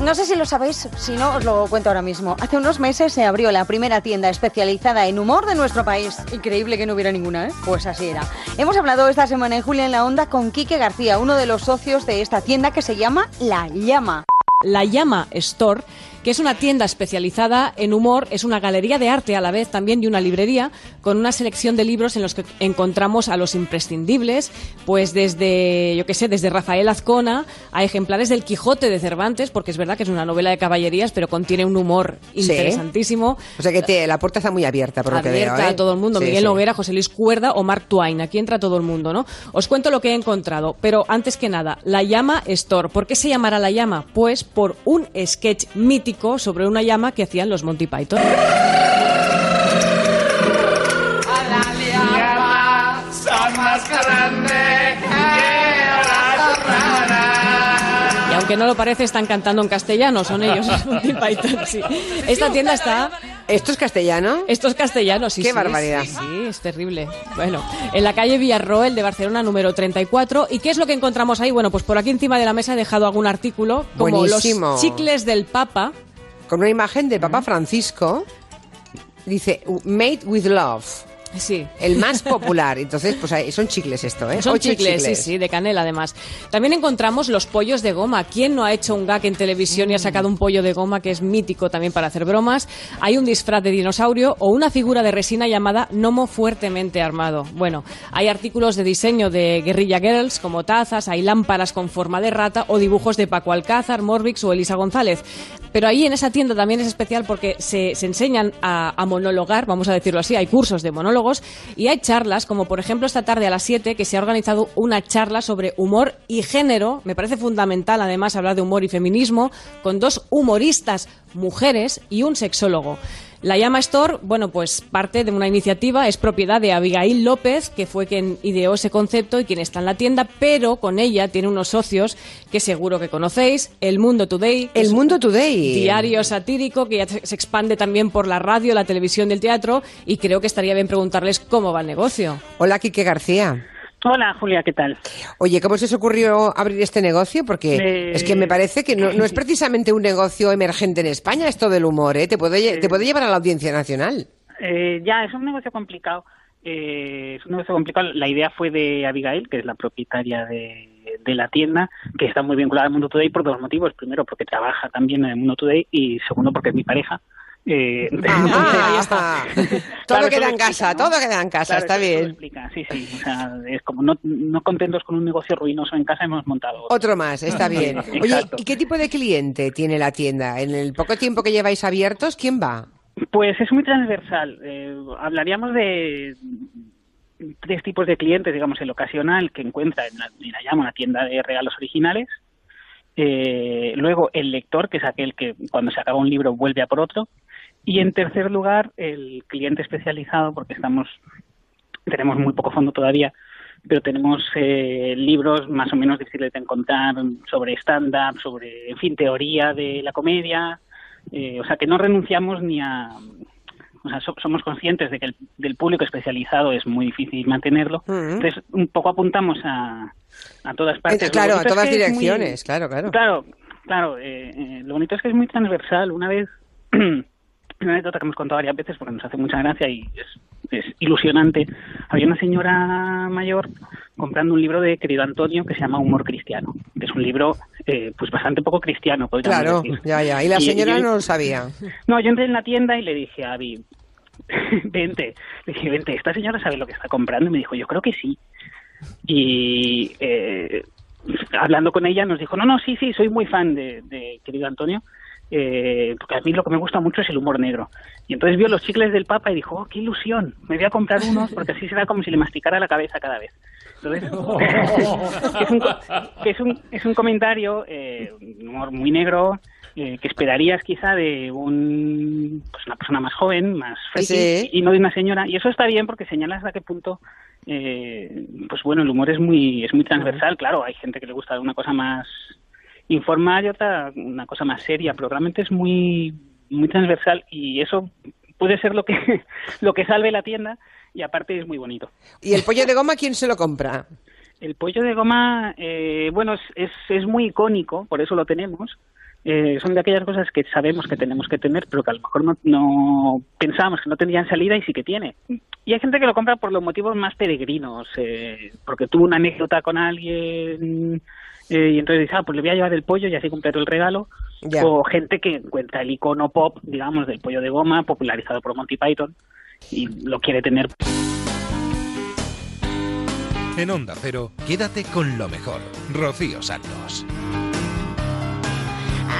No sé si lo sabéis, si no os lo cuento ahora mismo. Hace unos meses se abrió la primera tienda especializada en humor de nuestro país. Increíble que no hubiera ninguna, ¿eh? Pues así era. Hemos hablado esta semana en Julia en la Onda con Quique García, uno de los socios de esta tienda que se llama La Llama. La Llama Store, que es una tienda especializada en humor, es una galería de arte a la vez también y una librería con una selección de libros en los que encontramos a los imprescindibles, pues desde, yo qué sé, desde Rafael Azcona a ejemplares del Quijote de Cervantes, porque es verdad que es una novela de caballerías, pero contiene un humor Sí. interesantísimo. O sea que te- la puerta está muy abierta, por lo que abierta veo. ¿eh? a todo el mundo. Sí, Miguel sí. Noguera, José Luis Cuerda o Mark Twain. Aquí entra todo el mundo, ¿no? Os cuento lo que he encontrado. Pero antes que nada, La Llama Store. ¿Por qué se llamará La Llama? Pues por un sketch mítico sobre una llama que hacían los Monty Python. Y aunque no lo parece, están cantando en castellano, son ellos, los Monty Python, sí. Esta tienda está... ¿Esto es castellano? Esto es castellano, sí. Qué sí, barbaridad. Sí, sí, es terrible. Bueno, en la calle Villarroel de Barcelona, número 34. ¿Y qué es lo que encontramos ahí? Bueno, pues por aquí encima de la mesa he dejado algún artículo, como Buenísimo. los chicles del Papa. Con una imagen de Papa Francisco. Dice, made with love. Sí. El más popular. Entonces, pues son chicles esto, ¿eh? Son chicles, sí, sí, de canela además. También encontramos los pollos de goma. ¿Quién no ha hecho un gag en televisión y ha sacado un pollo de goma que es mítico también para hacer bromas? Hay un disfraz de dinosaurio o una figura de resina llamada gnomo fuertemente armado. Bueno, hay artículos de diseño de Guerrilla Girls como tazas, hay lámparas con forma de rata o dibujos de Paco Alcázar, Morbix o Elisa González. Pero ahí en esa tienda también es especial porque se, se enseñan a, a monologar, vamos a decirlo así, hay cursos de y hay charlas, como por ejemplo esta tarde a las 7 que se ha organizado una charla sobre humor y género. Me parece fundamental además hablar de humor y feminismo con dos humoristas mujeres y un sexólogo. La Llama Store, bueno, pues parte de una iniciativa, es propiedad de Abigail López, que fue quien ideó ese concepto y quien está en la tienda, pero con ella tiene unos socios que seguro que conocéis, El Mundo Today. El Mundo Today. Diario satírico que ya se se expande también por la radio, la televisión y el teatro y creo que estaría bien preguntarles cómo va el negocio. Hola, Quique García. Hola, Julia, ¿qué tal? Oye, ¿cómo se os ocurrió abrir este negocio? Porque Eh, es que me parece que no, no es precisamente un negocio emergente en España esto del humor, ¿eh? Te puede, lle- te puede llevar a la audiencia nacional. Eh, ya, es un negocio complicado. Eh, es un negocio complicado. La idea fue de Abigail, que es la propietaria de, de la tienda, que está muy vinculada al Mundo Today por dos motivos. Primero, porque trabaja también en el Mundo Today y segundo, porque es mi pareja. Eh, Ah, todo Claro, queda en casa, explica, ¿no? todo queda en casa, Claro, está bien. explica, Sí, sí. O sea, es como no, no contentos con un negocio ruinoso en casa, hemos montado otro. Otro más, está bien. Oye. ¿y qué tipo de cliente tiene la tienda? En el poco tiempo que lleváis abiertos, ¿quién va? Pues es muy transversal. Eh, hablaríamos de tres tipos de clientes, digamos, el ocasional que encuentra en la, en la llama una tienda de regalos originales. Eh, luego el lector, que es aquel que cuando se acaba un libro vuelve a por otro. Y en tercer lugar, el cliente especializado, porque estamos tenemos muy poco fondo todavía, pero tenemos eh, libros más o menos difíciles de encontrar sobre stand-up, sobre, en fin, teoría de la comedia. Eh, o sea, que no renunciamos ni a... O sea, so- somos conscientes de que el del público especializado es muy difícil mantenerlo. Entonces, un poco apuntamos a, a todas partes. Eh, claro, a es todas que es muy- direcciones, claro, claro. Claro, claro. eh, eh, lo bonito es que es muy transversal. Una vez, una anécdota que hemos contado varias veces porque nos hace mucha gracia y es, es ilusionante. Había una señora mayor comprando un libro de querido Antonio que se llama Humor Cristiano, que es un libro eh, pues bastante poco cristiano, Claro, decir. ya, ya. Y la Y- señora y- no lo sabía. no, yo entré en la tienda y le dije a Avi, vente, le dije, vente, esta señora sabe lo que está comprando y me dijo, yo creo que sí. Y eh, hablando con ella nos dijo, no, no, sí, sí, soy muy fan de, de querido Antonio, eh, porque a mí lo que me gusta mucho es el humor negro. Y entonces vio los chicles del Papa y dijo, oh, qué ilusión, me voy a comprar unos porque así será como si le masticara la cabeza cada vez. Entonces, que es, un, que es, un, es un comentario, eh, un humor muy negro, eh, que esperarías quizá de un, pues una persona más joven, más friki, Sí. y no de una señora. Y eso está bien porque señala hasta qué punto, eh, pues bueno, el humor es muy, es muy transversal. Claro, hay gente que le gusta una cosa más informal y otra una cosa más seria, pero realmente es muy, muy transversal y eso puede ser lo que, lo que salve la tienda y aparte es muy bonito. ¿Y el pollo de goma quién se lo compra? El pollo de goma, eh, bueno, es, es, es muy icónico, por eso lo tenemos. Eh, son de aquellas cosas que sabemos que tenemos que tener, pero que a lo mejor no, no pensábamos que no tendrían salida y sí que tiene. Y hay gente que lo compra por los motivos más peregrinos, eh, porque tuvo una anécdota con alguien eh, y entonces dice, ah, pues le voy a llevar el pollo y así completo el regalo. O gente que encuentra el icono pop, digamos, del pollo de goma, popularizado por Monty Python, y lo quiere tener. En Onda Cero, quédate con lo mejor. Rocío Santos.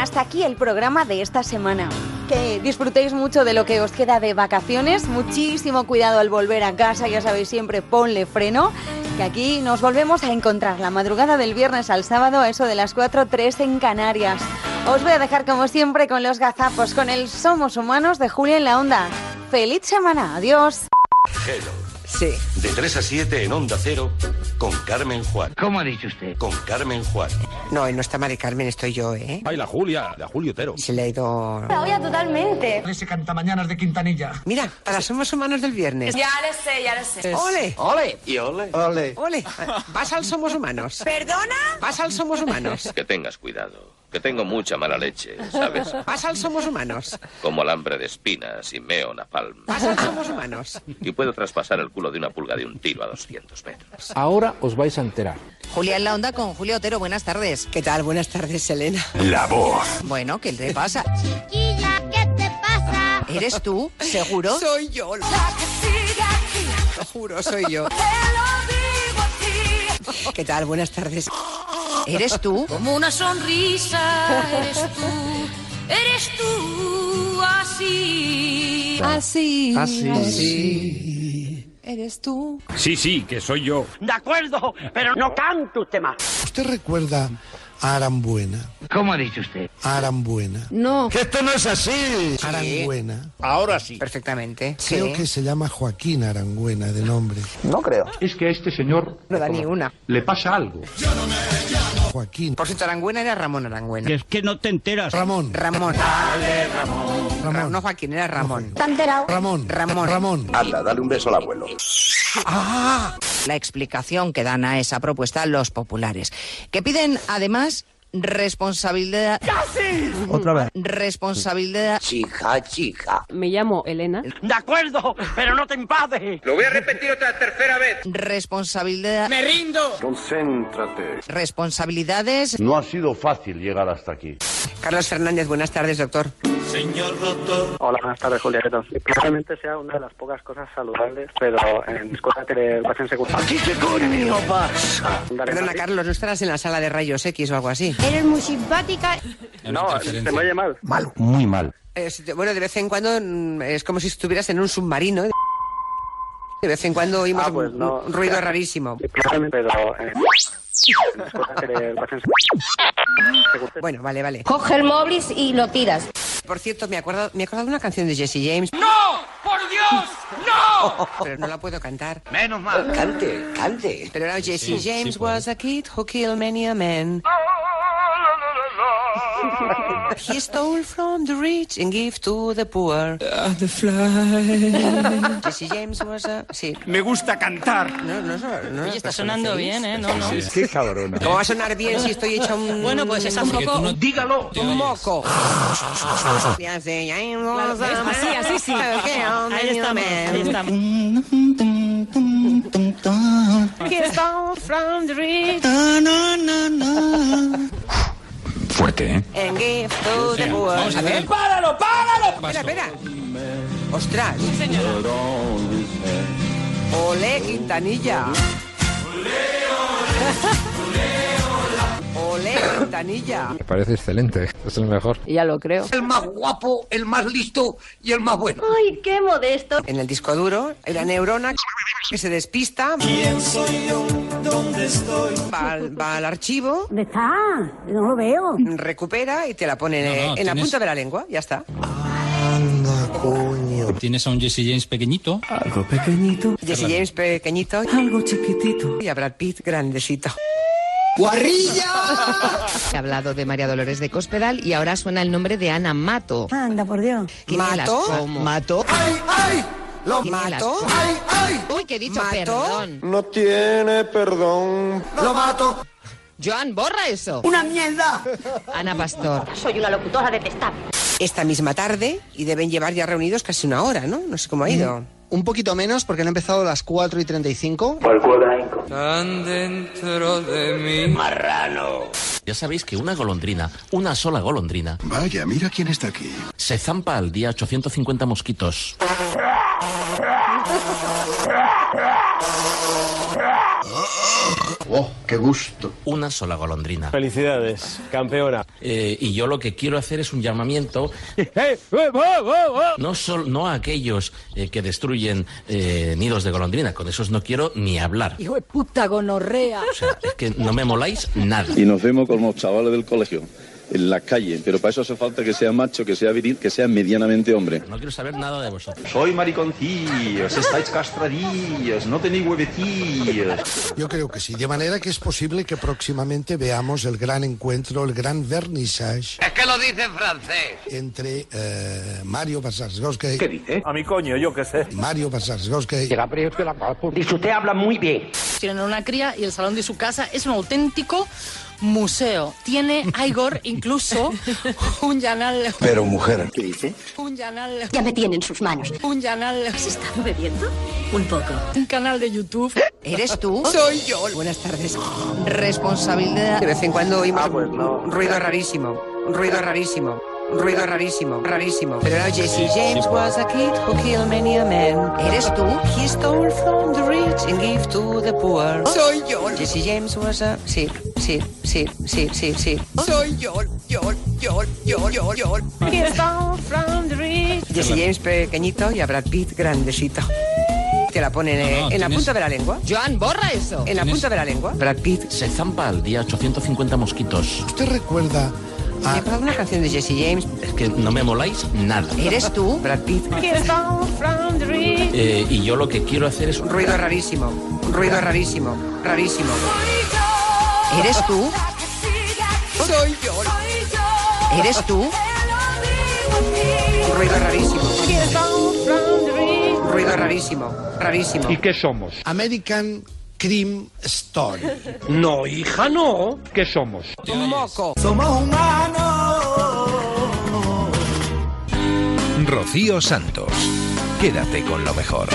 Hasta aquí el programa de esta semana. Que disfrutéis mucho de lo que os queda de vacaciones. Muchísimo cuidado al volver a casa. Ya sabéis, siempre ponle freno. Que aquí nos volvemos a encontrar la madrugada del viernes al sábado, eso de las 4, 3 en Canarias. Os voy a dejar como siempre con los gazapos, con el Somos Humanos de Julia en la Onda. ¡Feliz semana! ¡Adiós! Sí. De 3 a 7 en Onda Cero, con Carmen Juan. ¿Cómo ha dicho usted? Con Carmen Juan. No, no está Mari Carmen, estoy yo, ¿eh? Ay, la Julia, la Julio Otero. Se le ha ido... La olla totalmente. Ese cantamañanas de Quintanilla. Mira, para Somos Humanos del viernes. Ya le sé, ya le sé. ¡Ole! Ole. Y ole. Ole. ¡Ole! Vas al Somos Humanos. ¿Perdona? Vas al Somos Humanos. Que tengas cuidado, que tengo mucha mala leche, ¿sabes? Vas al Somos Humanos. Como alambre de espinas y meo napalm. Vas al Somos Humanos. Y puedo traspasar el culo de una pulga de un tiro a 200 metros. Ahora os vais a enterar. Julia en la onda con Julio Otero. Buenas tardes. ¿Qué tal? Buenas tardes, Elena. La voz. Bueno, ¿qué te pasa? Chiquilla, ¿qué te pasa? ¿Eres tú? ¿Seguro? Soy yo. La que sigue aquí. Lo juro, soy yo. Te lo digo a ti. ¿Qué tal? Buenas tardes. ¿Eres tú? Como una sonrisa, eres tú, eres tú así. Así. Así. ¿Eres tú? Sí, sí, que soy yo. De acuerdo, pero no cante usted más. ¿Usted recuerda Arambuena? ¿Cómo ha dicho usted? Arambuena. No. Que esto no es así. Aranguena. Ahora sí. Perfectamente. Creo Sí. que se llama Joaquín Arangüena de nombre. No creo. Es que a este señor No da ni una. le pasa algo. Joaquín. Por cierto, Arangüena era Ramón Arangüena. es que no te enteras. Ramón. Ramón. Ra- Ramón. No Joaquín, era Ramón. ¿Te enterado? Ramón. Ramón. Ramón. Anda, dale un beso al abuelo. Ah. La explicación que dan a esa propuesta los populares, que piden además responsabilidad. Otra vez. Responsabilidad. Chica, chica. Me llamo Elena. De acuerdo, pero no te empades. Lo voy a repetir otra tercera vez. Responsabilidad. ¡Me rindo! Concéntrate. Responsabilidades. No ha sido fácil llegar hasta aquí. Carlos Fernández, buenas tardes, doctor. Hola, buenas tardes, Julia. ¿qué tal? Probablemente sea una de las pocas cosas saludables, pero en cosas de educación secundaria. ¿Aquí qué coño pasa? Perdona, Carlos, ¿no estarás en la sala de rayos X o algo así? Eres muy simpática. No, se me oye mal. Mal, muy mal. Eh, te- bueno, de vez en cuando mm, es como si estuvieras en un submarino. ¿eh? De vez en cuando oímos Ah, pues un, no. un ruido rarísimo. Pero cosas secundaria. Bueno, vale, vale. Coge el móvil y lo tiras. Por cierto, me he acordado, me he acordado de una canción de Jesse James, ¡No! ¡Por Dios! ¡No! pero no la puedo cantar. Menos mal. Cante, cante. Pero era Jesse James was a kid who killed many a man. He stole from the rich and gave to the poor. Jesse James was a... Sí. Me gusta cantar. No, no, no, no Oye, está sonando bien, ¿eh? No, no. Qué cabrona. ¿Cómo va a sonar bien si estoy hecha un... Bueno, pues es un poco... Dígalo. Un moco. Claro, así, así sí. Ahí estamos, ahí estamos. He stole from the rich Fuerte, ¿eh? the poor. A ver, ¡Páralo, páralo! espera, espera. Ostras. Ole, Quintanilla. Ole, Quintanilla. Me parece excelente. Es el mejor. Ya lo creo. El más guapo, el más listo y el más bueno. Ay, qué modesto. En el disco duro la neurona que se despista. ¿Quién soy yo? ¿Dónde estoy? Va, al- va al archivo, ¿Dónde está? No lo veo. recupera y te la pone en la punta de la lengua. Ya está. Anda, coño. Tienes a un Jesse James pequeñito. Algo pequeñito. Jesse James pequeñito Algo chiquitito. y a Brad Pitt grandecito. He hablado de María Dolores de Cospedal y ahora suena el nombre de Ana Mato. Anda, por Dios. ¿Mato? ¿Mato? ¡Ay, ay! Lo ¿Mato? ¡Ay, ay! Uy, que he dicho ¿Mato? perdón. No tiene perdón. Lo mato. Joan, borra eso. ¡Una mierda! Ana Pastor. Soy una locutora detestable. Esta misma tarde y deben llevar ya reunidos casi una hora, ¿no? No sé cómo ha ido. Un poquito menos porque han empezado a las 4 y 35. Tan dentro de mí. Marrano. Ya sabéis que una golondrina, una sola golondrina, Vaya, mira quién está aquí. se zampa al día 850 mosquitos. Oh, qué gusto. Una sola golondrina. Felicidades, campeona. Eh, y yo lo que quiero hacer es un llamamiento no, sol- no a aquellos eh, que destruyen eh, nidos de golondrina, con esos no quiero ni hablar. Hijo de puta gonorrea. O sea, es que no me moláis nada. Y nos vemos con los chavales del colegio. En la calle, pero para eso hace falta que sea macho, que sea viril, que sea medianamente hombre. No quiero saber nada de vosotros. Soy mariconcillos, estáis castradillos, no tenéis huevecillos. Yo creo que sí, de manera que es posible que próximamente veamos el gran encuentro, el gran vernissage Es que lo dice en francés. entre eh, Mario Basarsgowski. ¿Qué dice? A mi coño, yo qué sé. Mario Basarsgowski. Dice, usted habla muy bien. Tienen una cría y el salón de su casa es un auténtico museo. Tiene Igor incluso un canal. Pero mujer. ¿Qué dice? Un canal. Ya me tiene en sus manos. Un canal. ¿Has estado bebiendo? Un poco. Un canal de YouTube. ¿Eres tú? Soy yo. Buenas tardes. Responsabilidad. De vez en cuando oímos Ah, pues no. ruido rarísimo, un ruido rarísimo, ruido rarísimo, rarísimo. Pero no, Jesse James was a kid who killed many a man. ¿Eres tú? He stole from the rich and gave to the poor. Soy yo. Jesse James was a... Sí, sí, sí, sí, sí, sí. Soy yo. Yo, yo, yo, yo, yo. He stole from the rich. Jesse James pequeñito y a Brad Pitt grandecito. Te la ponen eh, No, no, en la punta de la lengua. Joan, borra eso. En la punta de la lengua. Brad Pitt. Se zampa al día 850 mosquitos. ¿Usted recuerda ¿Me a acuerdo de una canción de Jesse James? Es que no me moláis nada. ¿Eres tú? Brad Pitt. He. Eh, y yo lo que quiero hacer es Un ruido rarísimo, un ruido rarísimo, rarísimo. ¿Eres tú? Soy yo. ¿Eres tú? Un ruido rarísimo. Un ruido rarísimo, rarísimo. ¿Y qué somos? American Crime Story. No, hija, no. ¿Qué somos? Un moco. Somos humanos. Rocío Santos. Quédate con lo mejor.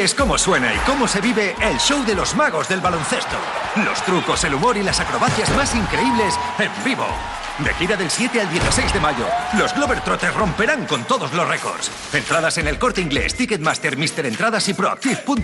Es como suena y cómo se vive el show de los magos del baloncesto. Los trucos, el humor y las acrobacias más increíbles en vivo. De gira del 7 al 16 de mayo, los Globetrotters romperán con todos los récords. Entradas en el corte inglés, Ticketmaster, Mister Entradas y Proactive.com.